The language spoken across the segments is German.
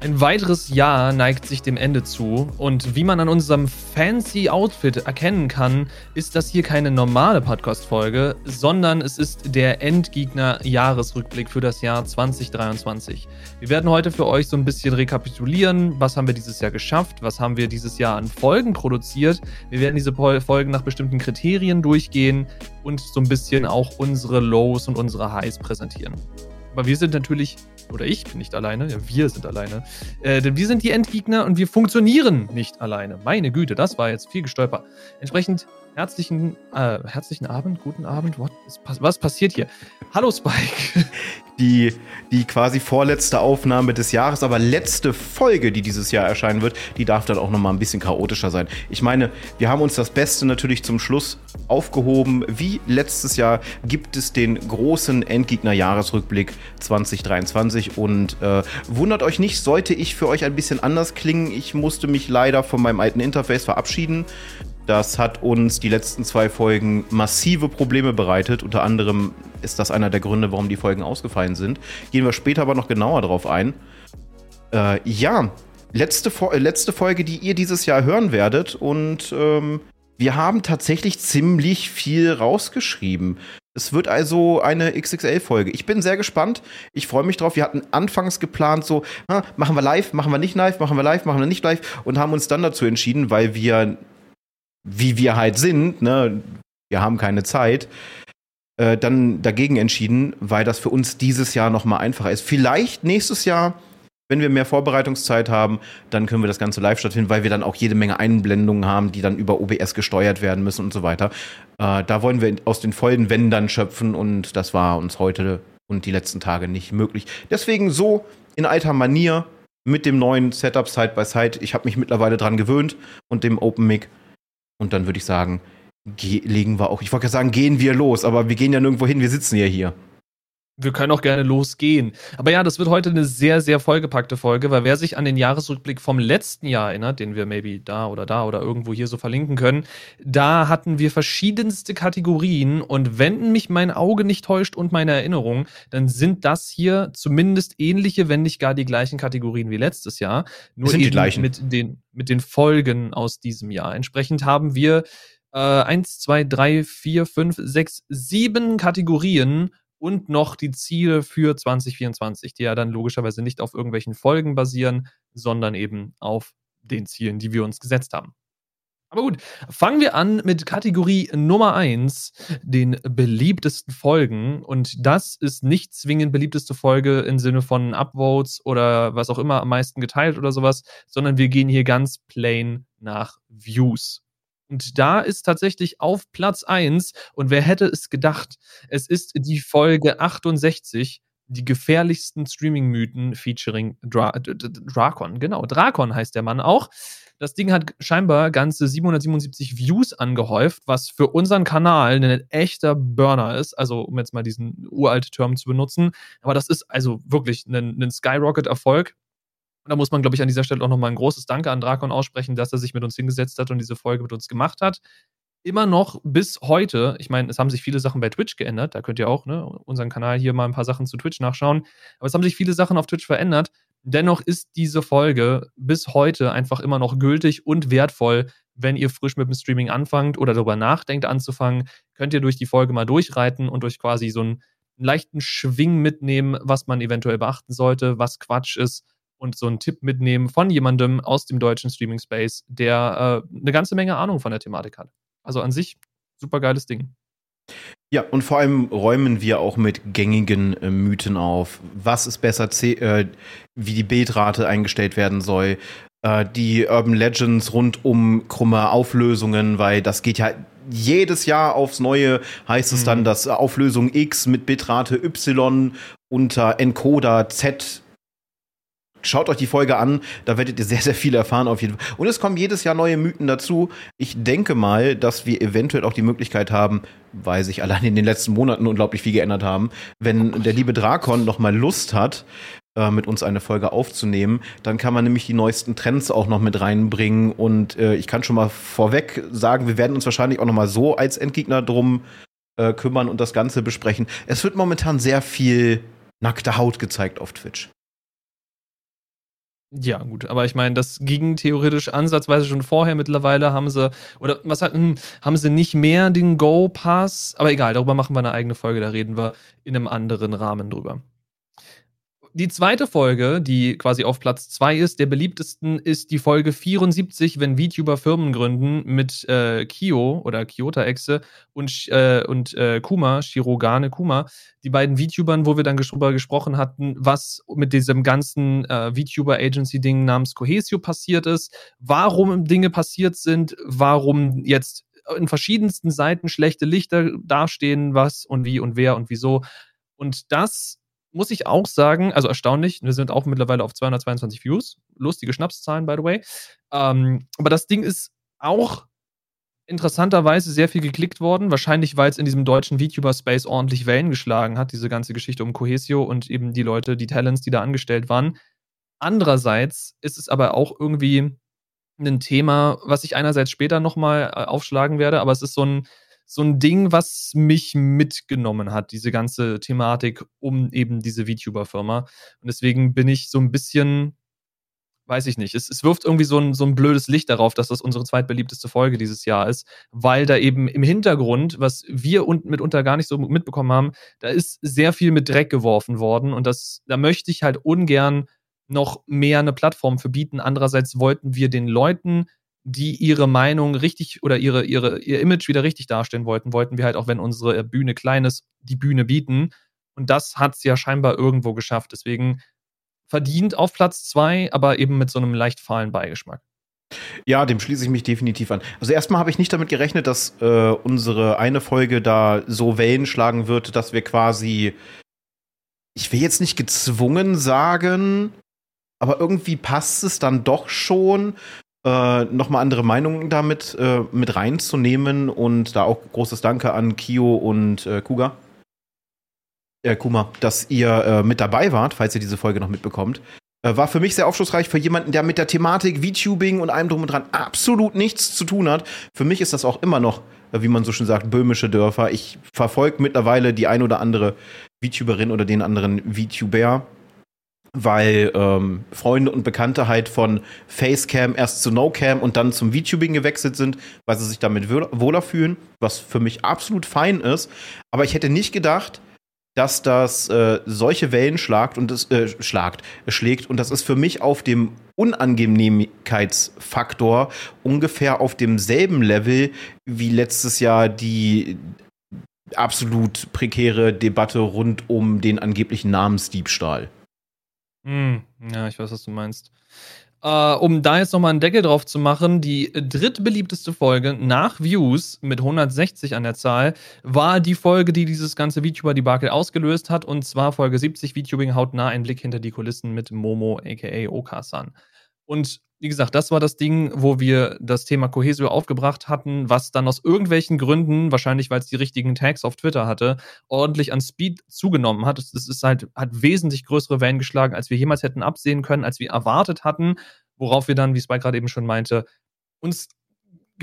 Ein weiteres Jahr neigt sich dem Ende zu und wie man an unserem fancy Outfit erkennen kann, ist das hier keine normale Podcast-Folge, sondern es ist der Endgegner-Jahresrückblick für das Jahr 2023. Wir werden heute für euch so ein bisschen rekapitulieren, was haben wir dieses Jahr geschafft, was haben wir dieses Jahr an Folgen produziert. Wir werden diese Folgen nach bestimmten Kriterien durchgehen und so ein bisschen auch unsere Lows und unsere Highs präsentieren. Aber wir sind natürlich oder ich bin nicht alleine, ja, wir sind alleine. Äh, denn wir sind die Endgegner und wir funktionieren nicht alleine. Meine Güte, das war jetzt viel gestolpert. Entsprechend herzlichen, äh, herzlichen Abend, guten Abend. Is, was passiert hier? Hallo Spike. Die, die quasi vorletzte Aufnahme des Jahres, aber letzte Folge, die dieses Jahr erscheinen wird, die darf dann auch nochmal ein bisschen chaotischer sein. Ich meine, wir haben uns das Beste natürlich zum Schluss aufgehoben. Wie letztes Jahr gibt es den großen Endgegner-Jahresrückblick 2023 und äh, wundert euch nicht, sollte ich für euch ein bisschen anders klingen. Ich musste mich leider von meinem alten Interface verabschieden. Das hat uns die letzten zwei Folgen massive Probleme bereitet. Unter anderem ist das einer der Gründe, warum die Folgen ausgefallen sind. Gehen wir später aber noch genauer drauf ein. Äh, ja, letzte, äh, letzte Folge, die ihr dieses Jahr hören werdet. Und ähm, wir haben tatsächlich ziemlich viel rausgeschrieben. Es wird also eine XXL-Folge. Ich bin sehr gespannt. Ich freue mich drauf. Wir hatten anfangs geplant, so, na, machen wir live, machen wir nicht live, machen wir live, machen wir nicht live und haben uns dann dazu entschieden, weil wir wie wir halt sind, ne, wir haben keine Zeit, äh, dann dagegen entschieden, weil das für uns dieses Jahr noch mal einfacher ist. Vielleicht nächstes Jahr, wenn wir mehr Vorbereitungszeit haben, dann können wir das Ganze live stattfinden, weil wir dann auch jede Menge Einblendungen haben, die dann über OBS gesteuert werden müssen und so weiter. Äh, da wollen wir aus den vollen Wänden schöpfen und das war uns heute und die letzten Tage nicht möglich. Deswegen so in alter Manier mit dem neuen Setup Side by Side. Ich habe mich mittlerweile dran gewöhnt und dem Open Mic und dann würde ich sagen, legen wir auch, ich wollte gerade sagen, gehen wir los, aber wir gehen ja nirgendwo hin, wir sitzen ja hier. Wir können auch gerne losgehen. Aber ja, das wird heute eine sehr, sehr vollgepackte Folge, weil wer sich an den Jahresrückblick vom letzten Jahr erinnert, den wir maybe da oder da oder irgendwo hier so verlinken können, da hatten wir verschiedenste Kategorien und wenn mich mein Auge nicht täuscht und meine Erinnerung, dann sind das hier zumindest ähnliche, wenn nicht gar die gleichen Kategorien wie letztes Jahr. Nur sind die gleichen. mit den, mit den Folgen aus diesem Jahr. Entsprechend haben wir äh, eins, zwei, drei, vier, fünf, sechs, sieben Kategorien und noch die Ziele für 2024, die ja dann logischerweise nicht auf irgendwelchen Folgen basieren, sondern eben auf den Zielen, die wir uns gesetzt haben. Aber gut, fangen wir an mit Kategorie Nummer 1, den beliebtesten Folgen. Und das ist nicht zwingend beliebteste Folge im Sinne von Upvotes oder was auch immer am meisten geteilt oder sowas, sondern wir gehen hier ganz plain nach Views. Und da ist tatsächlich auf Platz 1, und wer hätte es gedacht, es ist die Folge 68, die gefährlichsten Streaming-Mythen featuring Dra Drakon. Genau, Drakon heißt der Mann auch. Das Ding hat scheinbar ganze 777 Views angehäuft, was für unseren Kanal ein echter Burner ist. Also, um jetzt mal diesen uralt Term zu benutzen. Aber das ist also wirklich ein, ein Skyrocket-Erfolg. Und da muss man, glaube ich, an dieser Stelle auch nochmal ein großes Danke an Drakon aussprechen, dass er sich mit uns hingesetzt hat und diese Folge mit uns gemacht hat. Immer noch bis heute, ich meine, es haben sich viele Sachen bei Twitch geändert, da könnt ihr auch ne, unseren Kanal hier mal ein paar Sachen zu Twitch nachschauen, aber es haben sich viele Sachen auf Twitch verändert. Dennoch ist diese Folge bis heute einfach immer noch gültig und wertvoll, wenn ihr frisch mit dem Streaming anfangt oder darüber nachdenkt anzufangen, könnt ihr durch die Folge mal durchreiten und durch quasi so einen leichten Schwing mitnehmen, was man eventuell beachten sollte, was Quatsch ist und so einen Tipp mitnehmen von jemandem aus dem deutschen Streaming-Space, der äh, eine ganze Menge Ahnung von der Thematik hat. Also an sich super geiles Ding. Ja, und vor allem räumen wir auch mit gängigen äh, Mythen auf. Was ist besser, äh, wie die Bildrate eingestellt werden soll, äh, die Urban Legends rund um krumme Auflösungen, weil das geht ja jedes Jahr aufs Neue, heißt es mhm. dann, dass Auflösung X mit Bitrate Y unter Encoder Z Schaut euch die Folge an, da werdet ihr sehr, sehr viel erfahren auf jeden Fall. Und es kommen jedes Jahr neue Mythen dazu. Ich denke mal, dass wir eventuell auch die Möglichkeit haben, weil sich allein in den letzten Monaten unglaublich viel geändert haben, wenn der liebe Drakon noch mal Lust hat, äh, mit uns eine Folge aufzunehmen, dann kann man nämlich die neuesten Trends auch noch mit reinbringen. Und äh, ich kann schon mal vorweg sagen, wir werden uns wahrscheinlich auch noch mal so als Endgegner drum äh, kümmern und das Ganze besprechen. Es wird momentan sehr viel nackte Haut gezeigt auf Twitch. Ja, gut, aber ich meine, das ging theoretisch ansatzweise schon vorher. Mittlerweile haben sie, oder was hatten, haben sie nicht mehr den Go-Pass, aber egal, darüber machen wir eine eigene Folge, da reden wir in einem anderen Rahmen drüber. Die zweite Folge, die quasi auf Platz 2 ist, der beliebtesten, ist die Folge 74, wenn VTuber Firmen gründen mit äh, Kyo oder Kyota-Exe und, äh, und äh, Kuma, Shirogane Kuma, die beiden VTubern, wo wir dann darüber gesprochen hatten, was mit diesem ganzen äh, VTuber-Agency-Ding namens Cohesio passiert ist, warum Dinge passiert sind, warum jetzt in verschiedensten Seiten schlechte Lichter dastehen, was und wie und wer und wieso. Und das muss ich auch sagen, also erstaunlich, wir sind auch mittlerweile auf 222 Views. Lustige Schnapszahlen, by the way. Ähm, aber das Ding ist auch interessanterweise sehr viel geklickt worden. Wahrscheinlich, weil es in diesem deutschen VTuber-Space ordentlich Wellen geschlagen hat, diese ganze Geschichte um Cohesio und eben die Leute, die Talents, die da angestellt waren. Andererseits ist es aber auch irgendwie ein Thema, was ich einerseits später nochmal äh, aufschlagen werde, aber es ist so ein, so ein Ding, was mich mitgenommen hat, diese ganze Thematik um eben diese VTuber-Firma. Und deswegen bin ich so ein bisschen, weiß ich nicht, es, es wirft irgendwie so ein, so ein blödes Licht darauf, dass das unsere zweitbeliebteste Folge dieses Jahr ist, weil da eben im Hintergrund, was wir und mitunter gar nicht so mitbekommen haben, da ist sehr viel mit Dreck geworfen worden und das, da möchte ich halt ungern noch mehr eine Plattform für bieten. Andererseits wollten wir den Leuten die ihre Meinung richtig oder ihre, ihre, ihr Image wieder richtig darstellen wollten, wollten wir halt auch, wenn unsere Bühne klein ist, die Bühne bieten. Und das hat es ja scheinbar irgendwo geschafft. Deswegen verdient auf Platz zwei, aber eben mit so einem leicht fahlen Beigeschmack. Ja, dem schließe ich mich definitiv an. Also erstmal habe ich nicht damit gerechnet, dass äh, unsere eine Folge da so Wellen schlagen wird, dass wir quasi, ich will jetzt nicht gezwungen sagen, aber irgendwie passt es dann doch schon, äh, nochmal andere Meinungen damit äh, mit reinzunehmen und da auch großes Danke an Kio und äh, Kuga. Äh, Kuma, dass ihr äh, mit dabei wart, falls ihr diese Folge noch mitbekommt. Äh, war für mich sehr aufschlussreich für jemanden, der mit der Thematik VTubing und allem drum und dran absolut nichts zu tun hat. Für mich ist das auch immer noch, wie man so schön sagt, böhmische Dörfer. Ich verfolge mittlerweile die ein oder andere VTuberin oder den anderen VTuber weil ähm, Freunde und Bekannte halt von Facecam erst zu NoCam und dann zum VTubing gewechselt sind, weil sie sich damit wohler fühlen, was für mich absolut fein ist. Aber ich hätte nicht gedacht, dass das äh, solche Wellen schlagt und es äh, schlagt, schlägt und das ist für mich auf dem Unangenehmigkeitsfaktor ungefähr auf demselben Level wie letztes Jahr die absolut prekäre Debatte rund um den angeblichen Namensdiebstahl. Hm, ja, ich weiß, was du meinst. Äh, um da jetzt nochmal einen Deckel drauf zu machen, die drittbeliebteste Folge nach Views mit 160 an der Zahl war die Folge, die dieses ganze VTuber-Debakel ausgelöst hat. Und zwar Folge 70, VTubing hautnah, ein Blick hinter die Kulissen mit Momo, aka Okasan. Und wie gesagt, das war das Ding, wo wir das Thema Cohesio aufgebracht hatten, was dann aus irgendwelchen Gründen, wahrscheinlich weil es die richtigen Tags auf Twitter hatte, ordentlich an Speed zugenommen hat. Es ist halt, hat wesentlich größere Wellen geschlagen, als wir jemals hätten absehen können, als wir erwartet hatten, worauf wir dann, wie Spike gerade eben schon meinte, uns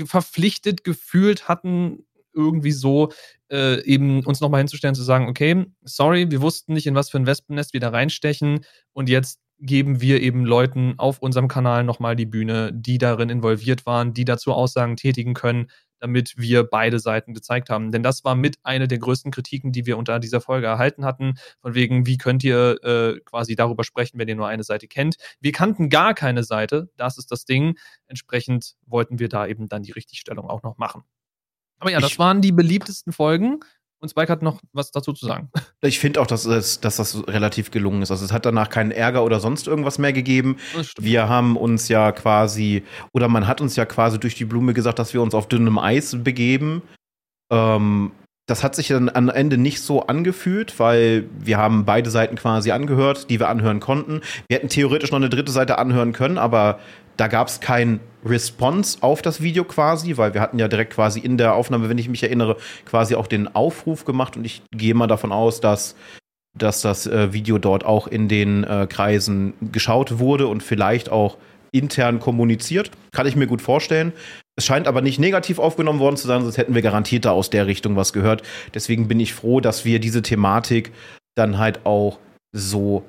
verpflichtet gefühlt hatten, irgendwie so äh, eben uns nochmal hinzustellen, zu sagen, okay, sorry, wir wussten nicht, in was für ein Wespennest wir da reinstechen und jetzt geben wir eben Leuten auf unserem Kanal nochmal die Bühne, die darin involviert waren, die dazu Aussagen tätigen können, damit wir beide Seiten gezeigt haben. Denn das war mit eine der größten Kritiken, die wir unter dieser Folge erhalten hatten, von wegen, wie könnt ihr äh, quasi darüber sprechen, wenn ihr nur eine Seite kennt. Wir kannten gar keine Seite, das ist das Ding. Entsprechend wollten wir da eben dann die Richtigstellung auch noch machen. Aber ja, das ich, waren die beliebtesten Folgen. Und Spike hat noch was dazu zu sagen. Ich finde auch, dass, es, dass das relativ gelungen ist. Also es hat danach keinen Ärger oder sonst irgendwas mehr gegeben. Wir haben uns ja quasi, oder man hat uns ja quasi durch die Blume gesagt, dass wir uns auf dünnem Eis begeben. Ähm, das hat sich dann am Ende nicht so angefühlt, weil wir haben beide Seiten quasi angehört, die wir anhören konnten. Wir hätten theoretisch noch eine dritte Seite anhören können, aber da gab es kein Response auf das Video quasi, weil wir hatten ja direkt quasi in der Aufnahme, wenn ich mich erinnere, quasi auch den Aufruf gemacht und ich gehe mal davon aus, dass dass das äh, Video dort auch in den äh, Kreisen geschaut wurde und vielleicht auch intern kommuniziert. Kann ich mir gut vorstellen. Es scheint aber nicht negativ aufgenommen worden zu sein, sonst hätten wir garantiert da aus der Richtung was gehört. Deswegen bin ich froh, dass wir diese Thematik dann halt auch so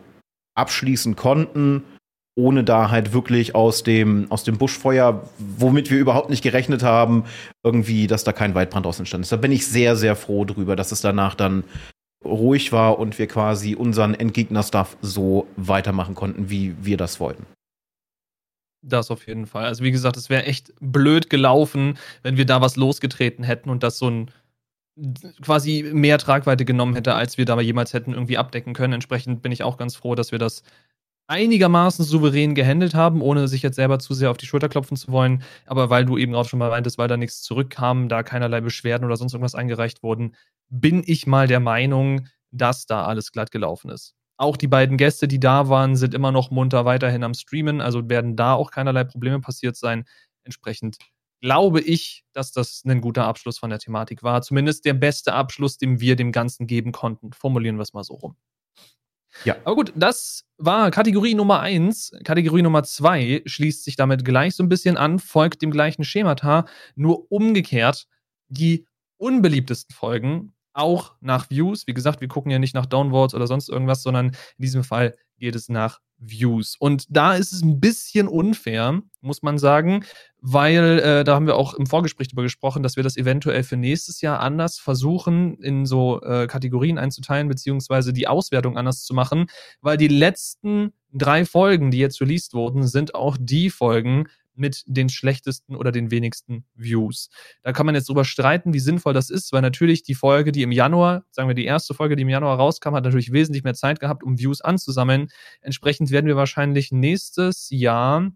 abschließen konnten ohne da halt wirklich aus dem, aus dem Buschfeuer, womit wir überhaupt nicht gerechnet haben, irgendwie, dass da kein Waldbrand aus entstanden ist. Da bin ich sehr, sehr froh drüber, dass es danach dann ruhig war und wir quasi unseren Endgegner-Stuff so weitermachen konnten, wie wir das wollten. Das auf jeden Fall. Also wie gesagt, es wäre echt blöd gelaufen, wenn wir da was losgetreten hätten und das so ein quasi mehr Tragweite genommen hätte, als wir da jemals hätten irgendwie abdecken können. Entsprechend bin ich auch ganz froh, dass wir das einigermaßen souverän gehandelt haben, ohne sich jetzt selber zu sehr auf die Schulter klopfen zu wollen. Aber weil du eben auch schon mal meintest, weil da nichts zurückkam, da keinerlei Beschwerden oder sonst irgendwas eingereicht wurden, bin ich mal der Meinung, dass da alles glatt gelaufen ist. Auch die beiden Gäste, die da waren, sind immer noch munter weiterhin am Streamen, also werden da auch keinerlei Probleme passiert sein. Entsprechend glaube ich, dass das ein guter Abschluss von der Thematik war. Zumindest der beste Abschluss, den wir dem Ganzen geben konnten. Formulieren wir es mal so rum. Ja. Aber gut, das war Kategorie Nummer 1. Kategorie Nummer 2 schließt sich damit gleich so ein bisschen an, folgt dem gleichen Schemata, nur umgekehrt. Die unbeliebtesten Folgen, auch nach Views. Wie gesagt, wir gucken ja nicht nach Downvotes oder sonst irgendwas, sondern in diesem Fall geht es nach Views. Und da ist es ein bisschen unfair, muss man sagen, weil äh, da haben wir auch im Vorgespräch darüber gesprochen, dass wir das eventuell für nächstes Jahr anders versuchen, in so äh, Kategorien einzuteilen, beziehungsweise die Auswertung anders zu machen, weil die letzten drei Folgen, die jetzt released wurden, sind auch die Folgen, mit den schlechtesten oder den wenigsten Views. Da kann man jetzt drüber streiten, wie sinnvoll das ist, weil natürlich die Folge, die im Januar, sagen wir die erste Folge, die im Januar rauskam, hat natürlich wesentlich mehr Zeit gehabt, um Views anzusammeln. Entsprechend werden wir wahrscheinlich nächstes Jahr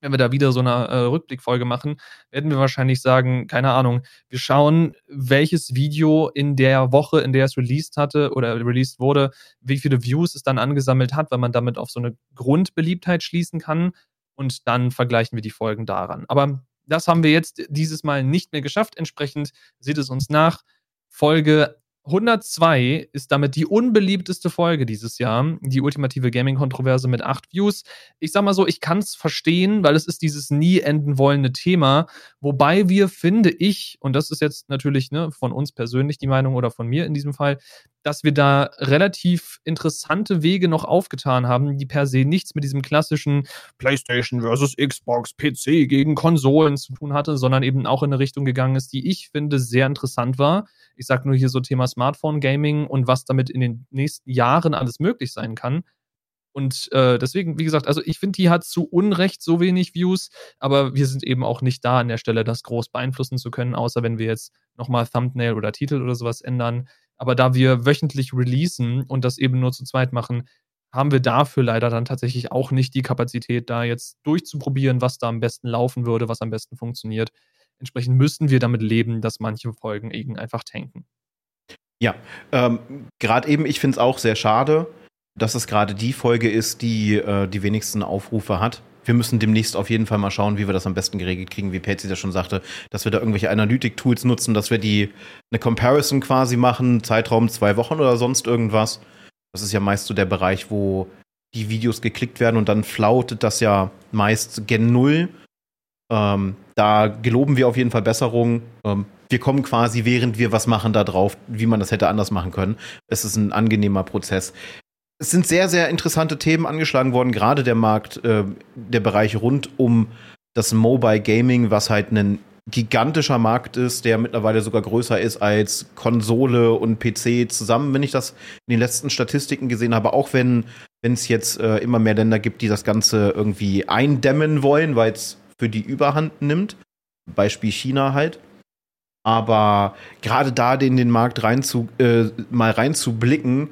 wenn wir da wieder so eine äh, Rückblickfolge machen, werden wir wahrscheinlich sagen, keine Ahnung, wir schauen, welches Video in der Woche, in der es released hatte oder released wurde, wie viele Views es dann angesammelt hat, weil man damit auf so eine Grundbeliebtheit schließen kann und dann vergleichen wir die Folgen daran. Aber das haben wir jetzt dieses Mal nicht mehr geschafft. Entsprechend seht es uns nach. Folge 102 ist damit die unbeliebteste Folge dieses Jahr, die ultimative Gaming-Kontroverse mit acht Views. Ich sag mal so, ich kann es verstehen, weil es ist dieses nie enden wollende Thema, wobei wir, finde ich, und das ist jetzt natürlich ne, von uns persönlich die Meinung oder von mir in diesem Fall, dass wir da relativ interessante Wege noch aufgetan haben, die per se nichts mit diesem klassischen PlayStation versus Xbox, PC gegen Konsolen zu tun hatte, sondern eben auch in eine Richtung gegangen ist, die ich finde sehr interessant war. Ich sage nur hier so Thema Smartphone-Gaming und was damit in den nächsten Jahren alles möglich sein kann. Und äh, deswegen, wie gesagt, also ich finde, die hat zu Unrecht so wenig Views, aber wir sind eben auch nicht da an der Stelle, das groß beeinflussen zu können, außer wenn wir jetzt nochmal Thumbnail oder Titel oder sowas ändern. Aber da wir wöchentlich releasen und das eben nur zu zweit machen, haben wir dafür leider dann tatsächlich auch nicht die Kapazität, da jetzt durchzuprobieren, was da am besten laufen würde, was am besten funktioniert. Entsprechend müssen wir damit leben, dass manche Folgen eben einfach tanken. Ja, ähm, gerade eben, ich finde es auch sehr schade, dass es gerade die Folge ist, die äh, die wenigsten Aufrufe hat wir müssen demnächst auf jeden Fall mal schauen, wie wir das am besten geregelt kriegen, wie Patsy das schon sagte, dass wir da irgendwelche Analytik-Tools nutzen, dass wir die eine Comparison quasi machen, Zeitraum zwei Wochen oder sonst irgendwas. Das ist ja meist so der Bereich, wo die Videos geklickt werden und dann flautet das ja meist gen Null. Ähm, da geloben wir auf jeden Fall Besserung. Ähm, wir kommen quasi, während wir was machen, da drauf, wie man das hätte anders machen können. Es ist ein angenehmer Prozess es sind sehr, sehr interessante Themen angeschlagen worden, gerade der Markt, äh, der Bereich rund um das Mobile Gaming, was halt ein gigantischer Markt ist, der mittlerweile sogar größer ist als Konsole und PC zusammen, wenn ich das in den letzten Statistiken gesehen habe, auch wenn es jetzt äh, immer mehr Länder gibt, die das Ganze irgendwie eindämmen wollen, weil es für die Überhand nimmt. Beispiel China halt. Aber gerade da in den Markt rein zu, äh, mal reinzublicken,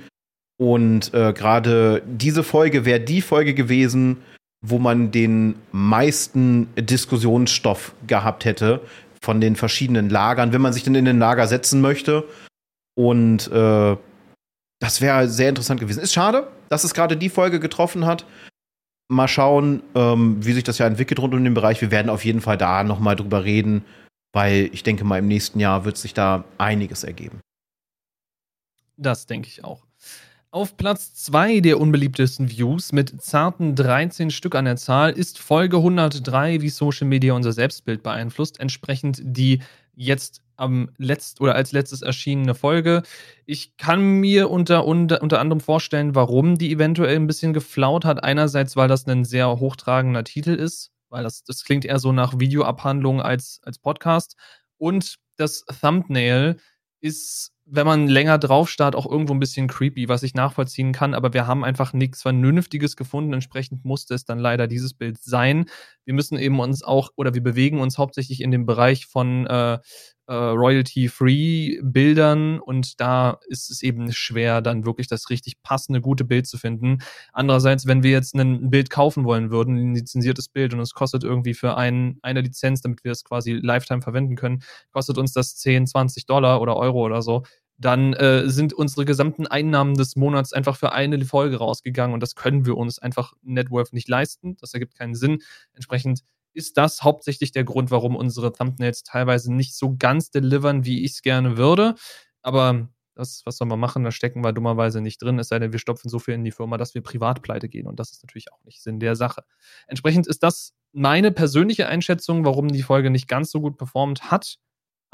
und äh, gerade diese Folge wäre die Folge gewesen, wo man den meisten Diskussionsstoff gehabt hätte von den verschiedenen Lagern, wenn man sich denn in den Lager setzen möchte. Und äh, das wäre sehr interessant gewesen. Ist schade, dass es gerade die Folge getroffen hat. Mal schauen, ähm, wie sich das ja entwickelt rund um den Bereich. Wir werden auf jeden Fall da noch mal drüber reden, weil ich denke mal, im nächsten Jahr wird sich da einiges ergeben. Das denke ich auch. Auf Platz 2 der unbeliebtesten Views mit zarten 13 Stück an der Zahl ist Folge 103, wie Social Media unser Selbstbild beeinflusst. Entsprechend die jetzt am letzt oder als letztes erschienene Folge. Ich kann mir unter, unter, unter anderem vorstellen, warum die eventuell ein bisschen geflaut hat. Einerseits, weil das ein sehr hochtragender Titel ist, weil das, das klingt eher so nach Videoabhandlung als, als Podcast. Und das Thumbnail ist wenn man länger drauf starrt, auch irgendwo ein bisschen creepy, was ich nachvollziehen kann, aber wir haben einfach nichts Vernünftiges gefunden. Entsprechend musste es dann leider dieses Bild sein. Wir müssen eben uns auch, oder wir bewegen uns hauptsächlich in dem Bereich von äh, äh, Royalty-Free-Bildern und da ist es eben schwer, dann wirklich das richtig passende, gute Bild zu finden. Andererseits, wenn wir jetzt ein Bild kaufen wollen würden, ein lizenziertes Bild und es kostet irgendwie für ein, eine Lizenz, damit wir es quasi Lifetime verwenden können, kostet uns das 10, 20 Dollar oder Euro oder so, dann äh, sind unsere gesamten Einnahmen des Monats einfach für eine Folge rausgegangen und das können wir uns einfach Networth nicht leisten. Das ergibt keinen Sinn. Entsprechend ist das hauptsächlich der Grund, warum unsere Thumbnails teilweise nicht so ganz delivern, wie ich es gerne würde. Aber das, was soll man machen? Da stecken wir dummerweise nicht drin, es sei denn, wir stopfen so viel in die Firma, dass wir privat pleite gehen. Und das ist natürlich auch nicht Sinn der Sache. Entsprechend ist das meine persönliche Einschätzung, warum die Folge nicht ganz so gut performt hat.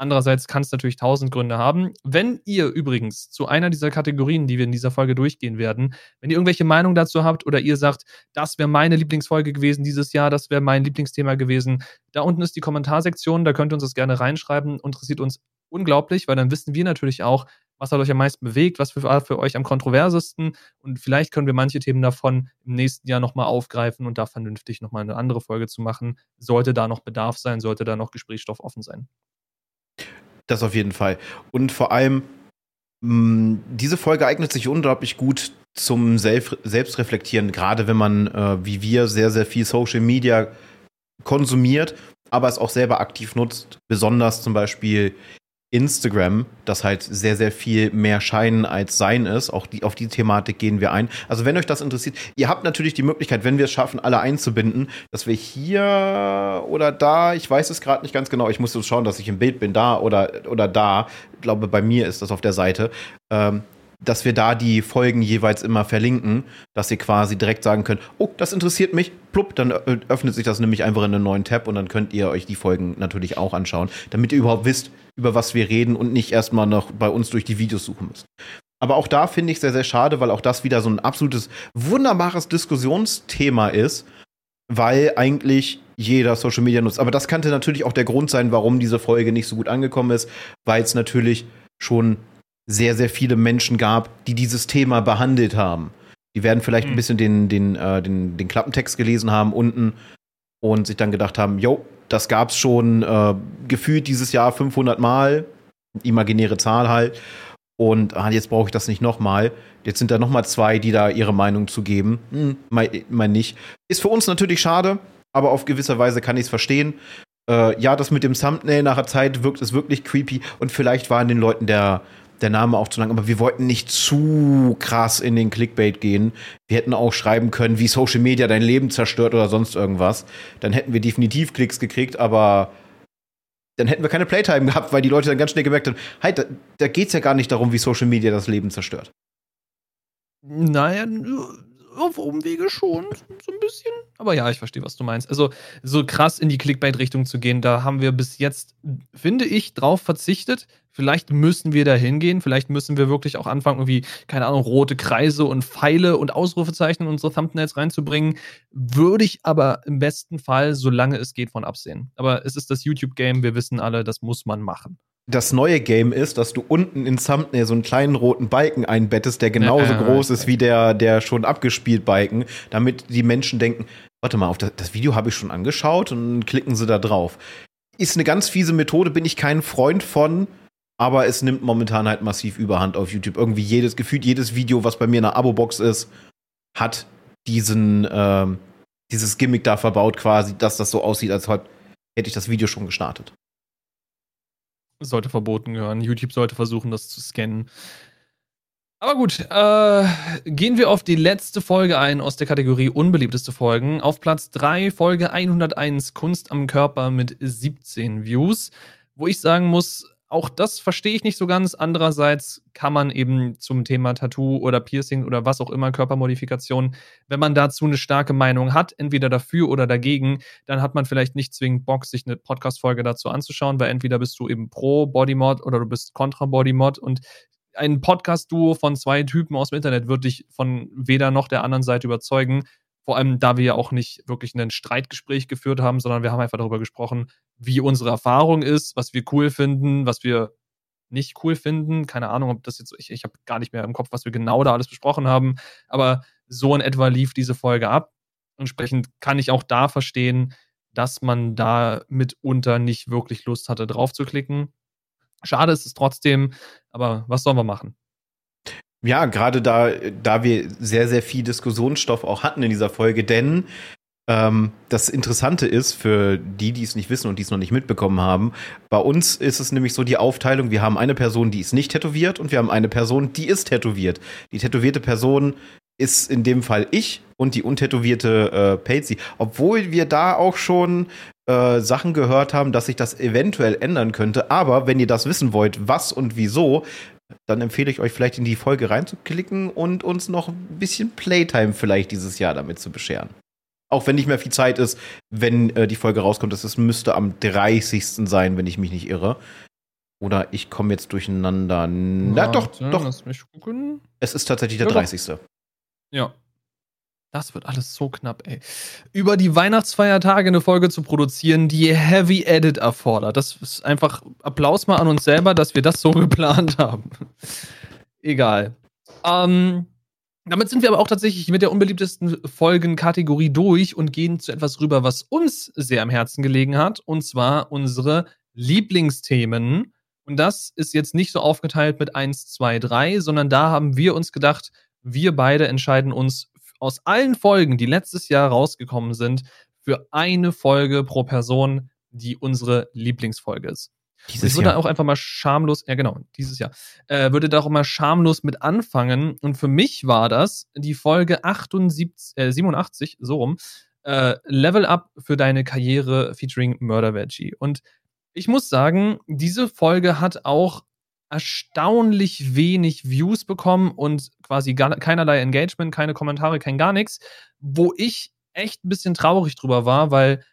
Andererseits kann es natürlich tausend Gründe haben. Wenn ihr übrigens zu einer dieser Kategorien, die wir in dieser Folge durchgehen werden, wenn ihr irgendwelche Meinung dazu habt oder ihr sagt, das wäre meine Lieblingsfolge gewesen dieses Jahr, das wäre mein Lieblingsthema gewesen, da unten ist die Kommentarsektion, da könnt ihr uns das gerne reinschreiben. Interessiert uns unglaublich, weil dann wissen wir natürlich auch, was hat euch am meisten bewegt, was war für euch am kontroversesten und vielleicht können wir manche Themen davon im nächsten Jahr nochmal aufgreifen und da vernünftig nochmal eine andere Folge zu machen. Sollte da noch Bedarf sein, sollte da noch Gesprächsstoff offen sein. Das auf jeden Fall. Und vor allem, mh, diese Folge eignet sich unglaublich gut zum Self Selbstreflektieren, gerade wenn man, äh, wie wir, sehr, sehr viel Social Media konsumiert, aber es auch selber aktiv nutzt. Besonders zum Beispiel Instagram, das halt sehr, sehr viel mehr Scheinen als Sein ist. Auch die, auf die Thematik gehen wir ein. Also wenn euch das interessiert, ihr habt natürlich die Möglichkeit, wenn wir es schaffen, alle einzubinden, dass wir hier oder da, ich weiß es gerade nicht ganz genau, ich muss schauen, dass ich im Bild bin, da oder, oder da. Ich glaube, bei mir ist das auf der Seite. Ähm, dass wir da die Folgen jeweils immer verlinken, dass ihr quasi direkt sagen könnt, oh, das interessiert mich, plupp, dann öffnet sich das nämlich einfach in einen neuen Tab und dann könnt ihr euch die Folgen natürlich auch anschauen, damit ihr überhaupt wisst, über was wir reden und nicht erstmal noch bei uns durch die Videos suchen müsst. Aber auch da finde ich sehr, sehr schade, weil auch das wieder so ein absolutes, wunderbares Diskussionsthema ist, weil eigentlich jeder Social Media nutzt. Aber das könnte natürlich auch der Grund sein, warum diese Folge nicht so gut angekommen ist, weil es natürlich schon sehr, sehr viele Menschen gab, die dieses Thema behandelt haben. Die werden vielleicht mhm. ein bisschen den, den, äh, den, den Klappentext gelesen haben unten und sich dann gedacht haben, jo, das gab's schon äh, gefühlt dieses Jahr 500 Mal, imaginäre Zahl halt. Und ah, jetzt brauche ich das nicht nochmal. Jetzt sind da nochmal zwei, die da ihre Meinung zu geben. Hm, mein, mein nicht. Ist für uns natürlich schade, aber auf gewisser Weise kann ich es verstehen. Äh, ja, das mit dem Thumbnail nach der Zeit wirkt es wirklich creepy und vielleicht war in den Leuten der, der Name auch zu lang, aber wir wollten nicht zu krass in den Clickbait gehen. Wir hätten auch schreiben können, wie Social Media dein Leben zerstört oder sonst irgendwas. Dann hätten wir definitiv Klicks gekriegt, aber dann hätten wir keine Playtime gehabt, weil die Leute dann ganz schnell gemerkt haben, hey, da, da geht es ja gar nicht darum, wie Social Media das Leben zerstört. Naja, auf Umwege schon, so ein bisschen. Aber ja, ich verstehe, was du meinst. Also, so krass in die Clickbait-Richtung zu gehen, da haben wir bis jetzt, finde ich, drauf verzichtet. Vielleicht müssen wir da hingehen. Vielleicht müssen wir wirklich auch anfangen, irgendwie, keine Ahnung, rote Kreise und Pfeile und Ausrufezeichen in unsere Thumbnails reinzubringen. Würde ich aber im besten Fall, solange es geht, von absehen. Aber es ist das YouTube-Game. Wir wissen alle, das muss man machen das neue Game ist, dass du unten in Thumbnail so einen kleinen roten Balken einbettest, der genauso ja, groß ist wie der, der schon abgespielt Balken, damit die Menschen denken, warte mal, auf das, das Video habe ich schon angeschaut und klicken sie da drauf. Ist eine ganz fiese Methode, bin ich kein Freund von, aber es nimmt momentan halt massiv Überhand auf YouTube. Irgendwie jedes, gefühlt jedes Video, was bei mir in der Abo-Box ist, hat diesen, äh, dieses Gimmick da verbaut quasi, dass das so aussieht, als hätte ich das Video schon gestartet sollte verboten gehören. YouTube sollte versuchen, das zu scannen. Aber gut, äh, gehen wir auf die letzte Folge ein aus der Kategorie unbeliebteste Folgen. Auf Platz 3 Folge 101 Kunst am Körper mit 17 Views, wo ich sagen muss, auch das verstehe ich nicht so ganz. Andererseits kann man eben zum Thema Tattoo oder Piercing oder was auch immer, Körpermodifikation, wenn man dazu eine starke Meinung hat, entweder dafür oder dagegen, dann hat man vielleicht nicht zwingend Bock, sich eine Podcast-Folge dazu anzuschauen, weil entweder bist du eben pro Bodymod oder du bist kontra Bodymod und ein Podcast-Duo von zwei Typen aus dem Internet wird dich von weder noch der anderen Seite überzeugen. Vor allem, da wir ja auch nicht wirklich ein Streitgespräch geführt haben, sondern wir haben einfach darüber gesprochen, wie unsere Erfahrung ist, was wir cool finden, was wir nicht cool finden. Keine Ahnung, ob das jetzt, ich, ich habe gar nicht mehr im Kopf, was wir genau da alles besprochen haben, aber so in etwa lief diese Folge ab. Entsprechend kann ich auch da verstehen, dass man da mitunter nicht wirklich Lust hatte, drauf zu klicken. Schade ist es trotzdem, aber was sollen wir machen? Ja, gerade da, da wir sehr, sehr viel Diskussionsstoff auch hatten in dieser Folge, denn ähm, das Interessante ist, für die, die es nicht wissen und die es noch nicht mitbekommen haben, bei uns ist es nämlich so die Aufteilung, wir haben eine Person, die ist nicht tätowiert und wir haben eine Person, die ist tätowiert. Die tätowierte Person ist in dem Fall ich und die untätowierte äh, Patsy. Obwohl wir da auch schon äh, Sachen gehört haben, dass sich das eventuell ändern könnte. Aber wenn ihr das wissen wollt, was und wieso, dann empfehle ich euch vielleicht in die Folge reinzuklicken und uns noch ein bisschen Playtime vielleicht dieses Jahr damit zu bescheren. Auch wenn nicht mehr viel Zeit ist, wenn äh, die Folge rauskommt. Das müsste am 30. sein, wenn ich mich nicht irre. Oder ich komme jetzt durcheinander. Na, doch, doch. Lass mich gucken. Es ist tatsächlich der ja, 30. Ja, das wird alles so knapp, ey. Über die Weihnachtsfeiertage eine Folge zu produzieren, die Heavy Edit erfordert. Das ist einfach Applaus mal an uns selber, dass wir das so geplant haben. Egal. Ähm, damit sind wir aber auch tatsächlich mit der unbeliebtesten Folgenkategorie durch und gehen zu etwas rüber, was uns sehr am Herzen gelegen hat, und zwar unsere Lieblingsthemen. Und das ist jetzt nicht so aufgeteilt mit 1, 2, 3, sondern da haben wir uns gedacht, wir beide entscheiden uns aus allen Folgen, die letztes Jahr rausgekommen sind, für eine Folge pro Person, die unsere Lieblingsfolge ist. Dieses ich würde Jahr. auch einfach mal schamlos, ja genau, dieses Jahr, äh, würde da auch mal schamlos mit anfangen. Und für mich war das die Folge 78, äh, 87, so rum, äh, Level Up für deine Karriere featuring Murder Veggie. Und ich muss sagen, diese Folge hat auch erstaunlich wenig Views bekommen und quasi gar, keinerlei Engagement, keine Kommentare, kein gar nichts, wo ich echt ein bisschen traurig drüber war, weil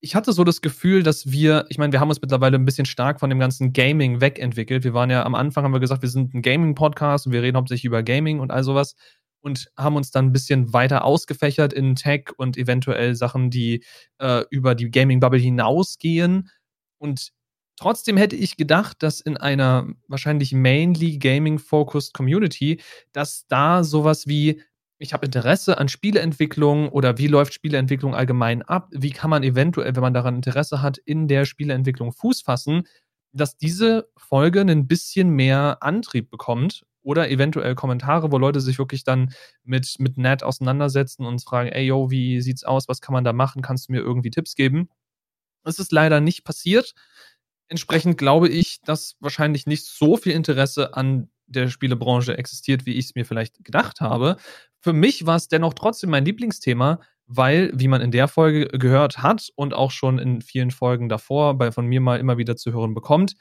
ich hatte so das Gefühl, dass wir, ich meine, wir haben uns mittlerweile ein bisschen stark von dem ganzen Gaming wegentwickelt. Wir waren ja am Anfang, haben wir gesagt, wir sind ein Gaming-Podcast und wir reden hauptsächlich über Gaming und all sowas und haben uns dann ein bisschen weiter ausgefächert in Tech und eventuell Sachen, die äh, über die Gaming-Bubble hinausgehen. Und Trotzdem hätte ich gedacht, dass in einer wahrscheinlich mainly gaming-focused Community, dass da sowas wie ich habe Interesse an Spieleentwicklung oder wie läuft Spieleentwicklung allgemein ab, wie kann man eventuell, wenn man daran Interesse hat, in der Spieleentwicklung Fuß fassen, dass diese Folge ein bisschen mehr Antrieb bekommt oder eventuell Kommentare, wo Leute sich wirklich dann mit, mit Nat auseinandersetzen und fragen, ey yo, wie sieht's aus, was kann man da machen, kannst du mir irgendwie Tipps geben? Es ist leider nicht passiert. Entsprechend glaube ich, dass wahrscheinlich nicht so viel Interesse an der Spielebranche existiert, wie ich es mir vielleicht gedacht habe. Für mich war es dennoch trotzdem mein Lieblingsthema, weil, wie man in der Folge gehört hat und auch schon in vielen Folgen davor bei von mir mal immer wieder zu hören bekommt,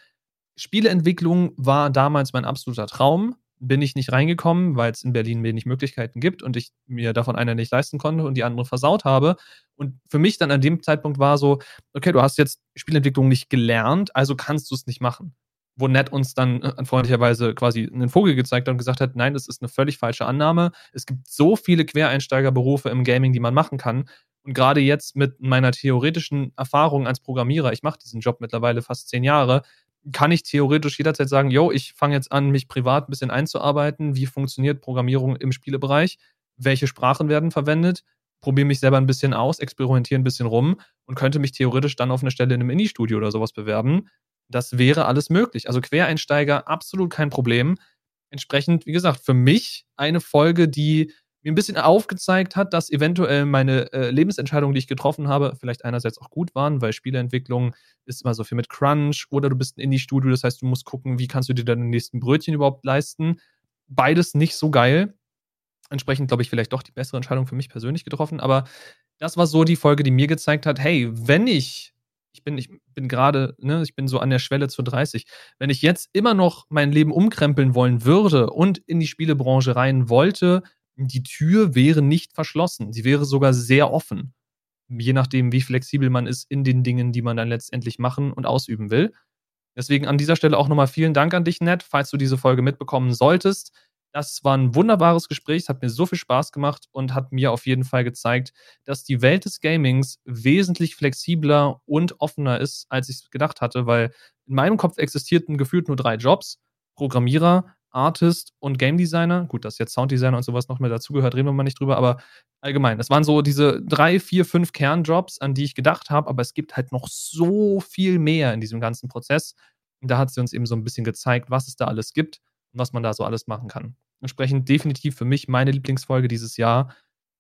Spieleentwicklung war damals mein absoluter Traum bin ich nicht reingekommen, weil es in Berlin wenig Möglichkeiten gibt und ich mir davon eine nicht leisten konnte und die andere versaut habe. Und für mich dann an dem Zeitpunkt war so, okay, du hast jetzt Spielentwicklung nicht gelernt, also kannst du es nicht machen. Wo Ned uns dann äh, freundlicherweise quasi einen Vogel gezeigt hat und gesagt hat, nein, das ist eine völlig falsche Annahme. Es gibt so viele Quereinsteigerberufe im Gaming, die man machen kann. Und gerade jetzt mit meiner theoretischen Erfahrung als Programmierer, ich mache diesen Job mittlerweile fast zehn Jahre, kann ich theoretisch jederzeit sagen, yo, ich fange jetzt an, mich privat ein bisschen einzuarbeiten. Wie funktioniert Programmierung im Spielebereich? Welche Sprachen werden verwendet? Probiere mich selber ein bisschen aus, experimentiere ein bisschen rum und könnte mich theoretisch dann auf eine Stelle in einem Indie-Studio oder sowas bewerben. Das wäre alles möglich. Also Quereinsteiger, absolut kein Problem. Entsprechend, wie gesagt, für mich eine Folge, die mir ein bisschen aufgezeigt hat, dass eventuell meine äh, Lebensentscheidungen, die ich getroffen habe, vielleicht einerseits auch gut waren, weil Spieleentwicklung ist immer so viel mit Crunch oder du bist ein Indie-Studio, das heißt, du musst gucken, wie kannst du dir deine nächsten Brötchen überhaupt leisten. Beides nicht so geil. Entsprechend glaube ich vielleicht doch die bessere Entscheidung für mich persönlich getroffen, aber das war so die Folge, die mir gezeigt hat, hey, wenn ich ich bin, ich bin gerade, ne, ich bin so an der Schwelle zu 30. Wenn ich jetzt immer noch mein Leben umkrempeln wollen würde und in die Spielebranche rein wollte, die Tür wäre nicht verschlossen. Sie wäre sogar sehr offen. Je nachdem, wie flexibel man ist in den Dingen, die man dann letztendlich machen und ausüben will. Deswegen an dieser Stelle auch nochmal vielen Dank an dich, Ned, falls du diese Folge mitbekommen solltest. Das war ein wunderbares Gespräch, es hat mir so viel Spaß gemacht und hat mir auf jeden Fall gezeigt, dass die Welt des Gamings wesentlich flexibler und offener ist, als ich es gedacht hatte, weil in meinem Kopf existierten gefühlt nur drei Jobs: Programmierer, Artist und Game Designer. Gut, dass jetzt Sounddesigner und sowas noch mehr dazugehört, reden wir mal nicht drüber, aber allgemein. Das waren so diese drei, vier, fünf Kernjobs, an die ich gedacht habe, aber es gibt halt noch so viel mehr in diesem ganzen Prozess. Und da hat sie uns eben so ein bisschen gezeigt, was es da alles gibt und was man da so alles machen kann. Entsprechend definitiv für mich meine Lieblingsfolge dieses Jahr.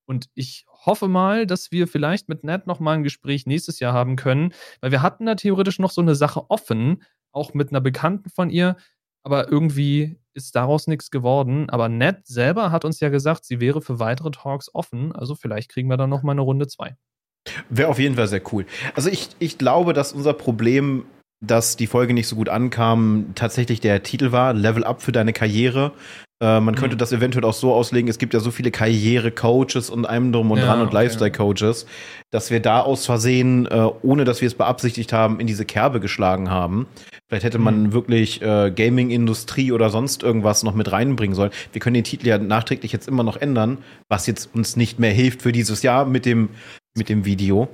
Und ich hoffe mal, dass wir vielleicht mit Ned noch mal ein Gespräch nächstes Jahr haben können, weil wir hatten da theoretisch noch so eine Sache offen, auch mit einer Bekannten von ihr, aber irgendwie ist daraus nichts geworden. Aber Ned selber hat uns ja gesagt, sie wäre für weitere Talks offen. Also vielleicht kriegen wir dann noch mal eine Runde zwei. Wäre auf jeden Fall sehr cool. Also ich, ich glaube, dass unser Problem dass die Folge nicht so gut ankam, tatsächlich der Titel war, Level Up für deine Karriere. Äh, man könnte mhm. das eventuell auch so auslegen, es gibt ja so viele Karriere-Coaches und einem drum und ja, dran und okay. Lifestyle-Coaches, dass wir da aus Versehen, äh, ohne dass wir es beabsichtigt haben, in diese Kerbe geschlagen haben. Vielleicht hätte man mhm. wirklich äh, Gaming-Industrie oder sonst irgendwas noch mit reinbringen sollen. Wir können den Titel ja nachträglich jetzt immer noch ändern, was jetzt uns nicht mehr hilft für dieses Jahr mit dem, mit dem Video.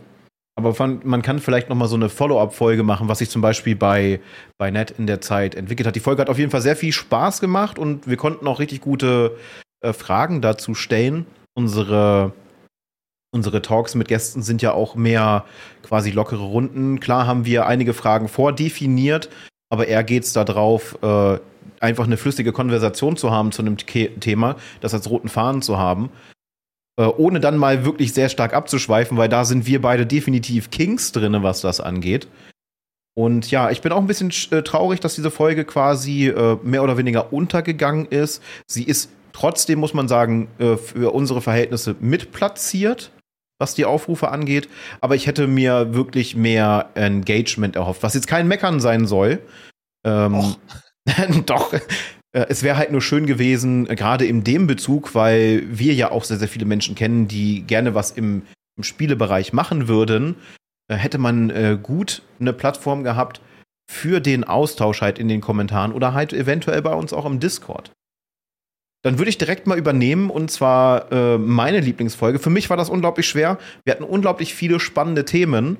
Aber von, man kann vielleicht noch mal so eine Follow-up-Folge machen, was sich zum Beispiel bei, bei Net in der Zeit entwickelt hat. Die Folge hat auf jeden Fall sehr viel Spaß gemacht und wir konnten auch richtig gute äh, Fragen dazu stellen. Unsere, unsere Talks mit Gästen sind ja auch mehr quasi lockere Runden. Klar haben wir einige Fragen vordefiniert, aber eher geht es darauf, äh, einfach eine flüssige Konversation zu haben zu einem Thema, das als roten Faden zu haben. Äh, ohne dann mal wirklich sehr stark abzuschweifen, weil da sind wir beide definitiv Kings drin, was das angeht. Und ja, ich bin auch ein bisschen äh, traurig, dass diese Folge quasi äh, mehr oder weniger untergegangen ist. Sie ist trotzdem, muss man sagen, äh, für unsere Verhältnisse mitplatziert, was die Aufrufe angeht. Aber ich hätte mir wirklich mehr Engagement erhofft, was jetzt kein Meckern sein soll. Ähm, doch, es wäre halt nur schön gewesen, äh, gerade in dem Bezug, weil wir ja auch sehr, sehr viele Menschen kennen, die gerne was im, im Spielebereich machen würden, äh, hätte man äh, gut eine Plattform gehabt für den Austausch halt in den Kommentaren oder halt eventuell bei uns auch im Discord. Dann würde ich direkt mal übernehmen und zwar äh, meine Lieblingsfolge. Für mich war das unglaublich schwer. Wir hatten unglaublich viele spannende Themen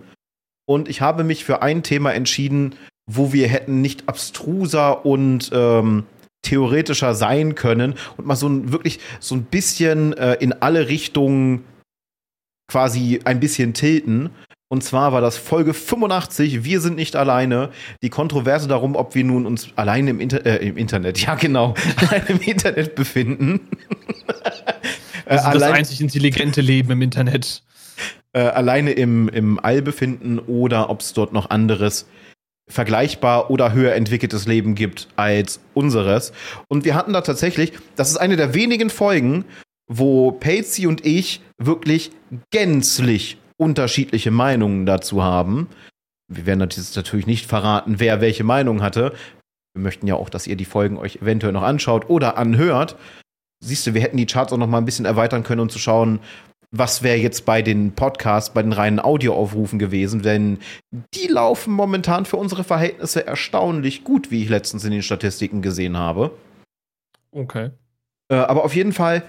und ich habe mich für ein Thema entschieden, wo wir hätten nicht abstruser und ähm, theoretischer sein können und mal so ein wirklich so ein bisschen äh, in alle Richtungen quasi ein bisschen tilten. Und zwar war das Folge 85, Wir sind nicht alleine. Die Kontroverse darum, ob wir nun uns alleine im, Inter äh, im Internet, ja genau, im Internet befinden. Das das einzig intelligente Leben im Internet. Äh, alleine im, im All befinden oder ob es dort noch anderes vergleichbar oder höher entwickeltes Leben gibt als unseres. Und wir hatten da tatsächlich, das ist eine der wenigen Folgen, wo Patsy und ich wirklich gänzlich unterschiedliche Meinungen dazu haben. Wir werden natürlich nicht verraten, wer welche Meinung hatte. Wir möchten ja auch, dass ihr die Folgen euch eventuell noch anschaut oder anhört. Siehst du, wir hätten die Charts auch noch mal ein bisschen erweitern können, um zu schauen, was wäre jetzt bei den Podcasts, bei den reinen Audioaufrufen gewesen, denn die laufen momentan für unsere Verhältnisse erstaunlich gut, wie ich letztens in den Statistiken gesehen habe. Okay. Äh, aber auf jeden Fall,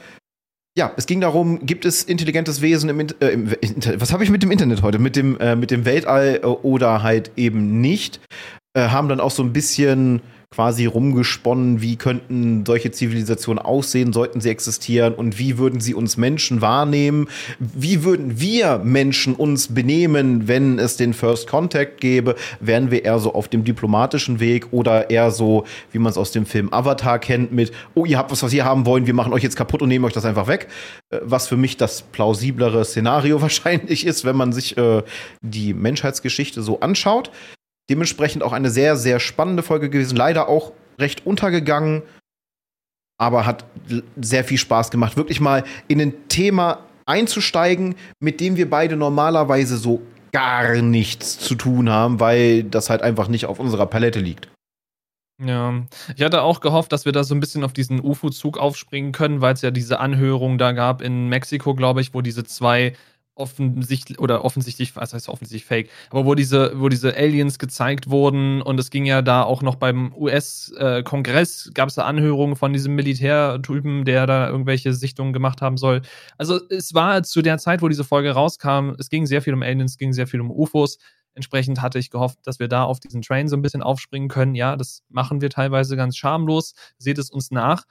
ja, es ging darum, gibt es intelligentes Wesen im, äh, im was habe ich mit dem Internet heute? Mit dem, äh, mit dem Weltall äh, oder halt eben nicht? Äh, haben dann auch so ein bisschen quasi rumgesponnen, wie könnten solche Zivilisationen aussehen, sollten sie existieren und wie würden sie uns Menschen wahrnehmen, wie würden wir Menschen uns benehmen, wenn es den First Contact gäbe, wären wir eher so auf dem diplomatischen Weg oder eher so, wie man es aus dem Film Avatar kennt, mit, oh, ihr habt was, was ihr haben wollen, wir machen euch jetzt kaputt und nehmen euch das einfach weg, äh, was für mich das plausiblere Szenario wahrscheinlich ist, wenn man sich äh, die Menschheitsgeschichte so anschaut. Dementsprechend auch eine sehr, sehr spannende Folge gewesen. Leider auch recht untergegangen, aber hat sehr viel Spaß gemacht, wirklich mal in ein Thema einzusteigen, mit dem wir beide normalerweise so gar nichts zu tun haben, weil das halt einfach nicht auf unserer Palette liegt. Ja, ich hatte auch gehofft, dass wir da so ein bisschen auf diesen UFO-Zug aufspringen können, weil es ja diese Anhörung da gab in Mexiko, glaube ich, wo diese zwei offensichtlich oder offensichtlich, was heißt offensichtlich fake, aber wo diese, wo diese Aliens gezeigt wurden und es ging ja da auch noch beim US-Kongress, äh, gab es da Anhörungen von diesem Militärtypen, der da irgendwelche Sichtungen gemacht haben soll. Also es war zu der Zeit, wo diese Folge rauskam, es ging sehr viel um Aliens, es ging sehr viel um UFOs. Entsprechend hatte ich gehofft, dass wir da auf diesen Train so ein bisschen aufspringen können. Ja, das machen wir teilweise ganz schamlos. Seht es uns nach.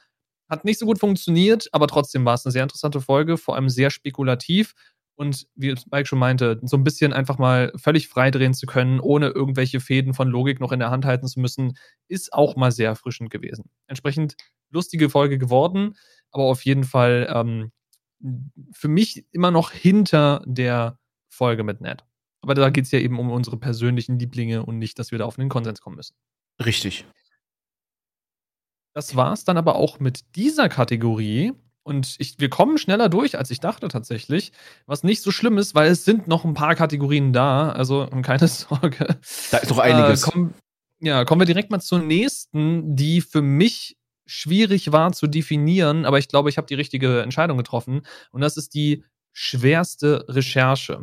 Hat nicht so gut funktioniert, aber trotzdem war es eine sehr interessante Folge, vor allem sehr spekulativ und wie Mike schon meinte, so ein bisschen einfach mal völlig frei drehen zu können, ohne irgendwelche Fäden von Logik noch in der Hand halten zu müssen, ist auch mal sehr erfrischend gewesen. Entsprechend lustige Folge geworden, aber auf jeden Fall ähm, für mich immer noch hinter der Folge mit Ned. Aber da geht es ja eben um unsere persönlichen Lieblinge und nicht, dass wir da auf einen Konsens kommen müssen. Richtig. Das war es dann aber auch mit dieser Kategorie. Und ich, wir kommen schneller durch, als ich dachte tatsächlich. Was nicht so schlimm ist, weil es sind noch ein paar Kategorien da. Also keine Sorge. Da ist noch einiges. Äh, komm, ja, kommen wir direkt mal zur nächsten, die für mich schwierig war zu definieren, aber ich glaube, ich habe die richtige Entscheidung getroffen. Und das ist die schwerste Recherche.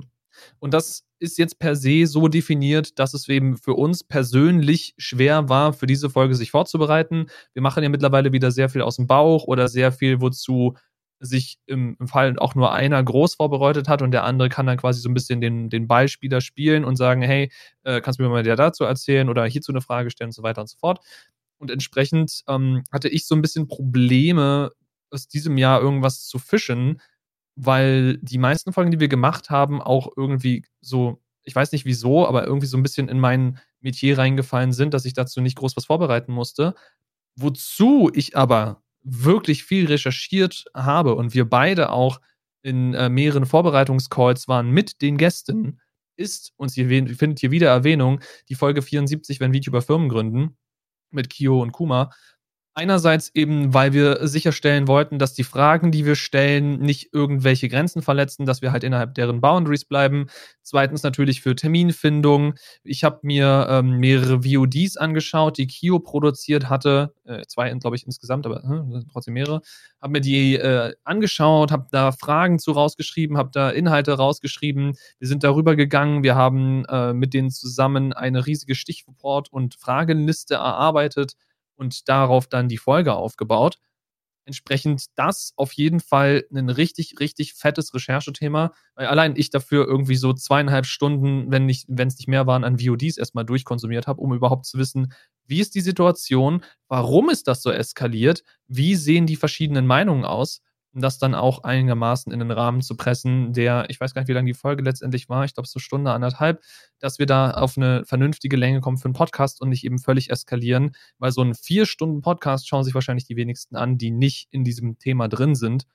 Und das ist jetzt per se so definiert, dass es eben für uns persönlich schwer war, für diese Folge sich vorzubereiten. Wir machen ja mittlerweile wieder sehr viel aus dem Bauch oder sehr viel, wozu sich im, im Fall auch nur einer groß vorbereitet hat und der andere kann dann quasi so ein bisschen den, den Ballspieler spielen und sagen, hey, äh, kannst du mir mal der dazu erzählen oder hierzu eine Frage stellen und so weiter und so fort. Und entsprechend ähm, hatte ich so ein bisschen Probleme, aus diesem Jahr irgendwas zu fischen, weil die meisten Folgen, die wir gemacht haben, auch irgendwie so, ich weiß nicht wieso, aber irgendwie so ein bisschen in mein Metier reingefallen sind, dass ich dazu nicht groß was vorbereiten musste. Wozu ich aber wirklich viel recherchiert habe und wir beide auch in äh, mehreren Vorbereitungscalls waren mit den Gästen, ist, und ihr findet hier wieder Erwähnung, die Folge 74, wenn VTuber Firmen gründen, mit Kio und Kuma, Einerseits eben, weil wir sicherstellen wollten, dass die Fragen, die wir stellen, nicht irgendwelche Grenzen verletzen, dass wir halt innerhalb deren Boundaries bleiben. Zweitens natürlich für Terminfindung. Ich habe mir ähm, mehrere VODs angeschaut, die Kio produziert hatte. Äh, zwei, glaube ich, insgesamt, aber äh, trotzdem mehrere. Habe mir die äh, angeschaut, habe da Fragen zu rausgeschrieben, habe da Inhalte rausgeschrieben. Wir sind darüber gegangen. Wir haben äh, mit denen zusammen eine riesige Stichwort- und Fragenliste erarbeitet und darauf dann die Folge aufgebaut. Entsprechend das auf jeden Fall ein richtig, richtig fettes Recherchethema, weil allein ich dafür irgendwie so zweieinhalb Stunden, wenn nicht, wenn es nicht mehr waren, an VODs erstmal durchkonsumiert habe, um überhaupt zu wissen, wie ist die Situation, warum ist das so eskaliert, wie sehen die verschiedenen Meinungen aus das dann auch einigermaßen in den Rahmen zu pressen, der, ich weiß gar nicht, wie lange die Folge letztendlich war, ich glaube so Stunde, anderthalb, dass wir da auf eine vernünftige Länge kommen für einen Podcast und nicht eben völlig eskalieren, weil so ein vier Stunden Podcast schauen sich wahrscheinlich die wenigsten an, die nicht in diesem Thema drin sind.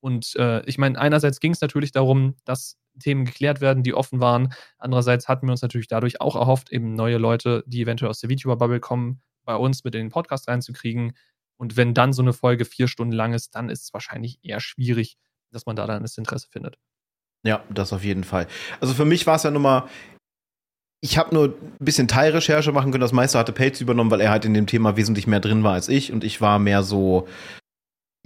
Und äh, ich meine, einerseits ging es natürlich darum, dass Themen geklärt werden, die offen waren. Andererseits hatten wir uns natürlich dadurch auch erhofft, eben neue Leute, die eventuell aus der VTuber-Bubble kommen, bei uns mit in den Podcast reinzukriegen. Und wenn dann so eine Folge vier Stunden lang ist, dann ist es wahrscheinlich eher schwierig, dass man da dann das Interesse findet. Ja, das auf jeden Fall. Also für mich war es ja nun mal, ich habe nur ein bisschen Teilrecherche machen können. Das meiste hatte Pelz übernommen, weil er halt in dem Thema wesentlich mehr drin war als ich. Und ich war mehr so,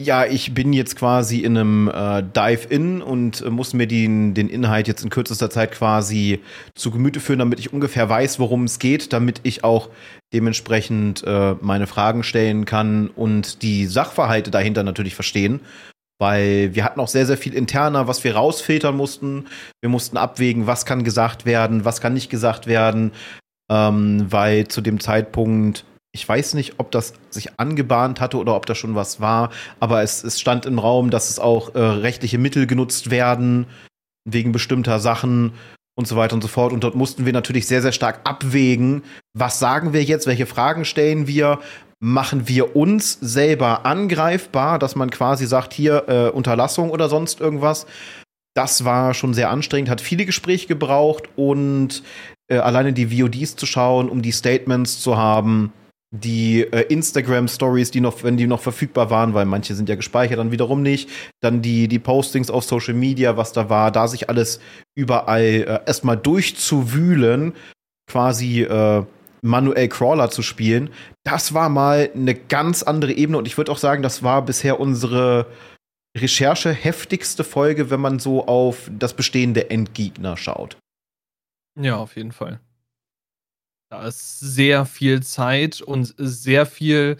ja, ich bin jetzt quasi in einem äh, Dive-In und äh, muss mir den, den Inhalt jetzt in kürzester Zeit quasi zu Gemüte führen, damit ich ungefähr weiß, worum es geht, damit ich auch dementsprechend äh, meine Fragen stellen kann und die Sachverhalte dahinter natürlich verstehen. Weil wir hatten auch sehr, sehr viel interner, was wir rausfiltern mussten. Wir mussten abwägen, was kann gesagt werden, was kann nicht gesagt werden. Ähm, weil zu dem Zeitpunkt ich weiß nicht, ob das sich angebahnt hatte oder ob da schon was war, aber es, es stand im Raum, dass es auch äh, rechtliche Mittel genutzt werden wegen bestimmter Sachen und so weiter und so fort. Und dort mussten wir natürlich sehr, sehr stark abwägen, was sagen wir jetzt, welche Fragen stellen wir, machen wir uns selber angreifbar, dass man quasi sagt, hier äh, Unterlassung oder sonst irgendwas. Das war schon sehr anstrengend, hat viele Gespräche gebraucht und äh, alleine die VODs zu schauen, um die Statements zu haben, die äh, Instagram-Stories, die noch, wenn die noch verfügbar waren, weil manche sind ja gespeichert, dann wiederum nicht. Dann die, die Postings auf Social Media, was da war, da sich alles überall äh, erstmal durchzuwühlen, quasi äh, manuell Crawler zu spielen, das war mal eine ganz andere Ebene und ich würde auch sagen, das war bisher unsere Recherche heftigste Folge, wenn man so auf das bestehende Endgegner schaut. Ja, auf jeden Fall. Da ist sehr viel Zeit und sehr viel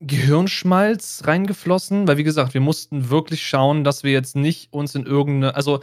Gehirnschmalz reingeflossen, weil wie gesagt, wir mussten wirklich schauen, dass wir jetzt nicht uns in irgendeine, also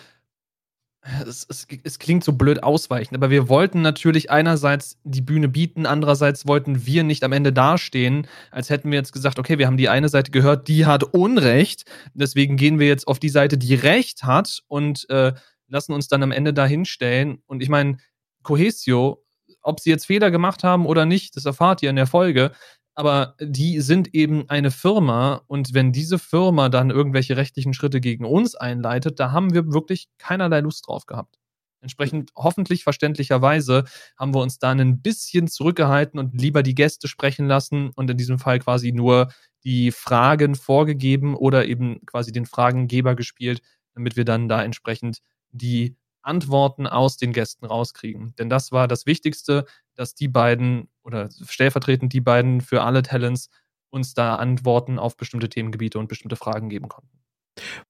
es, es, es, klingt so blöd ausweichend, aber wir wollten natürlich einerseits die Bühne bieten, andererseits wollten wir nicht am Ende dastehen, als hätten wir jetzt gesagt, okay, wir haben die eine Seite gehört, die hat Unrecht, deswegen gehen wir jetzt auf die Seite, die Recht hat und äh, lassen uns dann am Ende dahinstellen. Und ich meine, Cohesio ob sie jetzt Fehler gemacht haben oder nicht, das erfahrt ihr in der Folge. Aber die sind eben eine Firma und wenn diese Firma dann irgendwelche rechtlichen Schritte gegen uns einleitet, da haben wir wirklich keinerlei Lust drauf gehabt. Entsprechend hoffentlich verständlicherweise haben wir uns dann ein bisschen zurückgehalten und lieber die Gäste sprechen lassen und in diesem Fall quasi nur die Fragen vorgegeben oder eben quasi den Fragengeber gespielt, damit wir dann da entsprechend die Antworten aus den Gästen rauskriegen. Denn das war das Wichtigste, dass die beiden oder stellvertretend die beiden für alle Talents uns da Antworten auf bestimmte Themengebiete und bestimmte Fragen geben konnten.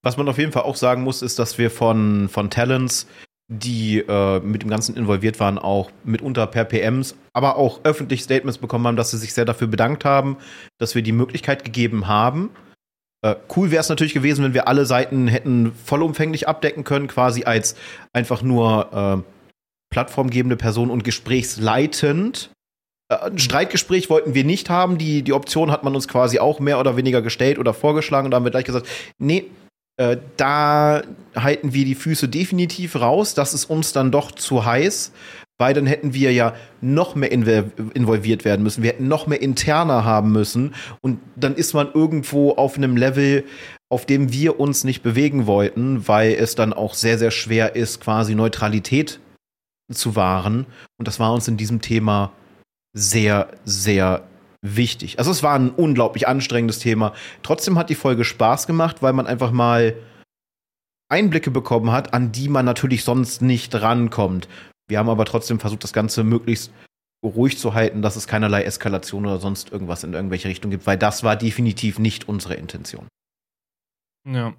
Was man auf jeden Fall auch sagen muss, ist, dass wir von, von Talents, die äh, mit dem Ganzen involviert waren, auch mitunter per PMs, aber auch öffentlich Statements bekommen haben, dass sie sich sehr dafür bedankt haben, dass wir die Möglichkeit gegeben haben, cool wäre es natürlich gewesen, wenn wir alle Seiten hätten vollumfänglich abdecken können, quasi als einfach nur äh, plattformgebende Person und gesprächsleitend. Äh, ein Streitgespräch wollten wir nicht haben. Die, die Option hat man uns quasi auch mehr oder weniger gestellt oder vorgeschlagen. Und da haben wir gleich gesagt, nee, äh, da halten wir die Füße definitiv raus. Das ist uns dann doch zu heiß weil dann hätten wir ja noch mehr involviert werden müssen. Wir hätten noch mehr interner haben müssen. Und dann ist man irgendwo auf einem Level, auf dem wir uns nicht bewegen wollten, weil es dann auch sehr, sehr schwer ist, quasi Neutralität zu wahren. Und das war uns in diesem Thema sehr, sehr wichtig. Also es war ein unglaublich anstrengendes Thema. Trotzdem hat die Folge Spaß gemacht, weil man einfach mal Einblicke bekommen hat, an die man natürlich sonst nicht rankommt. Wir haben aber trotzdem versucht, das Ganze möglichst ruhig zu halten, dass es keinerlei Eskalation oder sonst irgendwas in irgendwelche Richtung gibt, weil das war definitiv nicht unsere Intention. Ja.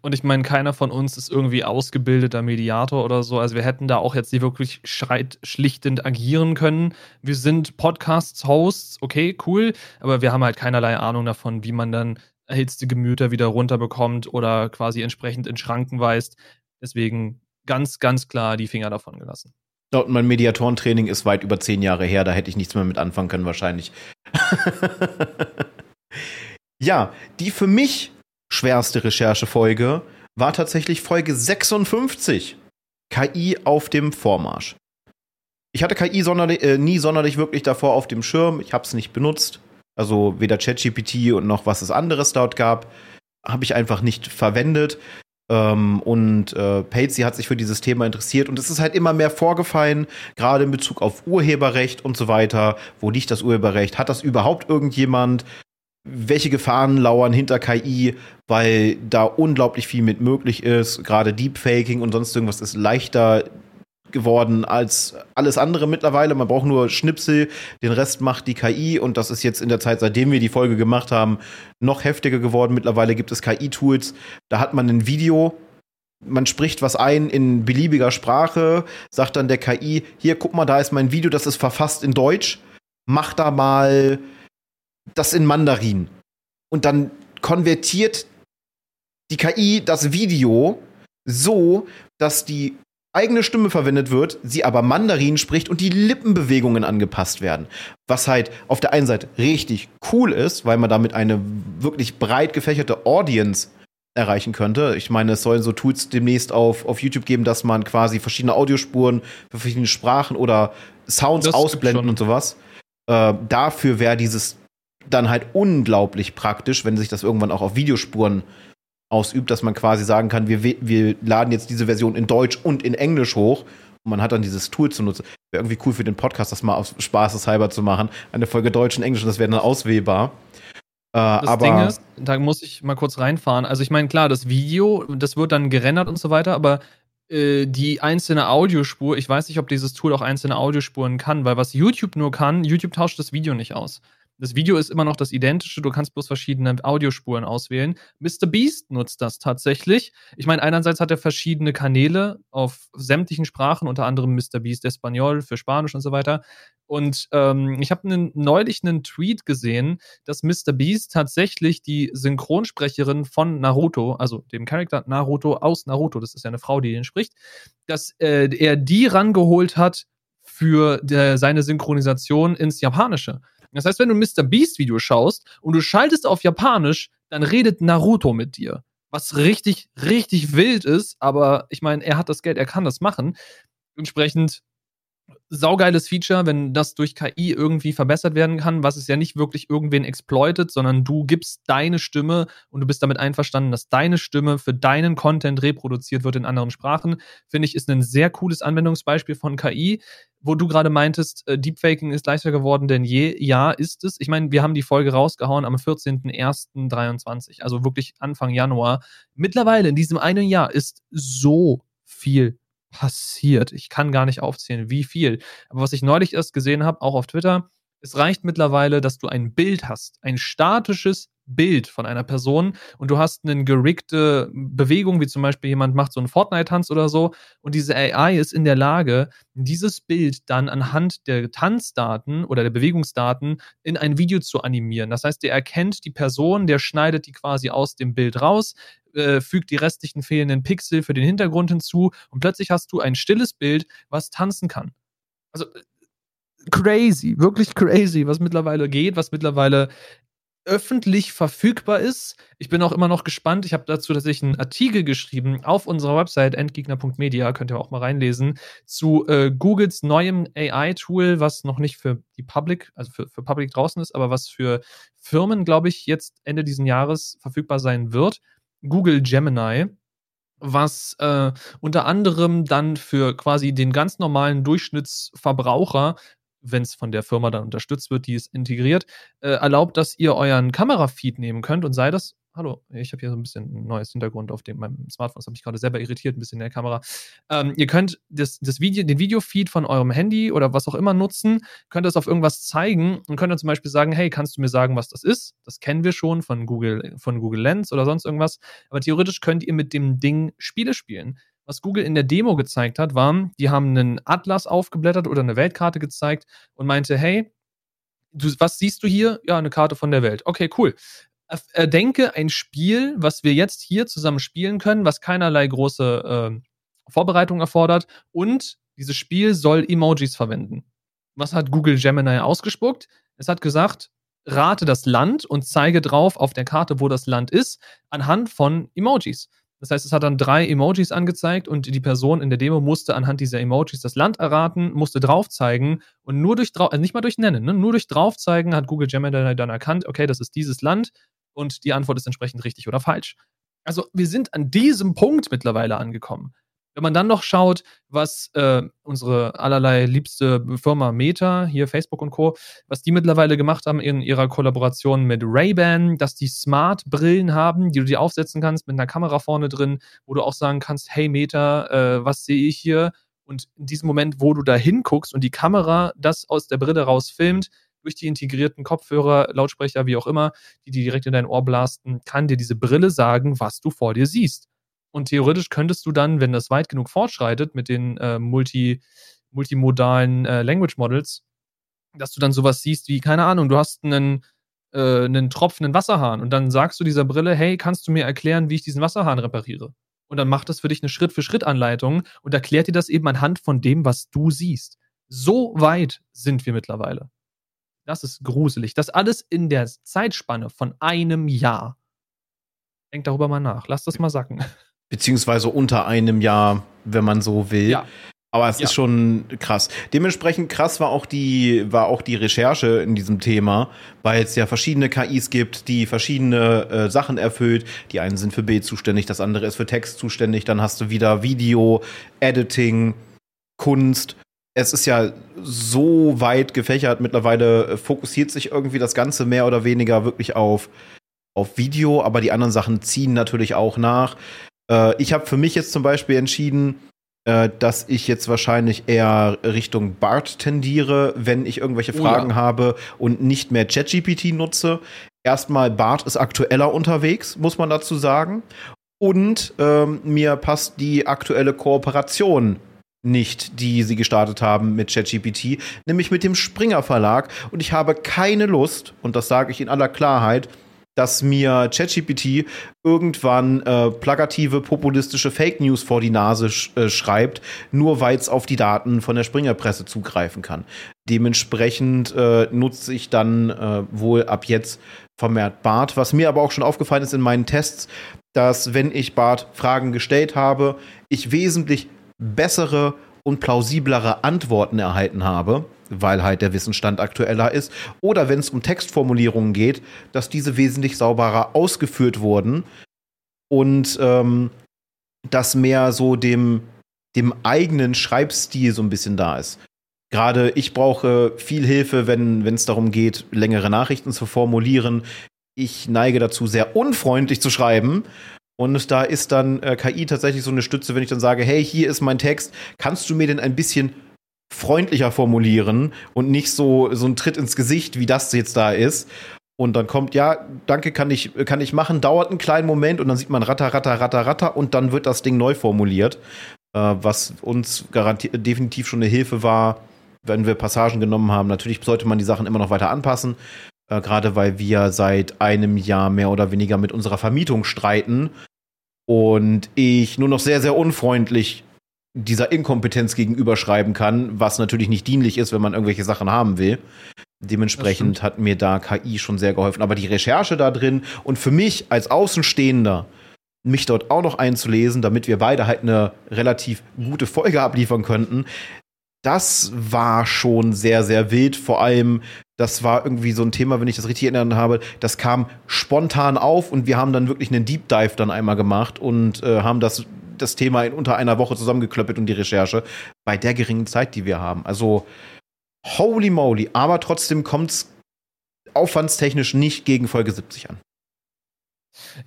Und ich meine, keiner von uns ist irgendwie ausgebildeter Mediator oder so. Also wir hätten da auch jetzt nicht wirklich schlichtend agieren können. Wir sind Podcasts-Hosts, okay, cool, aber wir haben halt keinerlei Ahnung davon, wie man dann erhitzte Gemüter wieder runterbekommt oder quasi entsprechend in Schranken weist. Deswegen ganz, ganz klar die Finger davon gelassen. Und mein Mediatorentraining ist weit über zehn Jahre her, da hätte ich nichts mehr mit anfangen können, wahrscheinlich. ja, die für mich schwerste Recherchefolge war tatsächlich Folge 56. KI auf dem Vormarsch. Ich hatte KI sonderlich, äh, nie sonderlich wirklich davor auf dem Schirm. Ich habe es nicht benutzt. Also weder ChatGPT und noch was es anderes dort gab, habe ich einfach nicht verwendet. Ähm, und äh, Patsy hat sich für dieses Thema interessiert und es ist halt immer mehr vorgefallen, gerade in Bezug auf Urheberrecht und so weiter. Wo liegt das Urheberrecht? Hat das überhaupt irgendjemand? Welche Gefahren lauern hinter KI, weil da unglaublich viel mit möglich ist. Gerade Deepfaking und sonst irgendwas ist leichter geworden als alles andere mittlerweile. Man braucht nur Schnipsel, den Rest macht die KI und das ist jetzt in der Zeit, seitdem wir die Folge gemacht haben, noch heftiger geworden. Mittlerweile gibt es KI-Tools, da hat man ein Video, man spricht was ein in beliebiger Sprache, sagt dann der KI, hier, guck mal, da ist mein Video, das ist verfasst in Deutsch, mach da mal das in Mandarin. Und dann konvertiert die KI das Video so, dass die eigene Stimme verwendet wird, sie aber Mandarin spricht und die Lippenbewegungen angepasst werden. Was halt auf der einen Seite richtig cool ist, weil man damit eine wirklich breit gefächerte Audience erreichen könnte. Ich meine, es sollen so Tools demnächst auf, auf YouTube geben, dass man quasi verschiedene Audiospuren für verschiedene Sprachen oder Sounds das ausblenden und sowas. Äh, dafür wäre dieses dann halt unglaublich praktisch, wenn sich das irgendwann auch auf Videospuren ausübt, dass man quasi sagen kann, wir, wir laden jetzt diese Version in Deutsch und in Englisch hoch Und man hat dann dieses Tool zu nutzen. Wäre irgendwie cool für den Podcast, das mal aus Spaßeshalber zu machen. Eine Folge Deutsch und Englisch, und das wäre dann auswählbar. Äh, das aber Ding ist, da muss ich mal kurz reinfahren. Also ich meine, klar, das Video, das wird dann gerendert und so weiter, aber äh, die einzelne Audiospur, ich weiß nicht, ob dieses Tool auch einzelne Audiospuren kann, weil was YouTube nur kann, YouTube tauscht das Video nicht aus. Das Video ist immer noch das identische, du kannst bloß verschiedene Audiospuren auswählen. Mr. Beast nutzt das tatsächlich. Ich meine, einerseits hat er verschiedene Kanäle auf sämtlichen Sprachen, unter anderem Mr. Beast Espanol für Spanisch und so weiter. Und ähm, ich habe neulich einen Tweet gesehen, dass Mr. Beast tatsächlich die Synchronsprecherin von Naruto, also dem Charakter Naruto aus Naruto, das ist ja eine Frau, die den spricht, dass äh, er die rangeholt hat für der, seine Synchronisation ins Japanische. Das heißt, wenn du ein Mr. Beast Video schaust und du schaltest auf Japanisch, dann redet Naruto mit dir. Was richtig, richtig wild ist, aber ich meine, er hat das Geld, er kann das machen. Entsprechend saugeiles Feature, wenn das durch KI irgendwie verbessert werden kann, was es ja nicht wirklich irgendwen exploitet, sondern du gibst deine Stimme und du bist damit einverstanden, dass deine Stimme für deinen Content reproduziert wird in anderen Sprachen, finde ich, ist ein sehr cooles Anwendungsbeispiel von KI, wo du gerade meintest, äh, Deepfaking ist leichter geworden denn je. Ja, ist es. Ich meine, wir haben die Folge rausgehauen am 14.01.23, also wirklich Anfang Januar. Mittlerweile in diesem einen Jahr ist so viel passiert. Ich kann gar nicht aufzählen, wie viel. Aber was ich neulich erst gesehen habe, auch auf Twitter, es reicht mittlerweile, dass du ein Bild hast, ein statisches Bild von einer Person und du hast eine geriggte Bewegung, wie zum Beispiel jemand macht so einen Fortnite-Tanz oder so und diese AI ist in der Lage, dieses Bild dann anhand der Tanzdaten oder der Bewegungsdaten in ein Video zu animieren. Das heißt, der erkennt die Person, der schneidet die quasi aus dem Bild raus, äh, fügt die restlichen fehlenden Pixel für den Hintergrund hinzu und plötzlich hast du ein stilles Bild, was tanzen kann. Also äh, crazy, wirklich crazy, was mittlerweile geht, was mittlerweile öffentlich verfügbar ist. Ich bin auch immer noch gespannt. Ich habe dazu tatsächlich einen Artikel geschrieben auf unserer Website endgegner.media, könnt ihr auch mal reinlesen, zu äh, Googles neuem AI-Tool, was noch nicht für die Public, also für, für Public draußen ist, aber was für Firmen, glaube ich, jetzt Ende diesen Jahres verfügbar sein wird. Google Gemini was äh, unter anderem dann für quasi den ganz normalen Durchschnittsverbraucher wenn es von der Firma dann unterstützt wird, die es integriert, äh, erlaubt, dass ihr euren Kamerafeed nehmen könnt und sei das Hallo, ich habe hier so ein bisschen ein neues Hintergrund auf dem meinem Smartphone. Das hat mich gerade selber irritiert, ein bisschen in der Kamera. Ähm, ihr könnt das, das Video, den Videofeed von eurem Handy oder was auch immer nutzen, könnt das auf irgendwas zeigen und könnt dann zum Beispiel sagen, hey, kannst du mir sagen, was das ist? Das kennen wir schon von Google, von Google Lens oder sonst irgendwas. Aber theoretisch könnt ihr mit dem Ding Spiele spielen. Was Google in der Demo gezeigt hat, war, die haben einen Atlas aufgeblättert oder eine Weltkarte gezeigt und meinte, hey, du, was siehst du hier? Ja, eine Karte von der Welt. Okay, cool. Erdenke ein Spiel, was wir jetzt hier zusammen spielen können, was keinerlei große äh, Vorbereitung erfordert und dieses Spiel soll Emojis verwenden. Was hat Google Gemini ausgespuckt? Es hat gesagt, rate das Land und zeige drauf auf der Karte, wo das Land ist, anhand von Emojis. Das heißt, es hat dann drei Emojis angezeigt und die Person in der Demo musste anhand dieser Emojis das Land erraten, musste drauf zeigen und nur durch drauf, also nicht mal durch Nennen, ne? nur durch drauf zeigen hat Google Gemini dann erkannt, okay, das ist dieses Land und die Antwort ist entsprechend richtig oder falsch. Also wir sind an diesem Punkt mittlerweile angekommen. Wenn man dann noch schaut, was äh, unsere allerlei liebste Firma Meta, hier Facebook und Co., was die mittlerweile gemacht haben in ihrer Kollaboration mit Ray-Ban, dass die Smart-Brillen haben, die du dir aufsetzen kannst mit einer Kamera vorne drin, wo du auch sagen kannst, hey Meta, äh, was sehe ich hier? Und in diesem Moment, wo du da hinguckst und die Kamera das aus der Brille raus filmt, durch die integrierten Kopfhörer, Lautsprecher, wie auch immer, die, die direkt in dein Ohr blasten, kann dir diese Brille sagen, was du vor dir siehst. Und theoretisch könntest du dann, wenn das weit genug fortschreitet mit den äh, multi, multimodalen äh, Language Models, dass du dann sowas siehst wie, keine Ahnung, du hast einen, äh, einen tropfenden Wasserhahn und dann sagst du dieser Brille, hey, kannst du mir erklären, wie ich diesen Wasserhahn repariere? Und dann macht das für dich eine Schritt-für-Schritt-Anleitung und erklärt dir das eben anhand von dem, was du siehst. So weit sind wir mittlerweile. Das ist gruselig. Das alles in der Zeitspanne von einem Jahr. Denk darüber mal nach. Lass das mal sacken. Beziehungsweise unter einem Jahr, wenn man so will. Ja. Aber es ja. ist schon krass. Dementsprechend krass war auch die, war auch die Recherche in diesem Thema, weil es ja verschiedene KIs gibt, die verschiedene äh, Sachen erfüllt. Die einen sind für Bild zuständig, das andere ist für Text zuständig. Dann hast du wieder Video, Editing, Kunst. Es ist ja so weit gefächert. Mittlerweile äh, fokussiert sich irgendwie das Ganze mehr oder weniger wirklich auf, auf Video, aber die anderen Sachen ziehen natürlich auch nach. Äh, ich habe für mich jetzt zum Beispiel entschieden, äh, dass ich jetzt wahrscheinlich eher Richtung Bart tendiere, wenn ich irgendwelche Fragen oh ja. habe und nicht mehr ChatGPT nutze. Erstmal, Bart ist aktueller unterwegs, muss man dazu sagen. Und ähm, mir passt die aktuelle Kooperation nicht, die sie gestartet haben mit ChatGPT, nämlich mit dem Springer Verlag. Und ich habe keine Lust, und das sage ich in aller Klarheit, dass mir ChatGPT irgendwann äh, plakative, populistische Fake News vor die Nase sch äh, schreibt, nur weil es auf die Daten von der Springerpresse zugreifen kann. Dementsprechend äh, nutze ich dann äh, wohl ab jetzt vermehrt Bart. Was mir aber auch schon aufgefallen ist in meinen Tests, dass wenn ich Bart Fragen gestellt habe, ich wesentlich bessere und plausiblere Antworten erhalten habe, weil halt der Wissensstand aktueller ist. Oder wenn es um Textformulierungen geht, dass diese wesentlich sauberer ausgeführt wurden und ähm, dass mehr so dem, dem eigenen Schreibstil so ein bisschen da ist. Gerade ich brauche viel Hilfe, wenn es darum geht, längere Nachrichten zu formulieren. Ich neige dazu, sehr unfreundlich zu schreiben. Und da ist dann äh, KI tatsächlich so eine Stütze, wenn ich dann sage, hey, hier ist mein Text, kannst du mir denn ein bisschen freundlicher formulieren und nicht so, so ein Tritt ins Gesicht, wie das jetzt da ist. Und dann kommt, ja, danke, kann ich, kann ich machen, dauert einen kleinen Moment und dann sieht man ratter, ratter, ratter, ratter und dann wird das Ding neu formuliert, äh, was uns definitiv schon eine Hilfe war, wenn wir Passagen genommen haben. Natürlich sollte man die Sachen immer noch weiter anpassen, äh, gerade weil wir seit einem Jahr mehr oder weniger mit unserer Vermietung streiten und ich nur noch sehr, sehr unfreundlich dieser Inkompetenz gegenüberschreiben kann, was natürlich nicht dienlich ist, wenn man irgendwelche Sachen haben will. Dementsprechend hat mir da KI schon sehr geholfen. Aber die Recherche da drin und für mich als Außenstehender, mich dort auch noch einzulesen, damit wir beide halt eine relativ gute Folge abliefern könnten, das war schon sehr, sehr wild. Vor allem, das war irgendwie so ein Thema, wenn ich das richtig erinnern habe, das kam spontan auf und wir haben dann wirklich einen Deep Dive dann einmal gemacht und äh, haben das das Thema in unter einer Woche zusammengeklöppelt und die Recherche bei der geringen Zeit, die wir haben. Also holy moly, aber trotzdem kommt es aufwandstechnisch nicht gegen Folge 70 an.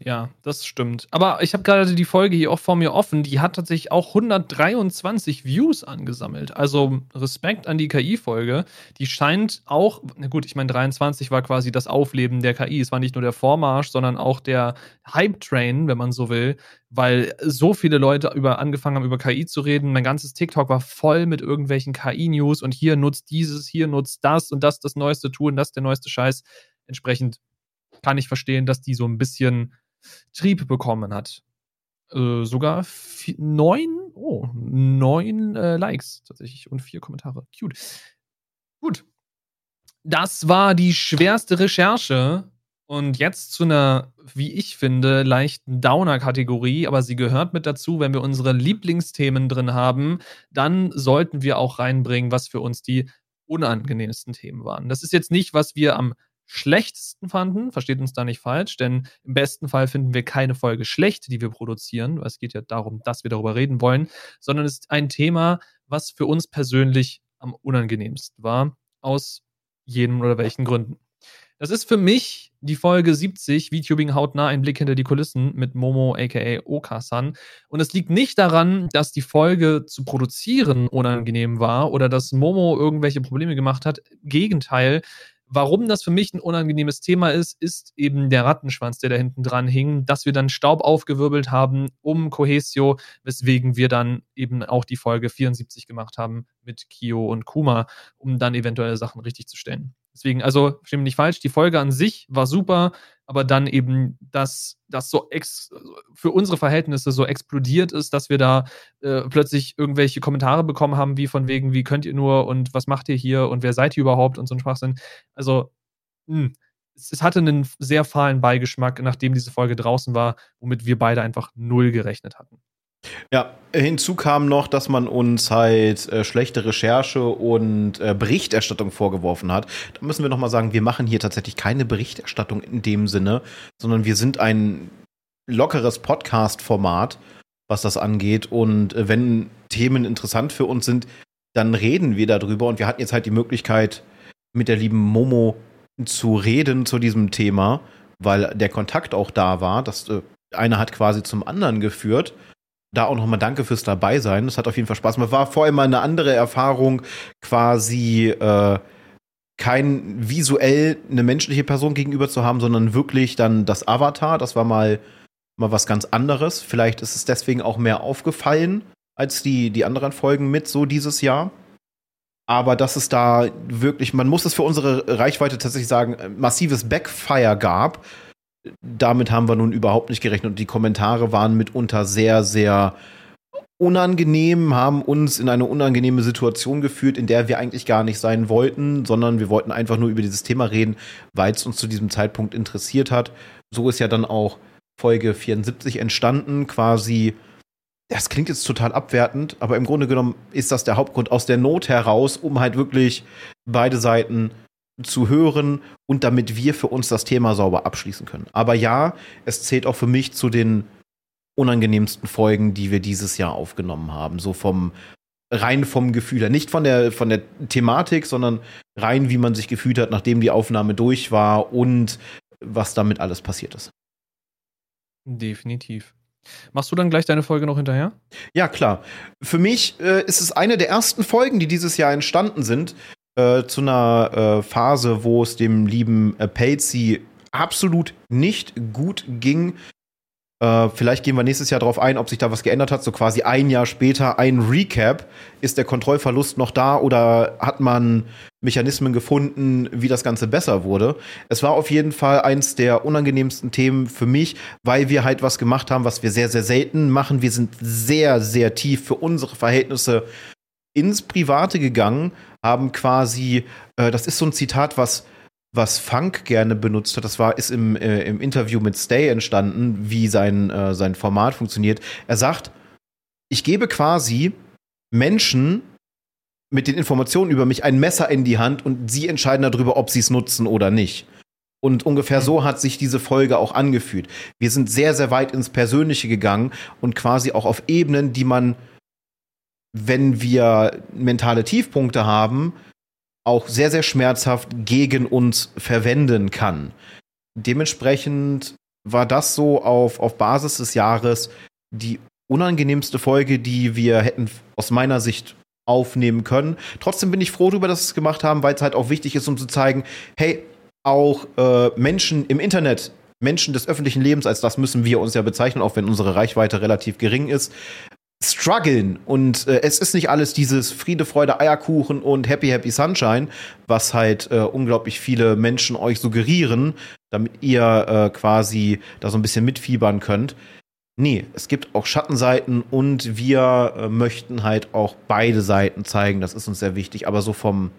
Ja, das stimmt. Aber ich habe gerade die Folge hier auch vor mir offen. Die hat tatsächlich auch 123 Views angesammelt. Also Respekt an die KI-Folge. Die scheint auch, na gut, ich meine, 23 war quasi das Aufleben der KI. Es war nicht nur der Vormarsch, sondern auch der Hype-Train, wenn man so will, weil so viele Leute über, angefangen haben, über KI zu reden. Mein ganzes TikTok war voll mit irgendwelchen KI-News und hier nutzt dieses, hier nutzt das und das das neueste Tool und das der neueste Scheiß. Entsprechend kann ich verstehen, dass die so ein bisschen Trieb bekommen hat. Äh, sogar neun, oh, neun äh, Likes tatsächlich und vier Kommentare. Cute. Gut. Das war die schwerste Recherche. Und jetzt zu einer, wie ich finde, leichten Downer-Kategorie, aber sie gehört mit dazu, wenn wir unsere Lieblingsthemen drin haben, dann sollten wir auch reinbringen, was für uns die unangenehmsten Themen waren. Das ist jetzt nicht, was wir am schlechtesten fanden, versteht uns da nicht falsch, denn im besten Fall finden wir keine Folge schlecht, die wir produzieren, weil es geht ja darum, dass wir darüber reden wollen, sondern es ist ein Thema, was für uns persönlich am unangenehmsten war, aus jedem oder welchen Gründen. Das ist für mich die Folge 70, VTubing hautnah, ein Blick hinter die Kulissen mit Momo aka Okasan. Und es liegt nicht daran, dass die Folge zu produzieren unangenehm war oder dass Momo irgendwelche Probleme gemacht hat. Gegenteil, Warum das für mich ein unangenehmes Thema ist, ist eben der Rattenschwanz, der da hinten dran hing, dass wir dann Staub aufgewirbelt haben um Cohesio, weswegen wir dann eben auch die Folge 74 gemacht haben mit Kyo und Kuma, um dann eventuelle Sachen richtig zu stellen. Deswegen, also, stimme nicht falsch, die Folge an sich war super, aber dann eben, dass das so ex für unsere Verhältnisse so explodiert ist, dass wir da äh, plötzlich irgendwelche Kommentare bekommen haben, wie von wegen, wie könnt ihr nur und was macht ihr hier und wer seid ihr überhaupt und so ein Schwachsinn. Also, mh, hm, es, es hatte einen sehr fahlen Beigeschmack, nachdem diese Folge draußen war, womit wir beide einfach null gerechnet hatten. Ja, hinzu kam noch, dass man uns halt äh, schlechte Recherche und äh, Berichterstattung vorgeworfen hat. Da müssen wir nochmal sagen, wir machen hier tatsächlich keine Berichterstattung in dem Sinne, sondern wir sind ein lockeres Podcast-Format, was das angeht. Und äh, wenn Themen interessant für uns sind, dann reden wir darüber. Und wir hatten jetzt halt die Möglichkeit, mit der lieben Momo zu reden zu diesem Thema, weil der Kontakt auch da war. Das äh, eine hat quasi zum anderen geführt. Da auch nochmal danke fürs Dabeisein. Das hat auf jeden Fall Spaß gemacht. War vorher mal eine andere Erfahrung, quasi äh, kein visuell eine menschliche Person gegenüber zu haben, sondern wirklich dann das Avatar. Das war mal, mal was ganz anderes. Vielleicht ist es deswegen auch mehr aufgefallen als die, die anderen Folgen mit so dieses Jahr. Aber dass es da wirklich, man muss es für unsere Reichweite tatsächlich sagen, massives Backfire gab. Damit haben wir nun überhaupt nicht gerechnet. Und die Kommentare waren mitunter sehr, sehr unangenehm, haben uns in eine unangenehme Situation geführt, in der wir eigentlich gar nicht sein wollten, sondern wir wollten einfach nur über dieses Thema reden, weil es uns zu diesem Zeitpunkt interessiert hat. So ist ja dann auch Folge 74 entstanden, quasi das klingt jetzt total abwertend, aber im Grunde genommen ist das der Hauptgrund aus der Not heraus, um halt wirklich beide Seiten zu hören und damit wir für uns das Thema sauber abschließen können. Aber ja, es zählt auch für mich zu den unangenehmsten Folgen, die wir dieses Jahr aufgenommen haben. So vom rein vom Gefühl her. Nicht von der, von der Thematik, sondern rein, wie man sich gefühlt hat, nachdem die Aufnahme durch war und was damit alles passiert ist. Definitiv. Machst du dann gleich deine Folge noch hinterher? Ja, klar. Für mich äh, ist es eine der ersten Folgen, die dieses Jahr entstanden sind, äh, zu einer äh, Phase, wo es dem lieben äh, Pelzi absolut nicht gut ging. Äh, vielleicht gehen wir nächstes Jahr darauf ein, ob sich da was geändert hat. So quasi ein Jahr später ein Recap. Ist der Kontrollverlust noch da oder hat man Mechanismen gefunden, wie das Ganze besser wurde? Es war auf jeden Fall eins der unangenehmsten Themen für mich, weil wir halt was gemacht haben, was wir sehr, sehr selten machen. Wir sind sehr, sehr tief für unsere Verhältnisse ins Private gegangen, haben quasi, äh, das ist so ein Zitat, was was Funk gerne benutzt hat, das war, ist im, äh, im Interview mit Stay entstanden, wie sein, äh, sein Format funktioniert. Er sagt, ich gebe quasi Menschen mit den Informationen über mich ein Messer in die Hand und sie entscheiden darüber, ob sie es nutzen oder nicht. Und ungefähr so hat sich diese Folge auch angefühlt. Wir sind sehr, sehr weit ins Persönliche gegangen und quasi auch auf Ebenen, die man, wenn wir mentale Tiefpunkte haben, auch sehr, sehr schmerzhaft gegen uns verwenden kann. Dementsprechend war das so auf, auf Basis des Jahres die unangenehmste Folge, die wir hätten aus meiner Sicht aufnehmen können. Trotzdem bin ich froh darüber, dass wir es gemacht haben, weil es halt auch wichtig ist, um zu zeigen, hey, auch äh, Menschen im Internet, Menschen des öffentlichen Lebens, als das müssen wir uns ja bezeichnen, auch wenn unsere Reichweite relativ gering ist, strugglen und äh, es ist nicht alles dieses Friede, Freude, Eierkuchen und Happy, Happy Sunshine, was halt äh, unglaublich viele Menschen euch suggerieren, damit ihr äh, quasi da so ein bisschen mitfiebern könnt. Nee, es gibt auch Schattenseiten und wir äh, möchten halt auch beide Seiten zeigen, das ist uns sehr wichtig, aber so vom,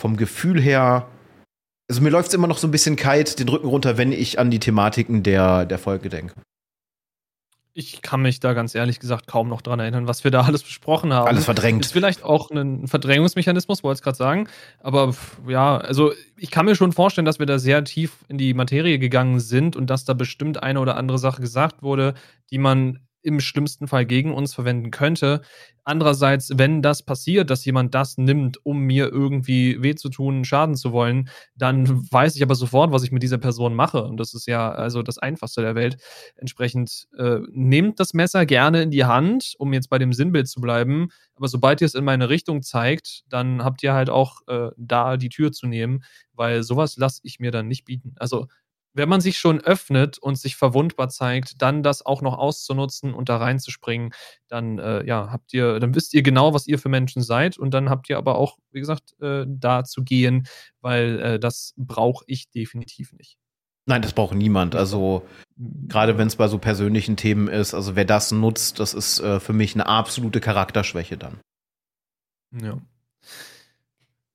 vom Gefühl her, also mir läuft es immer noch so ein bisschen kalt den Rücken runter, wenn ich an die Thematiken der, der Folge denke. Ich kann mich da ganz ehrlich gesagt kaum noch dran erinnern, was wir da alles besprochen haben. Alles verdrängt. Ist vielleicht auch ein Verdrängungsmechanismus, wollte ich gerade sagen. Aber ja, also ich kann mir schon vorstellen, dass wir da sehr tief in die Materie gegangen sind und dass da bestimmt eine oder andere Sache gesagt wurde, die man im schlimmsten Fall gegen uns verwenden könnte. Andererseits, wenn das passiert, dass jemand das nimmt, um mir irgendwie weh zu tun, schaden zu wollen, dann weiß ich aber sofort, was ich mit dieser Person mache. Und das ist ja also das Einfachste der Welt. Entsprechend äh, nehmt das Messer gerne in die Hand, um jetzt bei dem Sinnbild zu bleiben. Aber sobald ihr es in meine Richtung zeigt, dann habt ihr halt auch äh, da die Tür zu nehmen, weil sowas lasse ich mir dann nicht bieten. Also wenn man sich schon öffnet und sich verwundbar zeigt, dann das auch noch auszunutzen und da reinzuspringen, dann äh, ja, habt ihr, dann wisst ihr genau, was ihr für Menschen seid und dann habt ihr aber auch, wie gesagt, äh, da zu gehen, weil äh, das brauche ich definitiv nicht. Nein, das braucht niemand. Also gerade wenn es bei so persönlichen Themen ist, also wer das nutzt, das ist äh, für mich eine absolute Charakterschwäche dann. Ja.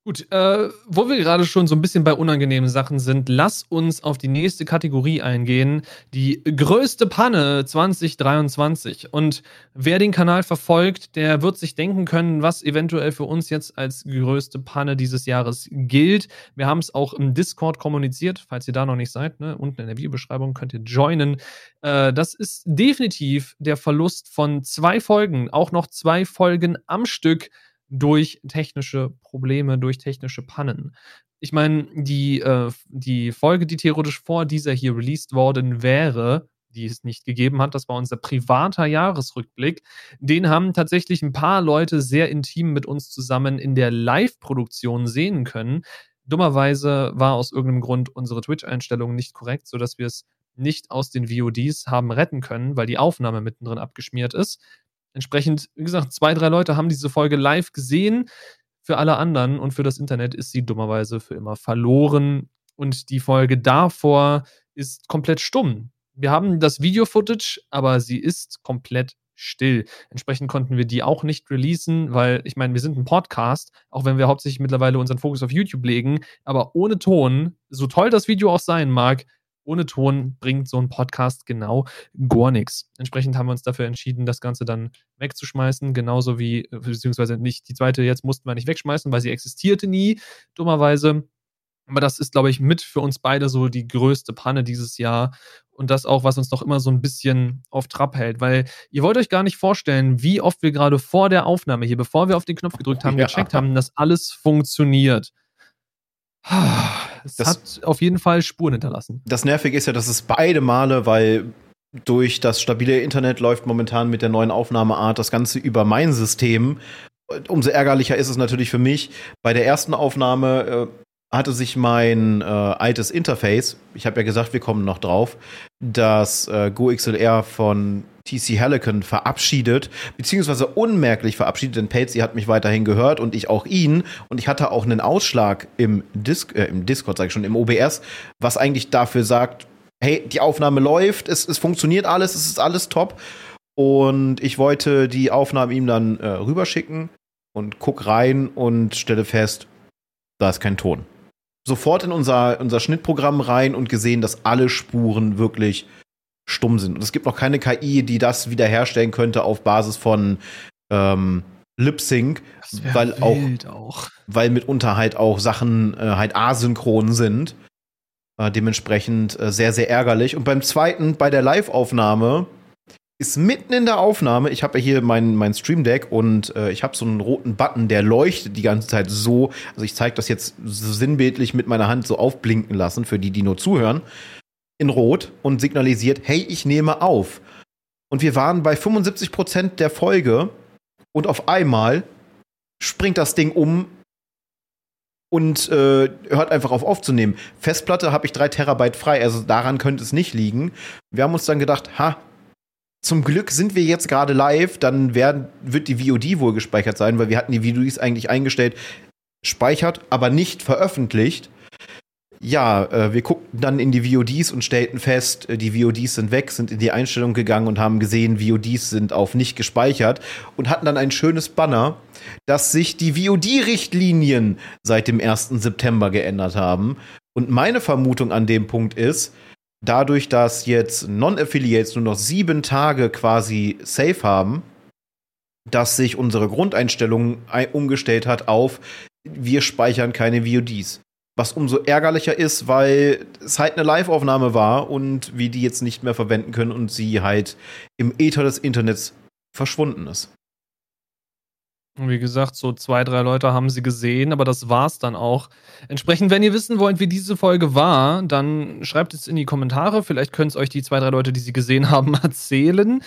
Gut, äh, wo wir gerade schon so ein bisschen bei unangenehmen Sachen sind, lass uns auf die nächste Kategorie eingehen. Die größte Panne 2023. Und wer den Kanal verfolgt, der wird sich denken können, was eventuell für uns jetzt als größte Panne dieses Jahres gilt. Wir haben es auch im Discord kommuniziert, falls ihr da noch nicht seid. Ne? Unten in der Videobeschreibung könnt ihr joinen. Äh, das ist definitiv der Verlust von zwei Folgen, auch noch zwei Folgen am Stück durch technische Probleme, durch technische Pannen. Ich meine, die, äh, die Folge, die theoretisch vor dieser hier released worden wäre, die es nicht gegeben hat, das war unser privater Jahresrückblick. Den haben tatsächlich ein paar Leute sehr intim mit uns zusammen in der Live-Produktion sehen können. Dummerweise war aus irgendeinem Grund unsere Twitch-Einstellung nicht korrekt, sodass wir es nicht aus den VODs haben retten können, weil die Aufnahme mittendrin abgeschmiert ist. Entsprechend, wie gesagt, zwei, drei Leute haben diese Folge live gesehen. Für alle anderen und für das Internet ist sie dummerweise für immer verloren. Und die Folge davor ist komplett stumm. Wir haben das Video-Footage, aber sie ist komplett still. Entsprechend konnten wir die auch nicht releasen, weil ich meine, wir sind ein Podcast, auch wenn wir hauptsächlich mittlerweile unseren Fokus auf YouTube legen, aber ohne Ton, so toll das Video auch sein mag, ohne Ton bringt so ein Podcast genau gar nichts. Entsprechend haben wir uns dafür entschieden, das Ganze dann wegzuschmeißen, genauso wie, beziehungsweise nicht, die zweite jetzt mussten wir nicht wegschmeißen, weil sie existierte nie, dummerweise. Aber das ist, glaube ich, mit für uns beide so die größte Panne dieses Jahr. Und das auch, was uns noch immer so ein bisschen auf Trab hält. Weil ihr wollt euch gar nicht vorstellen, wie oft wir gerade vor der Aufnahme hier, bevor wir auf den Knopf gedrückt haben, ja. gecheckt haben, dass alles funktioniert. Es das, hat auf jeden Fall Spuren hinterlassen. Das Nervige ist ja, dass es beide Male, weil durch das stabile Internet läuft momentan mit der neuen Aufnahmeart das Ganze über mein System. Umso ärgerlicher ist es natürlich für mich. Bei der ersten Aufnahme äh, hatte sich mein äh, altes Interface, ich habe ja gesagt, wir kommen noch drauf, das äh, GoXLR von TC Helicon verabschiedet, beziehungsweise unmerklich verabschiedet, denn Patsy hat mich weiterhin gehört und ich auch ihn. Und ich hatte auch einen Ausschlag im, Dis äh, im Discord, sage ich schon, im OBS, was eigentlich dafür sagt, hey, die Aufnahme läuft, es, es funktioniert alles, es ist alles top. Und ich wollte die Aufnahme ihm dann äh, rüberschicken und guck rein und stelle fest, da ist kein Ton sofort in unser, unser Schnittprogramm rein und gesehen, dass alle Spuren wirklich stumm sind. Und es gibt noch keine KI, die das wiederherstellen könnte auf Basis von ähm, Lip Sync, weil auch, auch, weil mitunter halt auch Sachen äh, halt asynchron sind. Äh, dementsprechend äh, sehr, sehr ärgerlich. Und beim zweiten, bei der Live-Aufnahme, ist mitten in der Aufnahme, ich habe ja hier mein, mein Stream Deck und äh, ich habe so einen roten Button, der leuchtet die ganze Zeit so. Also ich zeige das jetzt so sinnbildlich mit meiner Hand so aufblinken lassen, für die, die nur zuhören, in Rot und signalisiert, hey, ich nehme auf. Und wir waren bei 75 Prozent der Folge und auf einmal springt das Ding um und äh, hört einfach auf aufzunehmen. Festplatte habe ich drei Terabyte frei, also daran könnte es nicht liegen. Wir haben uns dann gedacht, ha, zum Glück sind wir jetzt gerade live, dann werden, wird die VOD wohl gespeichert sein, weil wir hatten die VODs eigentlich eingestellt, speichert, aber nicht veröffentlicht. Ja, äh, wir guckten dann in die VODs und stellten fest, äh, die VODs sind weg, sind in die Einstellung gegangen und haben gesehen, VODs sind auf nicht gespeichert und hatten dann ein schönes Banner, dass sich die VOD-Richtlinien seit dem 1. September geändert haben. Und meine Vermutung an dem Punkt ist, dadurch, dass jetzt Non-Affiliates nur noch sieben Tage quasi safe haben, dass sich unsere Grundeinstellung umgestellt hat auf, wir speichern keine VODs. Was umso ärgerlicher ist, weil es halt eine Live-Aufnahme war und wir die jetzt nicht mehr verwenden können und sie halt im Äther des Internets verschwunden ist. Wie gesagt, so zwei, drei Leute haben sie gesehen, aber das war's dann auch. Entsprechend, wenn ihr wissen wollt, wie diese Folge war, dann schreibt es in die Kommentare. Vielleicht können es euch die zwei, drei Leute, die sie gesehen haben, erzählen.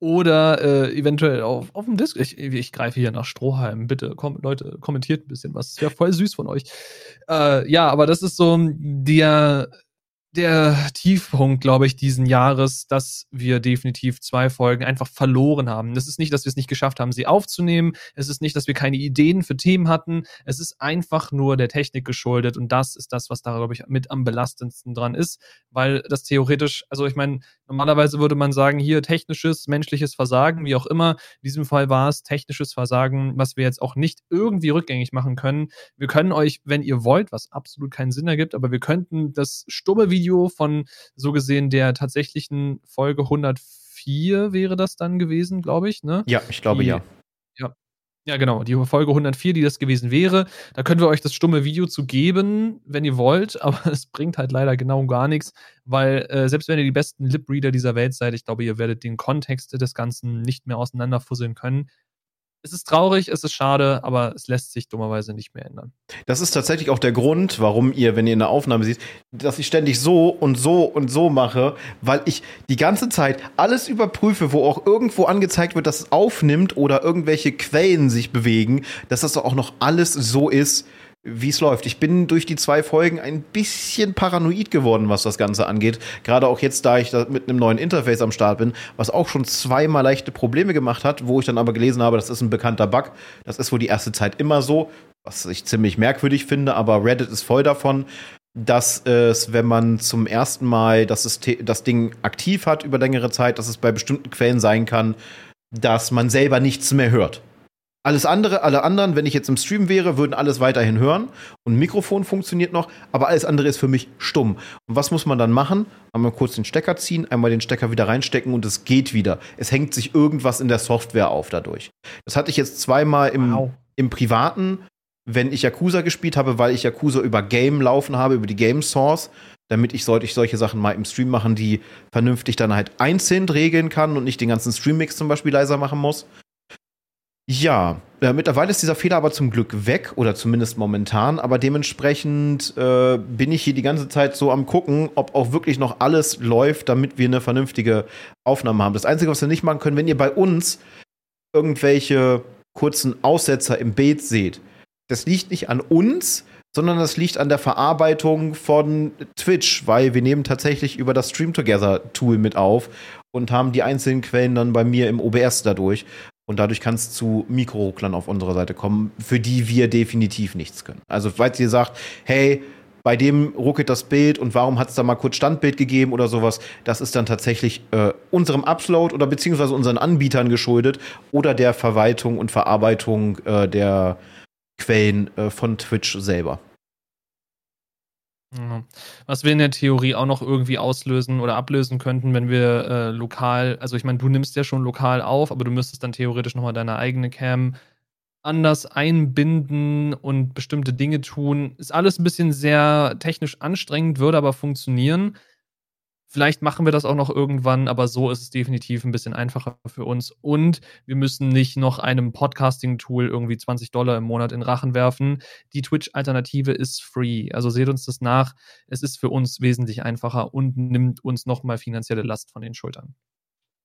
Oder äh, eventuell auf, auf dem Disc. Ich, ich greife hier nach Strohhalm. Bitte, komm, Leute, kommentiert ein bisschen was. Das wäre voll süß von euch. Äh, ja, aber das ist so der der Tiefpunkt, glaube ich, diesen Jahres, dass wir definitiv zwei Folgen einfach verloren haben. Es ist nicht, dass wir es nicht geschafft haben, sie aufzunehmen. Es ist nicht, dass wir keine Ideen für Themen hatten. Es ist einfach nur der Technik geschuldet. Und das ist das, was da, glaube ich, mit am belastendsten dran ist, weil das theoretisch, also ich meine, normalerweise würde man sagen, hier technisches, menschliches Versagen, wie auch immer. In diesem Fall war es technisches Versagen, was wir jetzt auch nicht irgendwie rückgängig machen können. Wir können euch, wenn ihr wollt, was absolut keinen Sinn ergibt, aber wir könnten das stumme Video Video von so gesehen der tatsächlichen Folge 104 wäre das dann gewesen, glaube ich, ne? Ja, ich glaube die, ja. Ja. Ja, genau, die Folge 104, die das gewesen wäre. Da können wir euch das stumme Video zu geben, wenn ihr wollt, aber es bringt halt leider genau gar nichts, weil äh, selbst wenn ihr die besten Lip-Reader dieser Welt seid, ich glaube, ihr werdet den Kontext des Ganzen nicht mehr auseinanderfusseln können es ist traurig, es ist schade, aber es lässt sich dummerweise nicht mehr ändern. Das ist tatsächlich auch der Grund, warum ihr, wenn ihr in der Aufnahme seht, dass ich ständig so und so und so mache, weil ich die ganze Zeit alles überprüfe, wo auch irgendwo angezeigt wird, dass es aufnimmt oder irgendwelche Quellen sich bewegen, dass das auch noch alles so ist, wie es läuft. Ich bin durch die zwei Folgen ein bisschen paranoid geworden, was das Ganze angeht. Gerade auch jetzt, da ich da mit einem neuen Interface am Start bin, was auch schon zweimal leichte Probleme gemacht hat, wo ich dann aber gelesen habe, das ist ein bekannter Bug. Das ist wohl die erste Zeit immer so, was ich ziemlich merkwürdig finde, aber Reddit ist voll davon dass es, wenn man zum ersten Mal das, System, das Ding aktiv hat über längere Zeit, dass es bei bestimmten Quellen sein kann, dass man selber nichts mehr hört. Alles andere, alle anderen, wenn ich jetzt im Stream wäre, würden alles weiterhin hören und ein Mikrofon funktioniert noch, aber alles andere ist für mich stumm. Und was muss man dann machen? Einmal kurz den Stecker ziehen, einmal den Stecker wieder reinstecken und es geht wieder. Es hängt sich irgendwas in der Software auf dadurch. Das hatte ich jetzt zweimal im, wow. im Privaten, wenn ich Yakuza gespielt habe, weil ich Yakuza über Game laufen habe, über die Game Source, damit ich, sollte ich solche Sachen mal im Stream machen, die vernünftig dann halt einzeln regeln kann und nicht den ganzen Streammix zum Beispiel leiser machen muss. Ja, äh, mittlerweile ist dieser Fehler aber zum Glück weg oder zumindest momentan, aber dementsprechend äh, bin ich hier die ganze Zeit so am gucken, ob auch wirklich noch alles läuft, damit wir eine vernünftige Aufnahme haben. Das Einzige, was wir nicht machen können, wenn ihr bei uns irgendwelche kurzen Aussetzer im Bild seht, das liegt nicht an uns, sondern das liegt an der Verarbeitung von Twitch, weil wir nehmen tatsächlich über das Stream Together Tool mit auf und haben die einzelnen Quellen dann bei mir im OBS dadurch. Und dadurch kann es zu Mikrorucklern auf unserer Seite kommen, für die wir definitiv nichts können. Also, falls ihr sagt, hey, bei dem ruckelt das Bild und warum hat es da mal kurz Standbild gegeben oder sowas, das ist dann tatsächlich äh, unserem Upload oder beziehungsweise unseren Anbietern geschuldet oder der Verwaltung und Verarbeitung äh, der Quellen äh, von Twitch selber. Was wir in der Theorie auch noch irgendwie auslösen oder ablösen könnten, wenn wir äh, lokal, also ich meine, du nimmst ja schon lokal auf, aber du müsstest dann theoretisch nochmal deine eigene Cam anders einbinden und bestimmte Dinge tun. Ist alles ein bisschen sehr technisch anstrengend, würde aber funktionieren. Vielleicht machen wir das auch noch irgendwann, aber so ist es definitiv ein bisschen einfacher für uns. Und wir müssen nicht noch einem Podcasting-Tool irgendwie 20 Dollar im Monat in Rachen werfen. Die Twitch-Alternative ist free. Also seht uns das nach. Es ist für uns wesentlich einfacher und nimmt uns nochmal finanzielle Last von den Schultern.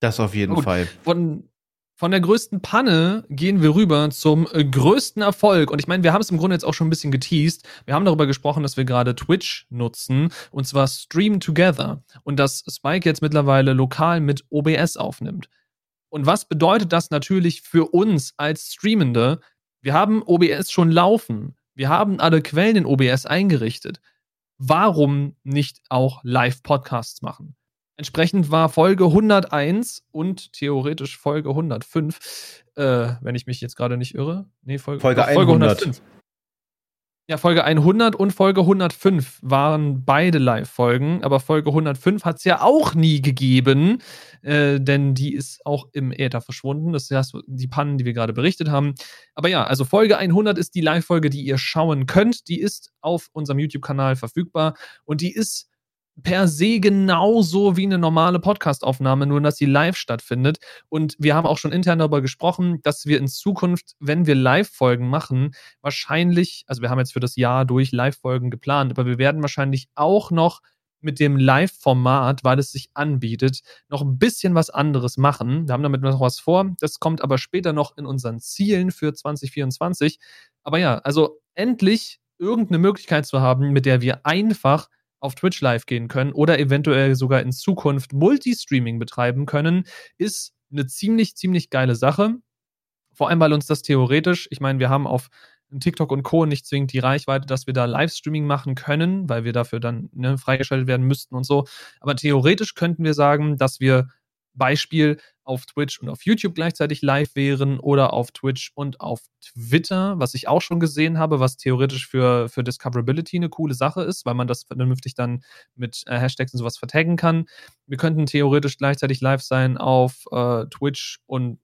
Das auf jeden Gut. Fall. Von, von der größten Panne gehen wir rüber zum äh, größten Erfolg. Und ich meine, wir haben es im Grunde jetzt auch schon ein bisschen geteased. Wir haben darüber gesprochen, dass wir gerade Twitch nutzen, und zwar Stream Together. Und dass Spike jetzt mittlerweile lokal mit OBS aufnimmt. Und was bedeutet das natürlich für uns als Streamende? Wir haben OBS schon laufen. Wir haben alle Quellen in OBS eingerichtet. Warum nicht auch Live-Podcasts machen? Entsprechend war Folge 101 und theoretisch Folge 105, äh, wenn ich mich jetzt gerade nicht irre. Nee, Folge, Folge, doch, Folge 105. Ja, Folge 100 und Folge 105 waren beide Live-Folgen, aber Folge 105 hat es ja auch nie gegeben, äh, denn die ist auch im Äther verschwunden. Das ist die Pannen, die wir gerade berichtet haben. Aber ja, also Folge 100 ist die Live-Folge, die ihr schauen könnt. Die ist auf unserem YouTube-Kanal verfügbar und die ist per se genauso wie eine normale Podcastaufnahme, nur dass sie live stattfindet. Und wir haben auch schon intern darüber gesprochen, dass wir in Zukunft, wenn wir Live-Folgen machen, wahrscheinlich, also wir haben jetzt für das Jahr durch Live-Folgen geplant, aber wir werden wahrscheinlich auch noch mit dem Live-Format, weil es sich anbietet, noch ein bisschen was anderes machen. Wir haben damit noch was vor. Das kommt aber später noch in unseren Zielen für 2024. Aber ja, also endlich irgendeine Möglichkeit zu haben, mit der wir einfach auf Twitch live gehen können oder eventuell sogar in Zukunft Multistreaming betreiben können, ist eine ziemlich, ziemlich geile Sache. Vor allem, weil uns das theoretisch, ich meine, wir haben auf TikTok und Co. nicht zwingend die Reichweite, dass wir da Livestreaming machen können, weil wir dafür dann ne, freigeschaltet werden müssten und so. Aber theoretisch könnten wir sagen, dass wir Beispiel auf Twitch und auf YouTube gleichzeitig live wären oder auf Twitch und auf Twitter, was ich auch schon gesehen habe, was theoretisch für, für Discoverability eine coole Sache ist, weil man das vernünftig dann mit äh, Hashtags und sowas vertaggen kann. Wir könnten theoretisch gleichzeitig live sein auf äh, Twitch und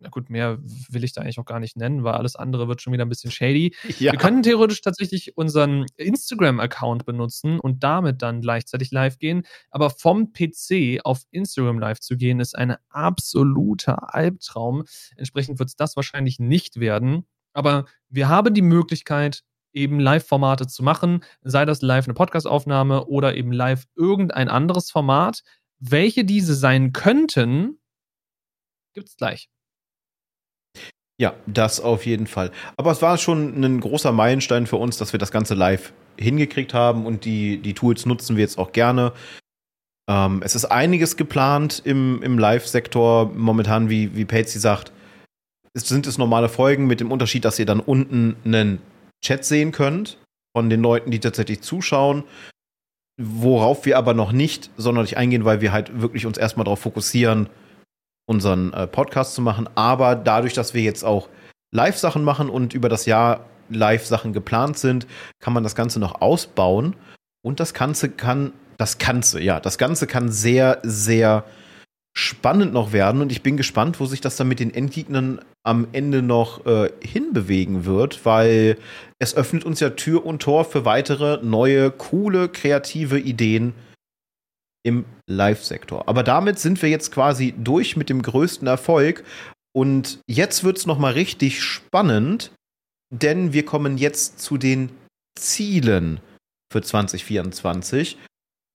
na gut, mehr will ich da eigentlich auch gar nicht nennen, weil alles andere wird schon wieder ein bisschen shady. Ja. Wir können theoretisch tatsächlich unseren Instagram-Account benutzen und damit dann gleichzeitig live gehen. Aber vom PC auf Instagram live zu gehen, ist ein absoluter Albtraum. Entsprechend wird es das wahrscheinlich nicht werden. Aber wir haben die Möglichkeit, eben Live-Formate zu machen, sei das live eine Podcast-Aufnahme oder eben live irgendein anderes Format. Welche diese sein könnten, gibt es gleich. Ja, das auf jeden Fall. Aber es war schon ein großer Meilenstein für uns, dass wir das Ganze live hingekriegt haben und die, die Tools nutzen wir jetzt auch gerne. Ähm, es ist einiges geplant im, im Live-Sektor momentan, wie, wie Patsy sagt. Es sind es normale Folgen mit dem Unterschied, dass ihr dann unten einen Chat sehen könnt von den Leuten, die tatsächlich zuschauen. Worauf wir aber noch nicht sonderlich eingehen, weil wir halt wirklich uns erstmal darauf fokussieren, unseren äh, Podcast zu machen. Aber dadurch, dass wir jetzt auch Live-Sachen machen und über das Jahr Live-Sachen geplant sind, kann man das Ganze noch ausbauen. Und das Ganze kann, das Ganze, ja, das Ganze kann sehr, sehr spannend noch werden. Und ich bin gespannt, wo sich das dann mit den Endgegnern am Ende noch äh, hinbewegen wird, weil es öffnet uns ja Tür und Tor für weitere neue, coole, kreative Ideen im Live-Sektor. Aber damit sind wir jetzt quasi durch mit dem größten Erfolg. Und jetzt wird es nochmal richtig spannend, denn wir kommen jetzt zu den Zielen für 2024.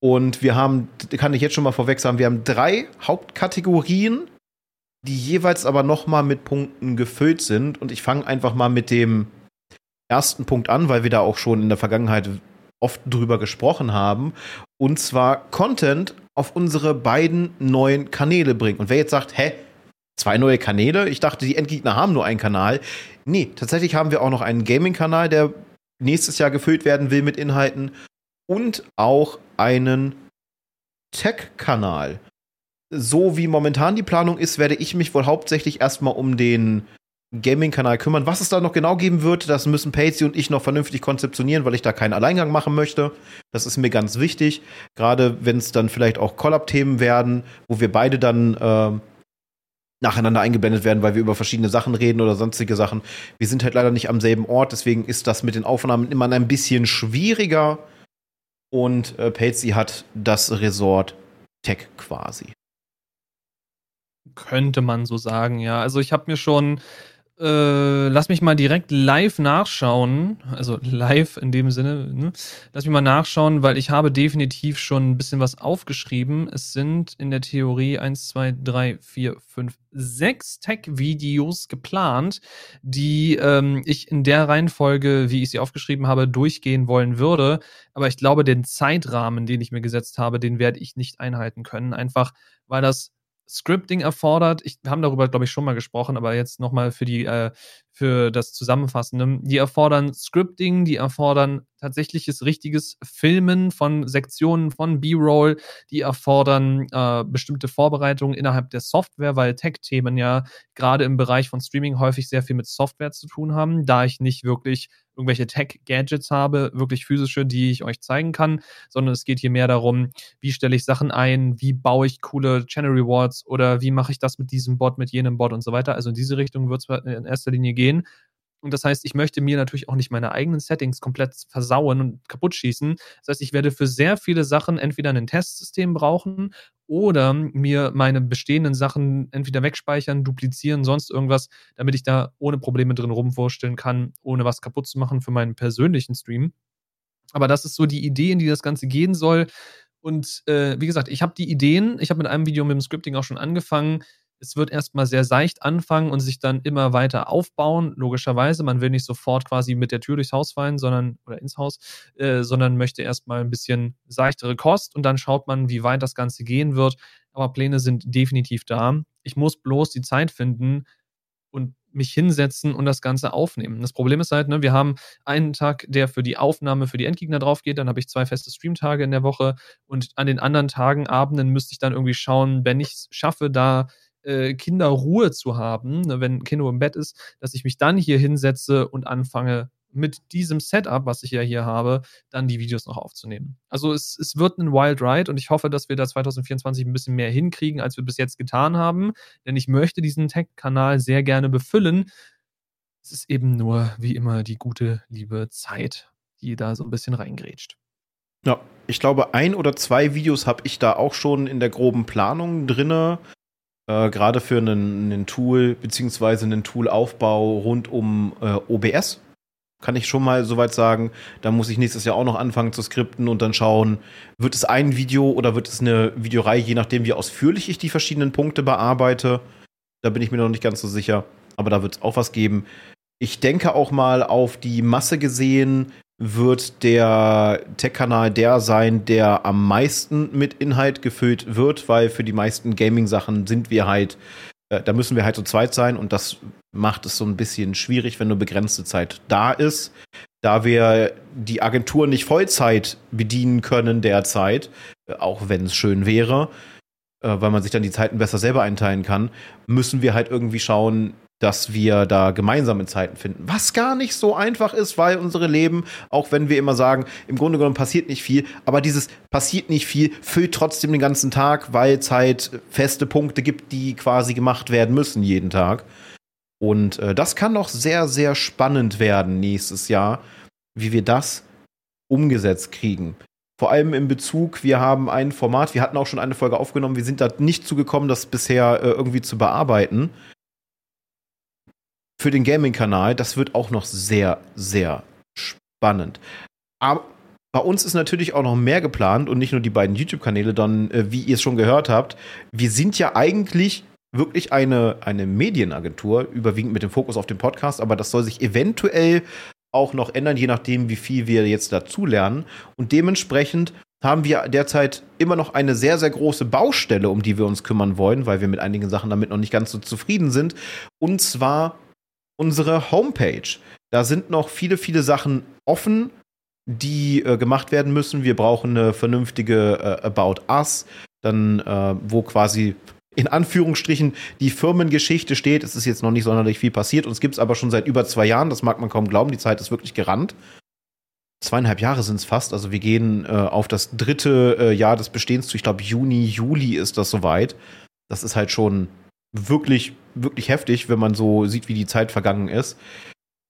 Und wir haben, kann ich jetzt schon mal vorweg sagen, wir haben drei Hauptkategorien, die jeweils aber nochmal mit Punkten gefüllt sind. Und ich fange einfach mal mit dem ersten Punkt an, weil wir da auch schon in der Vergangenheit oft drüber gesprochen haben. Und zwar Content auf unsere beiden neuen Kanäle bringen. Und wer jetzt sagt, hä, zwei neue Kanäle? Ich dachte, die Endgegner haben nur einen Kanal. Nee, tatsächlich haben wir auch noch einen Gaming-Kanal, der nächstes Jahr gefüllt werden will mit Inhalten. Und auch einen Tech-Kanal. So wie momentan die Planung ist, werde ich mich wohl hauptsächlich erstmal um den Gaming-Kanal kümmern. Was es da noch genau geben wird, das müssen Patsy und ich noch vernünftig konzeptionieren, weil ich da keinen Alleingang machen möchte. Das ist mir ganz wichtig. Gerade wenn es dann vielleicht auch Collab-Themen werden, wo wir beide dann äh, nacheinander eingeblendet werden, weil wir über verschiedene Sachen reden oder sonstige Sachen. Wir sind halt leider nicht am selben Ort, deswegen ist das mit den Aufnahmen immer ein bisschen schwieriger. Und äh, Patsy hat das Resort Tech quasi. Könnte man so sagen, ja. Also ich habe mir schon äh, lass mich mal direkt live nachschauen. Also live in dem Sinne. Ne? Lass mich mal nachschauen, weil ich habe definitiv schon ein bisschen was aufgeschrieben. Es sind in der Theorie 1, 2, 3, 4, 5, 6 Tech-Videos geplant, die ähm, ich in der Reihenfolge, wie ich sie aufgeschrieben habe, durchgehen wollen würde. Aber ich glaube, den Zeitrahmen, den ich mir gesetzt habe, den werde ich nicht einhalten können. Einfach, weil das Scripting erfordert. Ich, haben darüber, glaube ich, schon mal gesprochen, aber jetzt nochmal für die, äh, für das Zusammenfassende. Die erfordern Scripting, die erfordern tatsächliches richtiges Filmen von Sektionen von B-Roll, die erfordern äh, bestimmte Vorbereitungen innerhalb der Software, weil Tech-Themen ja gerade im Bereich von Streaming häufig sehr viel mit Software zu tun haben, da ich nicht wirklich irgendwelche Tech-Gadgets habe, wirklich physische, die ich euch zeigen kann, sondern es geht hier mehr darum, wie stelle ich Sachen ein, wie baue ich coole Channel Rewards oder wie mache ich das mit diesem Bot, mit jenem Bot und so weiter. Also in diese Richtung wird es in erster Linie gehen. Und das heißt, ich möchte mir natürlich auch nicht meine eigenen Settings komplett versauen und kaputt schießen. Das heißt, ich werde für sehr viele Sachen entweder ein Testsystem brauchen oder mir meine bestehenden Sachen entweder wegspeichern, duplizieren, sonst irgendwas, damit ich da ohne Probleme drin rumvorstellen kann, ohne was kaputt zu machen für meinen persönlichen Stream. Aber das ist so die Idee, in die das Ganze gehen soll. Und äh, wie gesagt, ich habe die Ideen, ich habe mit einem Video mit dem Scripting auch schon angefangen. Es wird erstmal sehr seicht anfangen und sich dann immer weiter aufbauen, logischerweise. Man will nicht sofort quasi mit der Tür durchs Haus fallen, sondern, oder ins Haus, äh, sondern möchte erstmal ein bisschen seichtere Kost und dann schaut man, wie weit das Ganze gehen wird. Aber Pläne sind definitiv da. Ich muss bloß die Zeit finden und mich hinsetzen und das Ganze aufnehmen. Das Problem ist halt, ne, wir haben einen Tag, der für die Aufnahme für die Endgegner drauf geht, dann habe ich zwei feste Streamtage in der Woche und an den anderen Tagen, Abenden müsste ich dann irgendwie schauen, wenn ich es schaffe, da äh, Kinder Ruhe zu haben, ne, wenn Kinder im Bett ist, dass ich mich dann hier hinsetze und anfange mit diesem Setup, was ich ja hier habe, dann die Videos noch aufzunehmen. Also es, es wird ein Wild Ride und ich hoffe, dass wir da 2024 ein bisschen mehr hinkriegen, als wir bis jetzt getan haben, denn ich möchte diesen Tech-Kanal sehr gerne befüllen. Es ist eben nur, wie immer, die gute, liebe Zeit, die da so ein bisschen reingrätscht. Ja, ich glaube, ein oder zwei Videos habe ich da auch schon in der groben Planung drinne. Äh, Gerade für einen, einen, Tool beziehungsweise einen Toolaufbau rund um äh, OBS kann ich schon mal soweit sagen. Da muss ich nächstes Jahr auch noch anfangen zu skripten und dann schauen, wird es ein Video oder wird es eine Videoreihe, je nachdem, wie ausführlich ich die verschiedenen Punkte bearbeite. Da bin ich mir noch nicht ganz so sicher. Aber da wird es auch was geben. Ich denke auch mal auf die Masse gesehen, wird der Tech-Kanal der sein, der am meisten mit Inhalt gefüllt wird, weil für die meisten Gaming-Sachen sind wir halt äh, da müssen wir halt zu zweit sein und das macht es so ein bisschen schwierig, wenn nur begrenzte Zeit da ist. Da wir die Agentur nicht Vollzeit bedienen können derzeit, äh, auch wenn es schön wäre, äh, weil man sich dann die Zeiten besser selber einteilen kann, müssen wir halt irgendwie schauen, dass wir da gemeinsame Zeiten finden. Was gar nicht so einfach ist, weil unsere Leben, auch wenn wir immer sagen, im Grunde genommen passiert nicht viel, aber dieses passiert nicht viel füllt trotzdem den ganzen Tag, weil es halt feste Punkte gibt, die quasi gemacht werden müssen jeden Tag. Und äh, das kann noch sehr, sehr spannend werden nächstes Jahr, wie wir das umgesetzt kriegen. Vor allem in Bezug, wir haben ein Format, wir hatten auch schon eine Folge aufgenommen, wir sind da nicht zugekommen, das bisher äh, irgendwie zu bearbeiten für den Gaming-Kanal. Das wird auch noch sehr, sehr spannend. Aber bei uns ist natürlich auch noch mehr geplant und nicht nur die beiden YouTube-Kanäle, dann, äh, wie ihr es schon gehört habt. Wir sind ja eigentlich wirklich eine, eine Medienagentur, überwiegend mit dem Fokus auf den Podcast, aber das soll sich eventuell auch noch ändern, je nachdem, wie viel wir jetzt dazu lernen. Und dementsprechend haben wir derzeit immer noch eine sehr, sehr große Baustelle, um die wir uns kümmern wollen, weil wir mit einigen Sachen damit noch nicht ganz so zufrieden sind. Und zwar unsere Homepage. Da sind noch viele, viele Sachen offen, die äh, gemacht werden müssen. Wir brauchen eine vernünftige äh, About Us, dann äh, wo quasi in Anführungsstrichen die Firmengeschichte steht. Es ist jetzt noch nicht sonderlich viel passiert und es gibt es aber schon seit über zwei Jahren. Das mag man kaum glauben. Die Zeit ist wirklich gerannt. Zweieinhalb Jahre sind es fast. Also wir gehen äh, auf das dritte äh, Jahr des Bestehens zu. Ich glaube Juni, Juli ist das soweit. Das ist halt schon wirklich, wirklich heftig, wenn man so sieht, wie die Zeit vergangen ist.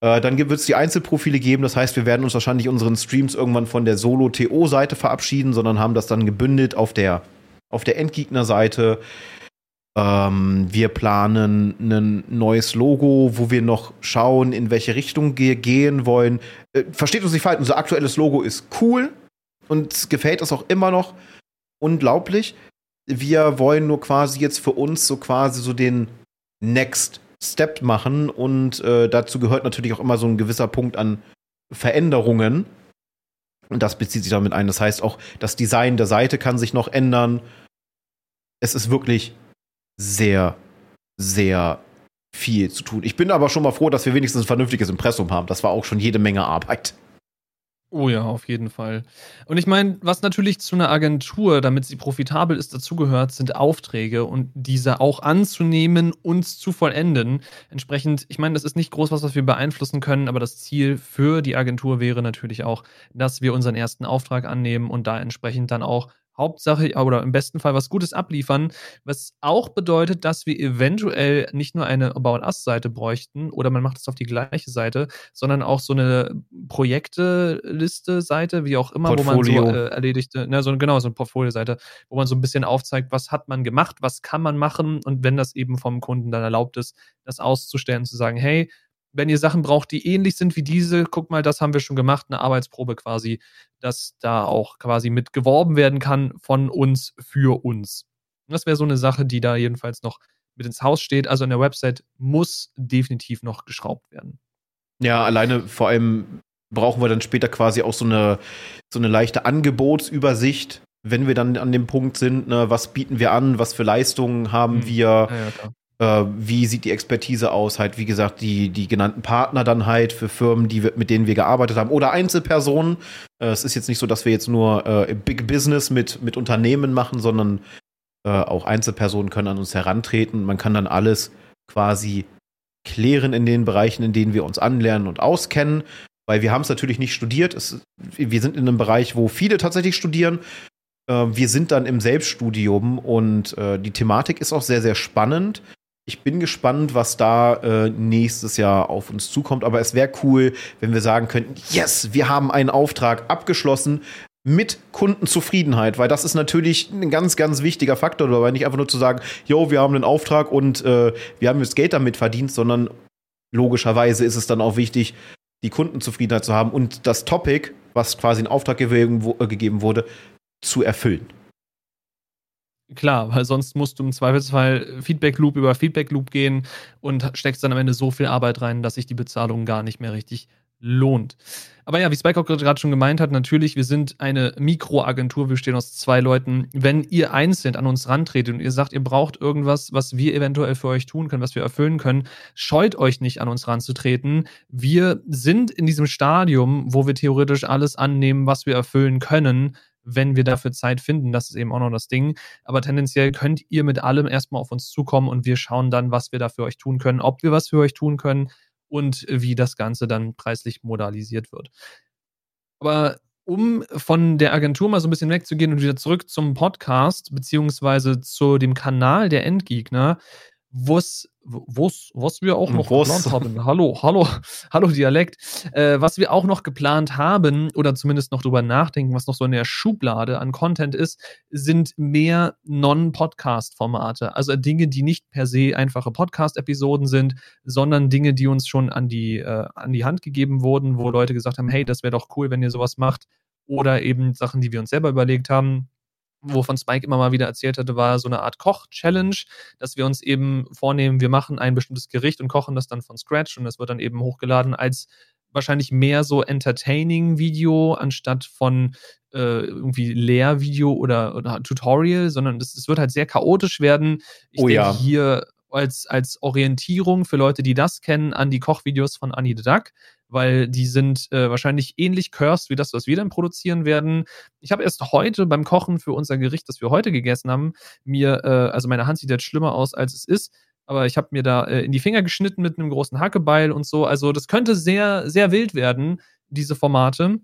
Äh, dann wird es die Einzelprofile geben, das heißt, wir werden uns wahrscheinlich unseren Streams irgendwann von der Solo-TO-Seite verabschieden, sondern haben das dann gebündelt auf der, auf der Endgegner-Seite. Ähm, wir planen ein neues Logo, wo wir noch schauen, in welche Richtung wir gehen wollen. Äh, versteht uns nicht falsch, unser aktuelles Logo ist cool und gefällt uns auch immer noch unglaublich wir wollen nur quasi jetzt für uns so quasi so den Next Step machen und äh, dazu gehört natürlich auch immer so ein gewisser Punkt an Veränderungen. Und das bezieht sich damit ein. Das heißt auch, das Design der Seite kann sich noch ändern. Es ist wirklich sehr, sehr viel zu tun. Ich bin aber schon mal froh, dass wir wenigstens ein vernünftiges Impressum haben. Das war auch schon jede Menge Arbeit. Oh ja, auf jeden Fall. Und ich meine, was natürlich zu einer Agentur, damit sie profitabel ist, dazugehört, sind Aufträge und diese auch anzunehmen und zu vollenden. Entsprechend, ich meine, das ist nicht groß was, was wir beeinflussen können, aber das Ziel für die Agentur wäre natürlich auch, dass wir unseren ersten Auftrag annehmen und da entsprechend dann auch Hauptsache oder im besten Fall was Gutes abliefern, was auch bedeutet, dass wir eventuell nicht nur eine About Us-Seite bräuchten oder man macht es auf die gleiche Seite, sondern auch so eine Projekteliste-Seite, wie auch immer, Portfolio. wo man so äh, erledigte, ne, so, genau, so eine Portfolio-Seite, wo man so ein bisschen aufzeigt, was hat man gemacht, was kann man machen und wenn das eben vom Kunden dann erlaubt ist, das auszustellen, zu sagen, hey, wenn ihr Sachen braucht, die ähnlich sind wie diese, guck mal, das haben wir schon gemacht, eine Arbeitsprobe quasi, dass da auch quasi mit geworben werden kann von uns für uns. Und das wäre so eine Sache, die da jedenfalls noch mit ins Haus steht. Also an der Website muss definitiv noch geschraubt werden. Ja, alleine vor allem brauchen wir dann später quasi auch so eine, so eine leichte Angebotsübersicht, wenn wir dann an dem Punkt sind, ne, was bieten wir an, was für Leistungen haben mhm. wir, ja, ja, äh, wie sieht die Expertise aus, halt, wie gesagt, die, die genannten Partner dann halt für Firmen, die wir, mit denen wir gearbeitet haben oder Einzelpersonen. Äh, es ist jetzt nicht so, dass wir jetzt nur äh, Big Business mit, mit Unternehmen machen, sondern äh, auch Einzelpersonen können an uns herantreten. Man kann dann alles quasi klären in den Bereichen, in denen wir uns anlernen und auskennen. Weil wir haben es natürlich nicht studiert. Es, wir sind in einem Bereich, wo viele tatsächlich studieren. Äh, wir sind dann im Selbststudium und äh, die Thematik ist auch sehr, sehr spannend. Ich bin gespannt, was da äh, nächstes Jahr auf uns zukommt. Aber es wäre cool, wenn wir sagen könnten, yes, wir haben einen Auftrag abgeschlossen mit Kundenzufriedenheit, weil das ist natürlich ein ganz, ganz wichtiger Faktor dabei, nicht einfach nur zu sagen, yo, wir haben einen Auftrag und äh, wir haben das Geld damit verdient, sondern logischerweise ist es dann auch wichtig, die Kundenzufriedenheit zu haben und das Topic, was quasi in Auftrag äh, gegeben wurde, zu erfüllen. Klar, weil sonst musst du im Zweifelsfall Feedback Loop über Feedback Loop gehen und steckst dann am Ende so viel Arbeit rein, dass sich die Bezahlung gar nicht mehr richtig lohnt. Aber ja, wie Spike auch gerade schon gemeint hat, natürlich, wir sind eine Mikroagentur, wir stehen aus zwei Leuten. Wenn ihr einzeln an uns rantretet und ihr sagt, ihr braucht irgendwas, was wir eventuell für euch tun können, was wir erfüllen können, scheut euch nicht an uns ranzutreten. Wir sind in diesem Stadium, wo wir theoretisch alles annehmen, was wir erfüllen können wenn wir dafür Zeit finden. Das ist eben auch noch das Ding. Aber tendenziell könnt ihr mit allem erstmal auf uns zukommen und wir schauen dann, was wir da für euch tun können, ob wir was für euch tun können und wie das Ganze dann preislich modalisiert wird. Aber um von der Agentur mal so ein bisschen wegzugehen und wieder zurück zum Podcast, beziehungsweise zu dem Kanal der Endgegner, was, was, was wir auch noch was? geplant haben. Hallo, hallo, hallo Dialekt. Äh, was wir auch noch geplant haben oder zumindest noch drüber nachdenken, was noch so in der Schublade an Content ist, sind mehr Non-Podcast-Formate. Also Dinge, die nicht per se einfache Podcast-Episoden sind, sondern Dinge, die uns schon an die, äh, an die Hand gegeben wurden, wo Leute gesagt haben, hey, das wäre doch cool, wenn ihr sowas macht. Oder eben Sachen, die wir uns selber überlegt haben wovon Spike immer mal wieder erzählt hatte, war so eine Art Koch-Challenge, dass wir uns eben vornehmen, wir machen ein bestimmtes Gericht und kochen das dann von Scratch und das wird dann eben hochgeladen als wahrscheinlich mehr so Entertaining-Video anstatt von äh, irgendwie Lehrvideo oder, oder Tutorial, sondern es wird halt sehr chaotisch werden. Ich oh, denke ja. hier als, als Orientierung für Leute, die das kennen, an die Kochvideos von Annie the Duck weil die sind äh, wahrscheinlich ähnlich cursed wie das, was wir dann produzieren werden. Ich habe erst heute beim Kochen für unser Gericht, das wir heute gegessen haben, mir, äh, also meine Hand sieht jetzt schlimmer aus, als es ist, aber ich habe mir da äh, in die Finger geschnitten mit einem großen Hackebeil und so. Also das könnte sehr, sehr wild werden, diese Formate.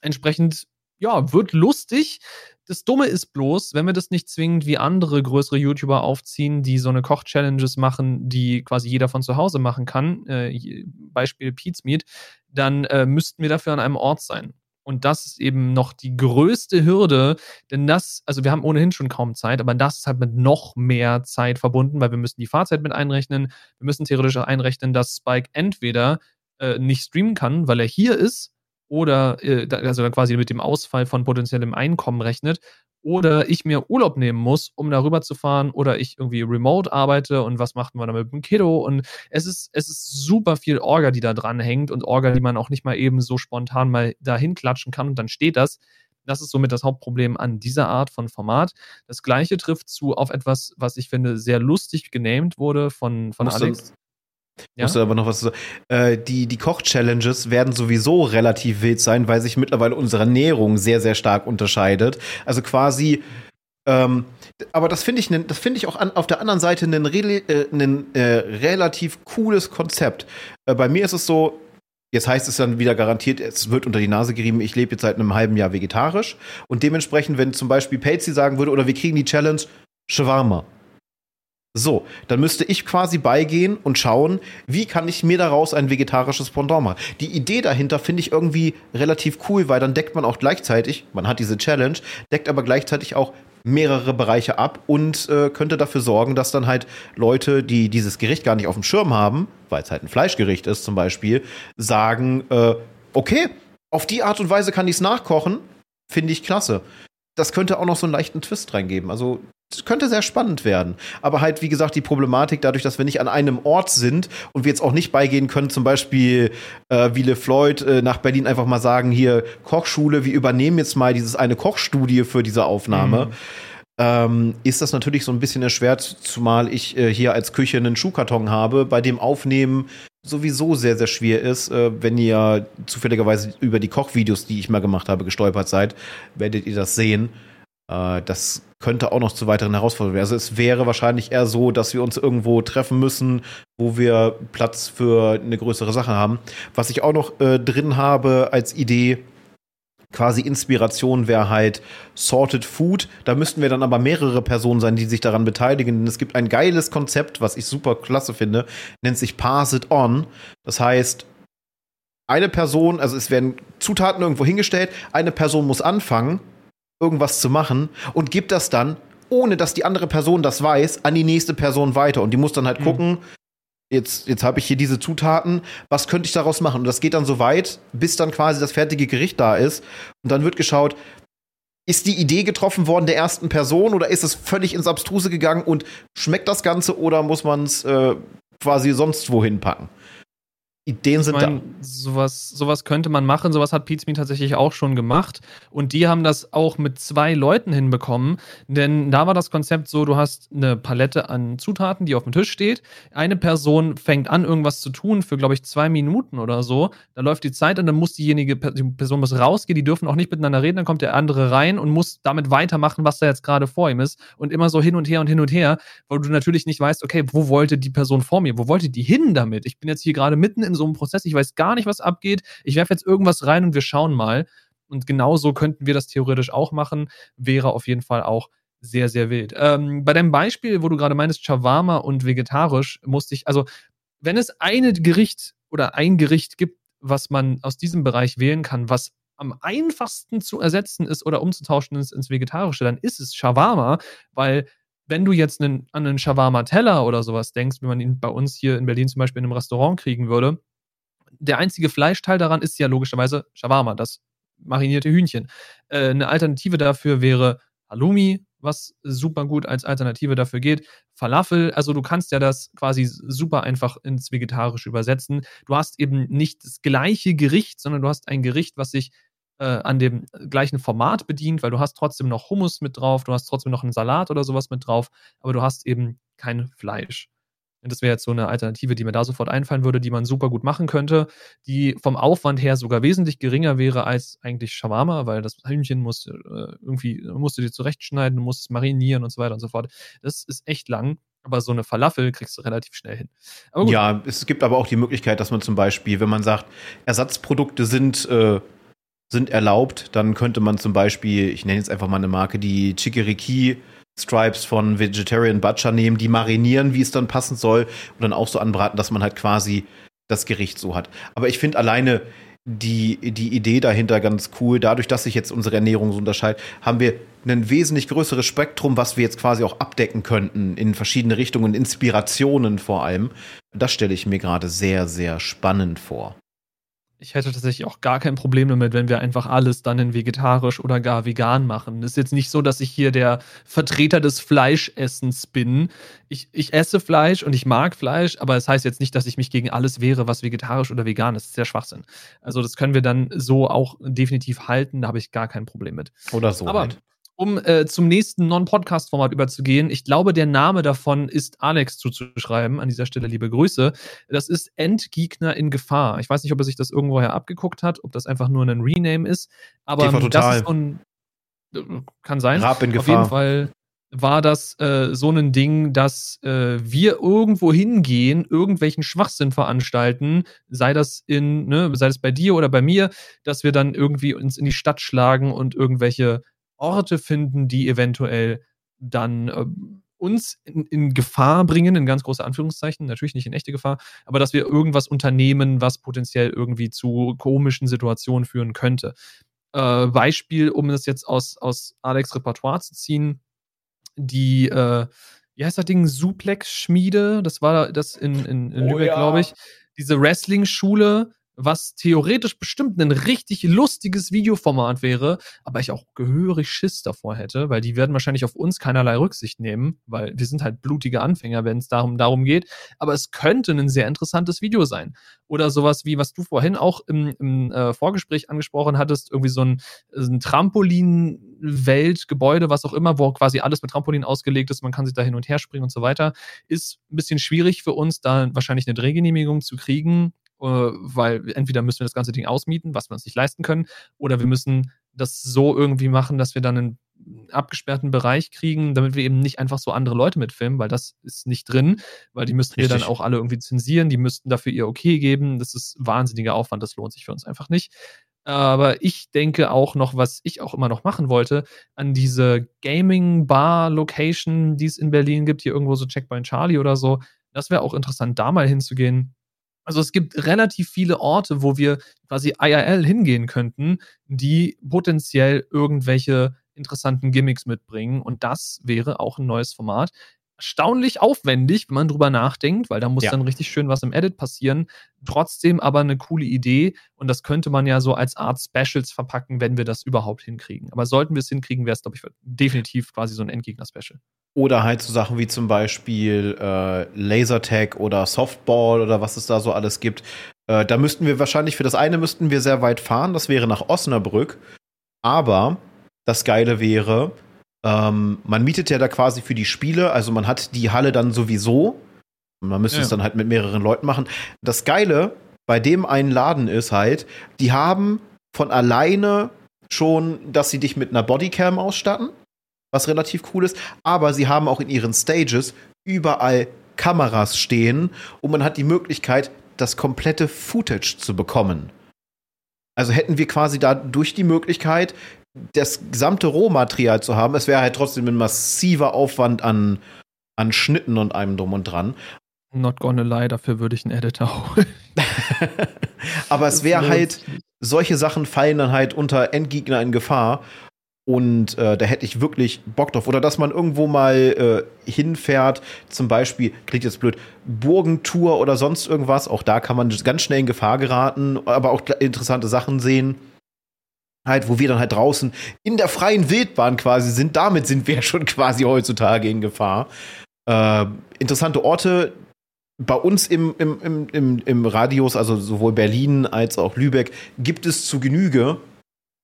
Entsprechend, ja, wird lustig. Das Dumme ist bloß, wenn wir das nicht zwingend wie andere größere YouTuber aufziehen, die so eine Koch-Challenges machen, die quasi jeder von zu Hause machen kann, äh, Beispiel Pete's Meat, dann äh, müssten wir dafür an einem Ort sein. Und das ist eben noch die größte Hürde, denn das, also wir haben ohnehin schon kaum Zeit, aber das ist halt mit noch mehr Zeit verbunden, weil wir müssen die Fahrzeit mit einrechnen. Wir müssen theoretisch einrechnen, dass Spike entweder äh, nicht streamen kann, weil er hier ist, oder äh, also dann quasi mit dem Ausfall von potenziellem Einkommen rechnet oder ich mir Urlaub nehmen muss, um darüber zu fahren oder ich irgendwie remote arbeite und was macht man dann mit dem Kiddo und es ist es ist super viel Orga, die da dran hängt und Orga, die man auch nicht mal eben so spontan mal dahin klatschen kann und dann steht das. Das ist somit das Hauptproblem an dieser Art von Format. Das gleiche trifft zu auf etwas, was ich finde sehr lustig genamed wurde von, von Alex. Ja? Musst du aber noch was sagen. Äh, die die Koch-Challenges werden sowieso relativ wild sein, weil sich mittlerweile unsere Ernährung sehr, sehr stark unterscheidet. Also quasi, ähm, aber das finde ich, das ich auch an, auf der anderen Seite ein, äh, äh, relativ cooles Konzept. Äh, bei mir ist es so, Jetzt heißt es dann wieder garantiert, es wird unter die Nase gerieben, ich lebe jetzt seit einem halben Jahr vegetarisch. Und dementsprechend, wenn zum Beispiel Patsy sagen würde, oder wir kriegen die Challenge Shawarma, so, dann müsste ich quasi beigehen und schauen, wie kann ich mir daraus ein vegetarisches Pendant machen. Die Idee dahinter finde ich irgendwie relativ cool, weil dann deckt man auch gleichzeitig, man hat diese Challenge, deckt aber gleichzeitig auch mehrere Bereiche ab und äh, könnte dafür sorgen, dass dann halt Leute, die dieses Gericht gar nicht auf dem Schirm haben, weil es halt ein Fleischgericht ist zum Beispiel, sagen, äh, okay, auf die Art und Weise kann ich es nachkochen, finde ich klasse. Das könnte auch noch so einen leichten Twist reingeben. Also könnte sehr spannend werden. Aber halt, wie gesagt, die Problematik dadurch, dass wir nicht an einem Ort sind und wir jetzt auch nicht beigehen können, zum Beispiel äh, wie Le Floyd äh, nach Berlin einfach mal sagen, hier Kochschule, wir übernehmen jetzt mal dieses eine Kochstudie für diese Aufnahme. Mhm. Ähm, ist das natürlich so ein bisschen erschwert, zumal ich äh, hier als Küche einen Schuhkarton habe, bei dem Aufnehmen sowieso sehr, sehr schwer ist. Äh, wenn ihr zufälligerweise über die Kochvideos, die ich mal gemacht habe, gestolpert seid, werdet ihr das sehen. Äh, das könnte auch noch zu weiteren Herausforderungen werden. Also es wäre wahrscheinlich eher so, dass wir uns irgendwo treffen müssen, wo wir Platz für eine größere Sache haben. Was ich auch noch äh, drin habe als Idee, quasi Inspiration wäre halt Sorted Food. Da müssten wir dann aber mehrere Personen sein, die sich daran beteiligen. Denn es gibt ein geiles Konzept, was ich super klasse finde, nennt sich Pass It On. Das heißt, eine Person, also es werden Zutaten irgendwo hingestellt, eine Person muss anfangen irgendwas zu machen und gibt das dann, ohne dass die andere Person das weiß, an die nächste Person weiter. Und die muss dann halt mhm. gucken, jetzt, jetzt habe ich hier diese Zutaten, was könnte ich daraus machen? Und das geht dann so weit, bis dann quasi das fertige Gericht da ist. Und dann wird geschaut, ist die Idee getroffen worden der ersten Person oder ist es völlig ins Abstruse gegangen und schmeckt das Ganze oder muss man es äh, quasi sonst wohin packen? Ideen sind ich mein, da. Sowas, sowas könnte man machen. Sowas hat Pizza tatsächlich auch schon gemacht. Und die haben das auch mit zwei Leuten hinbekommen. Denn da war das Konzept so: Du hast eine Palette an Zutaten, die auf dem Tisch steht. Eine Person fängt an, irgendwas zu tun für, glaube ich, zwei Minuten oder so. Da läuft die Zeit und dann muss diejenige die Person muss rausgehen. Die dürfen auch nicht miteinander reden. Dann kommt der andere rein und muss damit weitermachen, was da jetzt gerade vor ihm ist. Und immer so hin und her und hin und her, weil du natürlich nicht weißt, okay, wo wollte die Person vor mir? Wo wollte die hin damit? Ich bin jetzt hier gerade mitten in so einem Prozess, ich weiß gar nicht, was abgeht. Ich werfe jetzt irgendwas rein und wir schauen mal. Und genauso könnten wir das theoretisch auch machen. Wäre auf jeden Fall auch sehr, sehr wild. Ähm, bei deinem Beispiel, wo du gerade meinst, Shawarma und vegetarisch, musste ich, also, wenn es eine Gericht oder ein Gericht gibt, was man aus diesem Bereich wählen kann, was am einfachsten zu ersetzen ist oder umzutauschen ist ins Vegetarische, dann ist es Shawarma, weil wenn du jetzt einen, an einen Shawarma-Teller oder sowas denkst, wie man ihn bei uns hier in Berlin zum Beispiel in einem Restaurant kriegen würde, der einzige Fleischteil daran ist ja logischerweise Shawarma, das marinierte Hühnchen. Äh, eine Alternative dafür wäre Halloumi, was super gut als Alternative dafür geht. Falafel, also du kannst ja das quasi super einfach ins Vegetarische übersetzen. Du hast eben nicht das gleiche Gericht, sondern du hast ein Gericht, was sich äh, an dem gleichen Format bedient, weil du hast trotzdem noch Hummus mit drauf, du hast trotzdem noch einen Salat oder sowas mit drauf, aber du hast eben kein Fleisch. Und das wäre jetzt so eine Alternative, die mir da sofort einfallen würde, die man super gut machen könnte, die vom Aufwand her sogar wesentlich geringer wäre als eigentlich Shawarma, weil das Hühnchen muss äh, irgendwie, musst du dir zurechtschneiden, du musst es marinieren und so weiter und so fort. Das ist echt lang. Aber so eine Falafel kriegst du relativ schnell hin. Ja, es gibt aber auch die Möglichkeit, dass man zum Beispiel, wenn man sagt, Ersatzprodukte sind, äh, sind erlaubt, dann könnte man zum Beispiel, ich nenne jetzt einfach mal eine Marke, die Chickiriki Stripes von Vegetarian Butcher nehmen, die marinieren, wie es dann passen soll und dann auch so anbraten, dass man halt quasi das Gericht so hat. Aber ich finde alleine die, die Idee dahinter ganz cool. Dadurch, dass sich jetzt unsere Ernährung so unterscheidet, haben wir ein wesentlich größeres Spektrum, was wir jetzt quasi auch abdecken könnten in verschiedene Richtungen, Inspirationen vor allem. Das stelle ich mir gerade sehr, sehr spannend vor ich hätte tatsächlich auch gar kein Problem damit, wenn wir einfach alles dann in vegetarisch oder gar vegan machen. Es ist jetzt nicht so, dass ich hier der Vertreter des Fleischessens bin. Ich, ich esse Fleisch und ich mag Fleisch, aber es das heißt jetzt nicht, dass ich mich gegen alles wehre, was vegetarisch oder vegan ist. Das ist der Schwachsinn. Also das können wir dann so auch definitiv halten, da habe ich gar kein Problem mit. Oder so. Aber halt um äh, zum nächsten Non-Podcast-Format überzugehen. Ich glaube, der Name davon ist Alex zuzuschreiben. An dieser Stelle liebe Grüße. Das ist Endgegner in Gefahr. Ich weiß nicht, ob er sich das irgendwoher abgeguckt hat, ob das einfach nur ein Rename ist. Aber TV das ist so ein, kann sein. Rab in Gefahr. Auf jeden Fall war das äh, so ein Ding, dass äh, wir irgendwo hingehen, irgendwelchen Schwachsinn veranstalten, sei das in, ne, sei das bei dir oder bei mir, dass wir dann irgendwie uns in die Stadt schlagen und irgendwelche Orte finden, die eventuell dann äh, uns in, in, Gefahr bringen, in ganz große Anführungszeichen, natürlich nicht in echte Gefahr, aber dass wir irgendwas unternehmen, was potenziell irgendwie zu komischen Situationen führen könnte. Äh, Beispiel, um das jetzt aus, aus Alex Repertoire zu ziehen, die, äh, wie heißt das Ding, Suplex-Schmiede, das war das in, in, in oh, Lübeck, ja. glaube ich, diese Wrestling-Schule, was theoretisch bestimmt ein richtig lustiges Videoformat wäre, aber ich auch gehörig Schiss davor hätte, weil die werden wahrscheinlich auf uns keinerlei Rücksicht nehmen, weil wir sind halt blutige Anfänger, wenn es darum, darum geht. Aber es könnte ein sehr interessantes Video sein. Oder sowas wie, was du vorhin auch im, im äh, Vorgespräch angesprochen hattest, irgendwie so ein, ein Trampolin-Weltgebäude, was auch immer, wo quasi alles mit Trampolin ausgelegt ist, man kann sich da hin und her springen und so weiter, ist ein bisschen schwierig für uns, da wahrscheinlich eine Drehgenehmigung zu kriegen weil entweder müssen wir das ganze Ding ausmieten, was wir uns nicht leisten können, oder wir müssen das so irgendwie machen, dass wir dann einen abgesperrten Bereich kriegen, damit wir eben nicht einfach so andere Leute mitfilmen, weil das ist nicht drin, weil die müssten wir dann auch alle irgendwie zensieren, die müssten dafür ihr Okay geben. Das ist wahnsinniger Aufwand, das lohnt sich für uns einfach nicht. Aber ich denke auch noch, was ich auch immer noch machen wollte, an diese Gaming-Bar-Location, die es in Berlin gibt, hier irgendwo so Checkpoint Charlie oder so. Das wäre auch interessant, da mal hinzugehen also es gibt relativ viele Orte, wo wir quasi IRL hingehen könnten, die potenziell irgendwelche interessanten Gimmicks mitbringen. Und das wäre auch ein neues Format. Erstaunlich aufwendig, wenn man drüber nachdenkt, weil da muss ja. dann richtig schön was im Edit passieren. Trotzdem aber eine coole Idee und das könnte man ja so als Art Specials verpacken, wenn wir das überhaupt hinkriegen. Aber sollten wir es hinkriegen, wäre es, glaube ich, definitiv quasi so ein Endgegner-Special. Oder halt so Sachen wie zum Beispiel äh, Lasertag oder Softball oder was es da so alles gibt. Äh, da müssten wir wahrscheinlich für das eine müssten wir sehr weit fahren, das wäre nach Osnabrück. Aber das Geile wäre, ähm, man mietet ja da quasi für die Spiele, also man hat die Halle dann sowieso. Man müsste ja. es dann halt mit mehreren Leuten machen. Das Geile bei dem einen Laden ist halt, die haben von alleine schon, dass sie dich mit einer Bodycam ausstatten was relativ cool ist. Aber sie haben auch in ihren Stages überall Kameras stehen und man hat die Möglichkeit, das komplette Footage zu bekommen. Also hätten wir quasi dadurch die Möglichkeit, das gesamte Rohmaterial zu haben. Es wäre halt trotzdem ein massiver Aufwand an, an Schnitten und allem drum und dran. Not gonna lie, dafür würde ich einen Editor holen. Aber es wäre halt, solche Sachen fallen dann halt unter Endgegner in Gefahr. Und äh, da hätte ich wirklich Bock drauf. Oder dass man irgendwo mal äh, hinfährt, zum Beispiel, klingt jetzt blöd, Burgentour oder sonst irgendwas. Auch da kann man ganz schnell in Gefahr geraten, aber auch interessante Sachen sehen. Halt, wo wir dann halt draußen in der freien Wildbahn quasi sind. Damit sind wir schon quasi heutzutage in Gefahr. Äh, interessante Orte, bei uns im, im, im, im, im Radius, also sowohl Berlin als auch Lübeck, gibt es zu Genüge.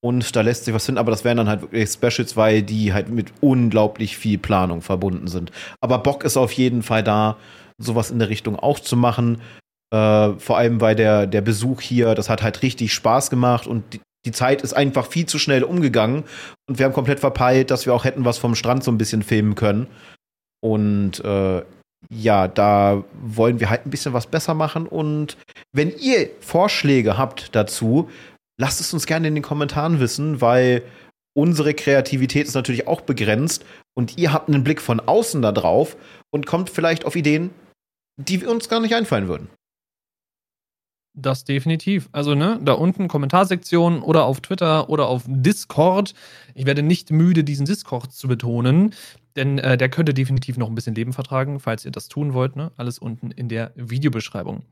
Und da lässt sich was finden, aber das wären dann halt wirklich Specials, weil die halt mit unglaublich viel Planung verbunden sind. Aber Bock ist auf jeden Fall da, sowas in der Richtung auch zu machen. Äh, vor allem, weil der, der Besuch hier, das hat halt richtig Spaß gemacht und die, die Zeit ist einfach viel zu schnell umgegangen und wir haben komplett verpeilt, dass wir auch hätten was vom Strand so ein bisschen filmen können. Und äh, ja, da wollen wir halt ein bisschen was besser machen. Und wenn ihr Vorschläge habt dazu, lasst es uns gerne in den Kommentaren wissen, weil unsere Kreativität ist natürlich auch begrenzt und ihr habt einen Blick von außen da drauf und kommt vielleicht auf Ideen, die uns gar nicht einfallen würden. Das definitiv. Also, ne, da unten Kommentarsektion oder auf Twitter oder auf Discord. Ich werde nicht müde, diesen Discord zu betonen, denn äh, der könnte definitiv noch ein bisschen Leben vertragen, falls ihr das tun wollt. Ne? Alles unten in der Videobeschreibung.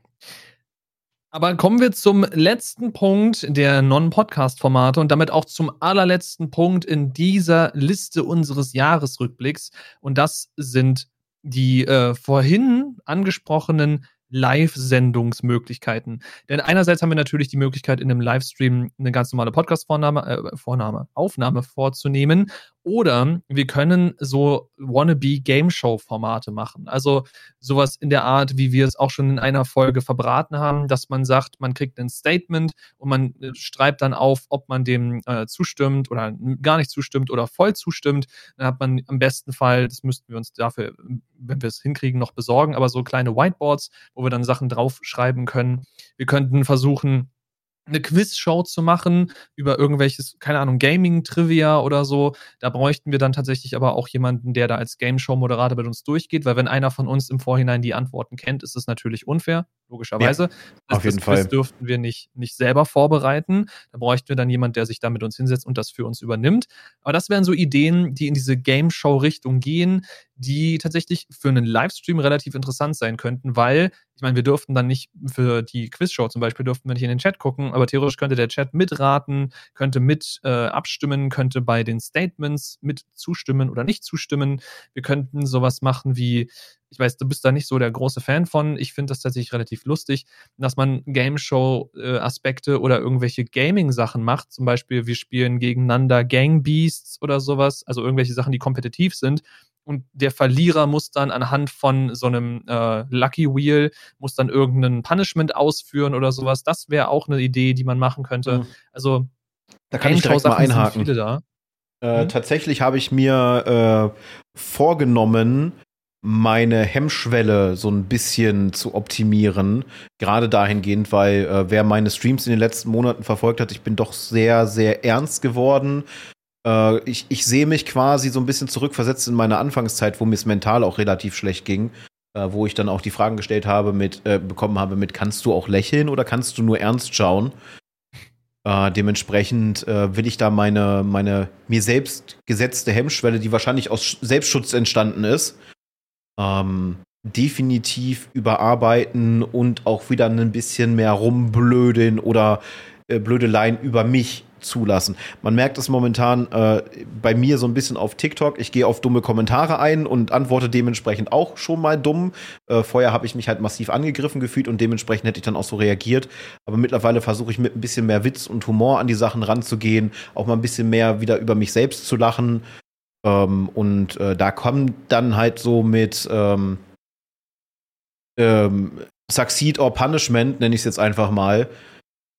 Aber kommen wir zum letzten Punkt der Non-Podcast-Formate und damit auch zum allerletzten Punkt in dieser Liste unseres Jahresrückblicks. Und das sind die äh, vorhin angesprochenen Live-Sendungsmöglichkeiten. Denn einerseits haben wir natürlich die Möglichkeit, in einem Livestream eine ganz normale Podcast-Vornahme, äh, Vornahme, Aufnahme vorzunehmen. Oder wir können so wannabe Game Show Formate machen. Also sowas in der Art, wie wir es auch schon in einer Folge verbraten haben, dass man sagt, man kriegt ein Statement und man äh, schreibt dann auf, ob man dem äh, zustimmt oder gar nicht zustimmt oder voll zustimmt. Dann hat man am besten Fall, das müssten wir uns dafür, wenn wir es hinkriegen, noch besorgen, aber so kleine Whiteboards, wo wir dann Sachen draufschreiben können. Wir könnten versuchen, eine Quizshow zu machen über irgendwelches, keine Ahnung, Gaming-Trivia oder so. Da bräuchten wir dann tatsächlich aber auch jemanden, der da als Game-Show-Moderator mit uns durchgeht, weil wenn einer von uns im Vorhinein die Antworten kennt, ist es natürlich unfair, logischerweise. Ja, das, auf jeden das Fall. Das dürften wir nicht, nicht selber vorbereiten. Da bräuchten wir dann jemanden, der sich da mit uns hinsetzt und das für uns übernimmt. Aber das wären so Ideen, die in diese Game-Show-Richtung gehen, die tatsächlich für einen Livestream relativ interessant sein könnten, weil ich meine, wir durften dann nicht für die Quizshow zum Beispiel, durften wir nicht in den Chat gucken, aber theoretisch könnte der Chat mitraten, könnte mit äh, abstimmen, könnte bei den Statements mit zustimmen oder nicht zustimmen. Wir könnten sowas machen wie, ich weiß, du bist da nicht so der große Fan von. Ich finde das tatsächlich relativ lustig, dass man Game Show-Aspekte äh, oder irgendwelche Gaming-Sachen macht. Zum Beispiel, wir spielen gegeneinander Gang Beasts oder sowas, also irgendwelche Sachen, die kompetitiv sind und der Verlierer muss dann anhand von so einem äh, Lucky Wheel, muss dann irgendein Punishment ausführen oder sowas. Das wäre auch eine Idee, die man machen könnte. Mhm. Also da kann ich direkt mal einhaken. Da. Äh, mhm. Tatsächlich habe ich mir äh, vorgenommen, meine Hemmschwelle so ein bisschen zu optimieren. Gerade dahingehend, weil äh, wer meine Streams in den letzten Monaten verfolgt hat, ich bin doch sehr, sehr ernst geworden. Äh, ich, ich sehe mich quasi so ein bisschen zurückversetzt in meine Anfangszeit, wo mir es mental auch relativ schlecht ging. Äh, wo ich dann auch die Fragen gestellt habe, mit, äh, bekommen habe mit, kannst du auch lächeln oder kannst du nur ernst schauen? Äh, dementsprechend äh, will ich da meine, meine mir selbst gesetzte Hemmschwelle, die wahrscheinlich aus Selbstschutz entstanden ist, ähm, definitiv überarbeiten und auch wieder ein bisschen mehr rumblödeln oder äh, Blödeleien über mich zulassen. Man merkt es momentan äh, bei mir so ein bisschen auf TikTok. Ich gehe auf dumme Kommentare ein und antworte dementsprechend auch schon mal dumm. Äh, vorher habe ich mich halt massiv angegriffen gefühlt und dementsprechend hätte ich dann auch so reagiert. Aber mittlerweile versuche ich mit ein bisschen mehr Witz und Humor an die Sachen ranzugehen, auch mal ein bisschen mehr wieder über mich selbst zu lachen. Ähm, und äh, da kommen dann halt so mit ähm, ähm, Succeed or Punishment, nenne ich es jetzt einfach mal,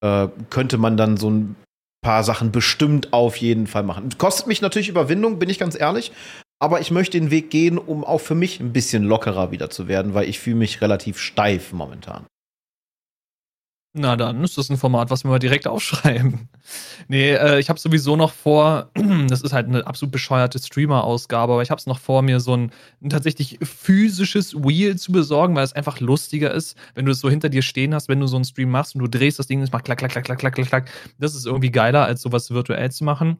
äh, könnte man dann so ein paar Sachen bestimmt auf jeden Fall machen. Kostet mich natürlich Überwindung, bin ich ganz ehrlich. Aber ich möchte den Weg gehen, um auch für mich ein bisschen lockerer wieder zu werden, weil ich fühle mich relativ steif momentan. Na dann ist das ein Format, was wir mal direkt aufschreiben. Nee, äh, ich habe sowieso noch vor, das ist halt eine absolut bescheuerte Streamer-Ausgabe, aber ich habe es noch vor, mir so ein, ein, tatsächlich physisches Wheel zu besorgen, weil es einfach lustiger ist, wenn du es so hinter dir stehen hast, wenn du so einen Stream machst und du drehst das Ding, es macht klack, klack, klack, klack, klack, klack. Das ist irgendwie geiler, als sowas virtuell zu machen.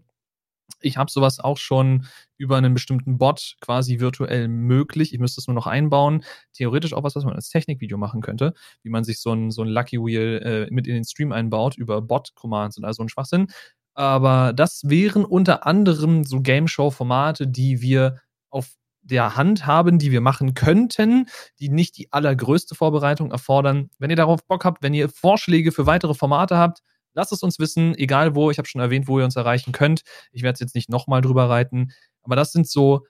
Ich habe sowas auch schon über einen bestimmten Bot quasi virtuell möglich. Ich müsste es nur noch einbauen. Theoretisch auch was, was man als Technikvideo machen könnte, wie man sich so ein, so ein Lucky Wheel äh, mit in den Stream einbaut über Bot-Commands und all so ein Schwachsinn. Aber das wären unter anderem so Game Show-Formate, die wir auf der Hand haben, die wir machen könnten, die nicht die allergrößte Vorbereitung erfordern. Wenn ihr darauf Bock habt, wenn ihr Vorschläge für weitere Formate habt, Lasst es uns wissen, egal wo. Ich habe schon erwähnt, wo ihr uns erreichen könnt. Ich werde es jetzt nicht nochmal drüber reiten. Aber das sind so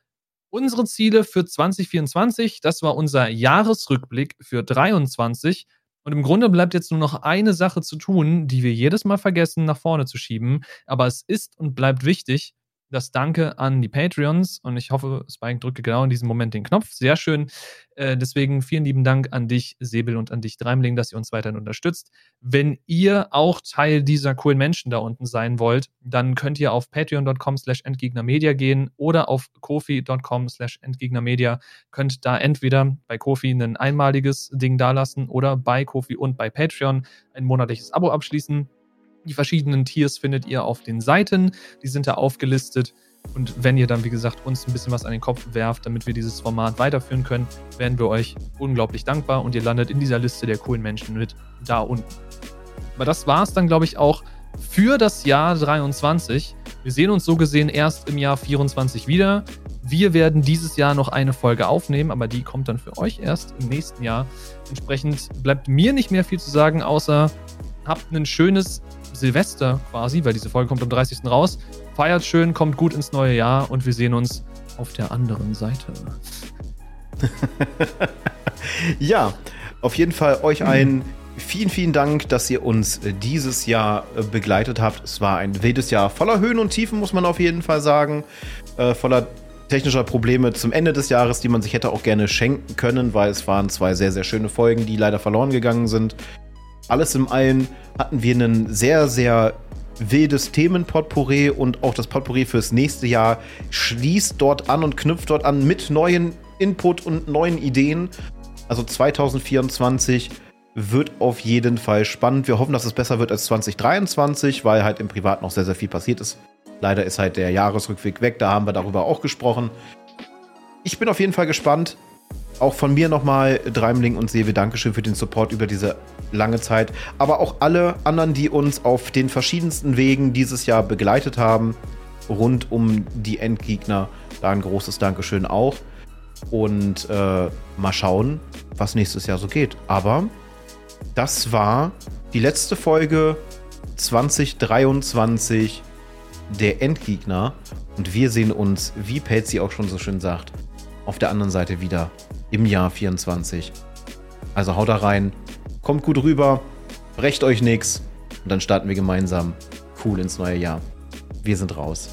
unsere Ziele für 2024. Das war unser Jahresrückblick für 2023. Und im Grunde bleibt jetzt nur noch eine Sache zu tun, die wir jedes Mal vergessen, nach vorne zu schieben. Aber es ist und bleibt wichtig das Danke an die Patreons und ich hoffe, Spike drücke genau in diesem Moment den Knopf. Sehr schön. Äh, deswegen vielen lieben Dank an dich, Säbel, und an dich, Dreimling, dass ihr uns weiterhin unterstützt. Wenn ihr auch Teil dieser coolen Menschen da unten sein wollt, dann könnt ihr auf patreon.com slash entgegnermedia gehen oder auf kofi.com slash entgegnermedia. Könnt da entweder bei Kofi ein einmaliges Ding dalassen oder bei Kofi und bei Patreon ein monatliches Abo abschließen. Die verschiedenen Tiers findet ihr auf den Seiten, die sind da aufgelistet. Und wenn ihr dann, wie gesagt, uns ein bisschen was an den Kopf werft, damit wir dieses Format weiterführen können, wären wir euch unglaublich dankbar und ihr landet in dieser Liste der coolen Menschen mit da unten. Aber das war es dann, glaube ich, auch für das Jahr 23. Wir sehen uns so gesehen erst im Jahr 24 wieder. Wir werden dieses Jahr noch eine Folge aufnehmen, aber die kommt dann für euch erst im nächsten Jahr. Entsprechend bleibt mir nicht mehr viel zu sagen, außer habt ein schönes Silvester quasi, weil diese Folge kommt am 30. raus. Feiert schön, kommt gut ins neue Jahr und wir sehen uns auf der anderen Seite. ja, auf jeden Fall euch ein vielen, vielen Dank, dass ihr uns äh, dieses Jahr äh, begleitet habt. Es war ein wildes Jahr voller Höhen und Tiefen, muss man auf jeden Fall sagen. Äh, voller technischer Probleme zum Ende des Jahres, die man sich hätte auch gerne schenken können, weil es waren zwei sehr, sehr schöne Folgen, die leider verloren gegangen sind. Alles in allem hatten wir ein sehr, sehr wildes Themenpotpourri und auch das Potpourri fürs nächste Jahr schließt dort an und knüpft dort an mit neuen Input und neuen Ideen. Also 2024 wird auf jeden Fall spannend. Wir hoffen, dass es besser wird als 2023, weil halt im Privat noch sehr, sehr viel passiert ist. Leider ist halt der Jahresrückweg weg, da haben wir darüber auch gesprochen. Ich bin auf jeden Fall gespannt, auch von mir nochmal Dreimling und Sewe Dankeschön für den Support über diese lange Zeit. Aber auch alle anderen, die uns auf den verschiedensten Wegen dieses Jahr begleitet haben, rund um die Endgegner. Da ein großes Dankeschön auch. Und äh, mal schauen, was nächstes Jahr so geht. Aber das war die letzte Folge 2023 der Endgegner. Und wir sehen uns, wie Pelzi auch schon so schön sagt, auf der anderen Seite wieder im Jahr 24. Also haut da rein, kommt gut rüber, brecht euch nichts und dann starten wir gemeinsam cool ins neue Jahr. Wir sind raus.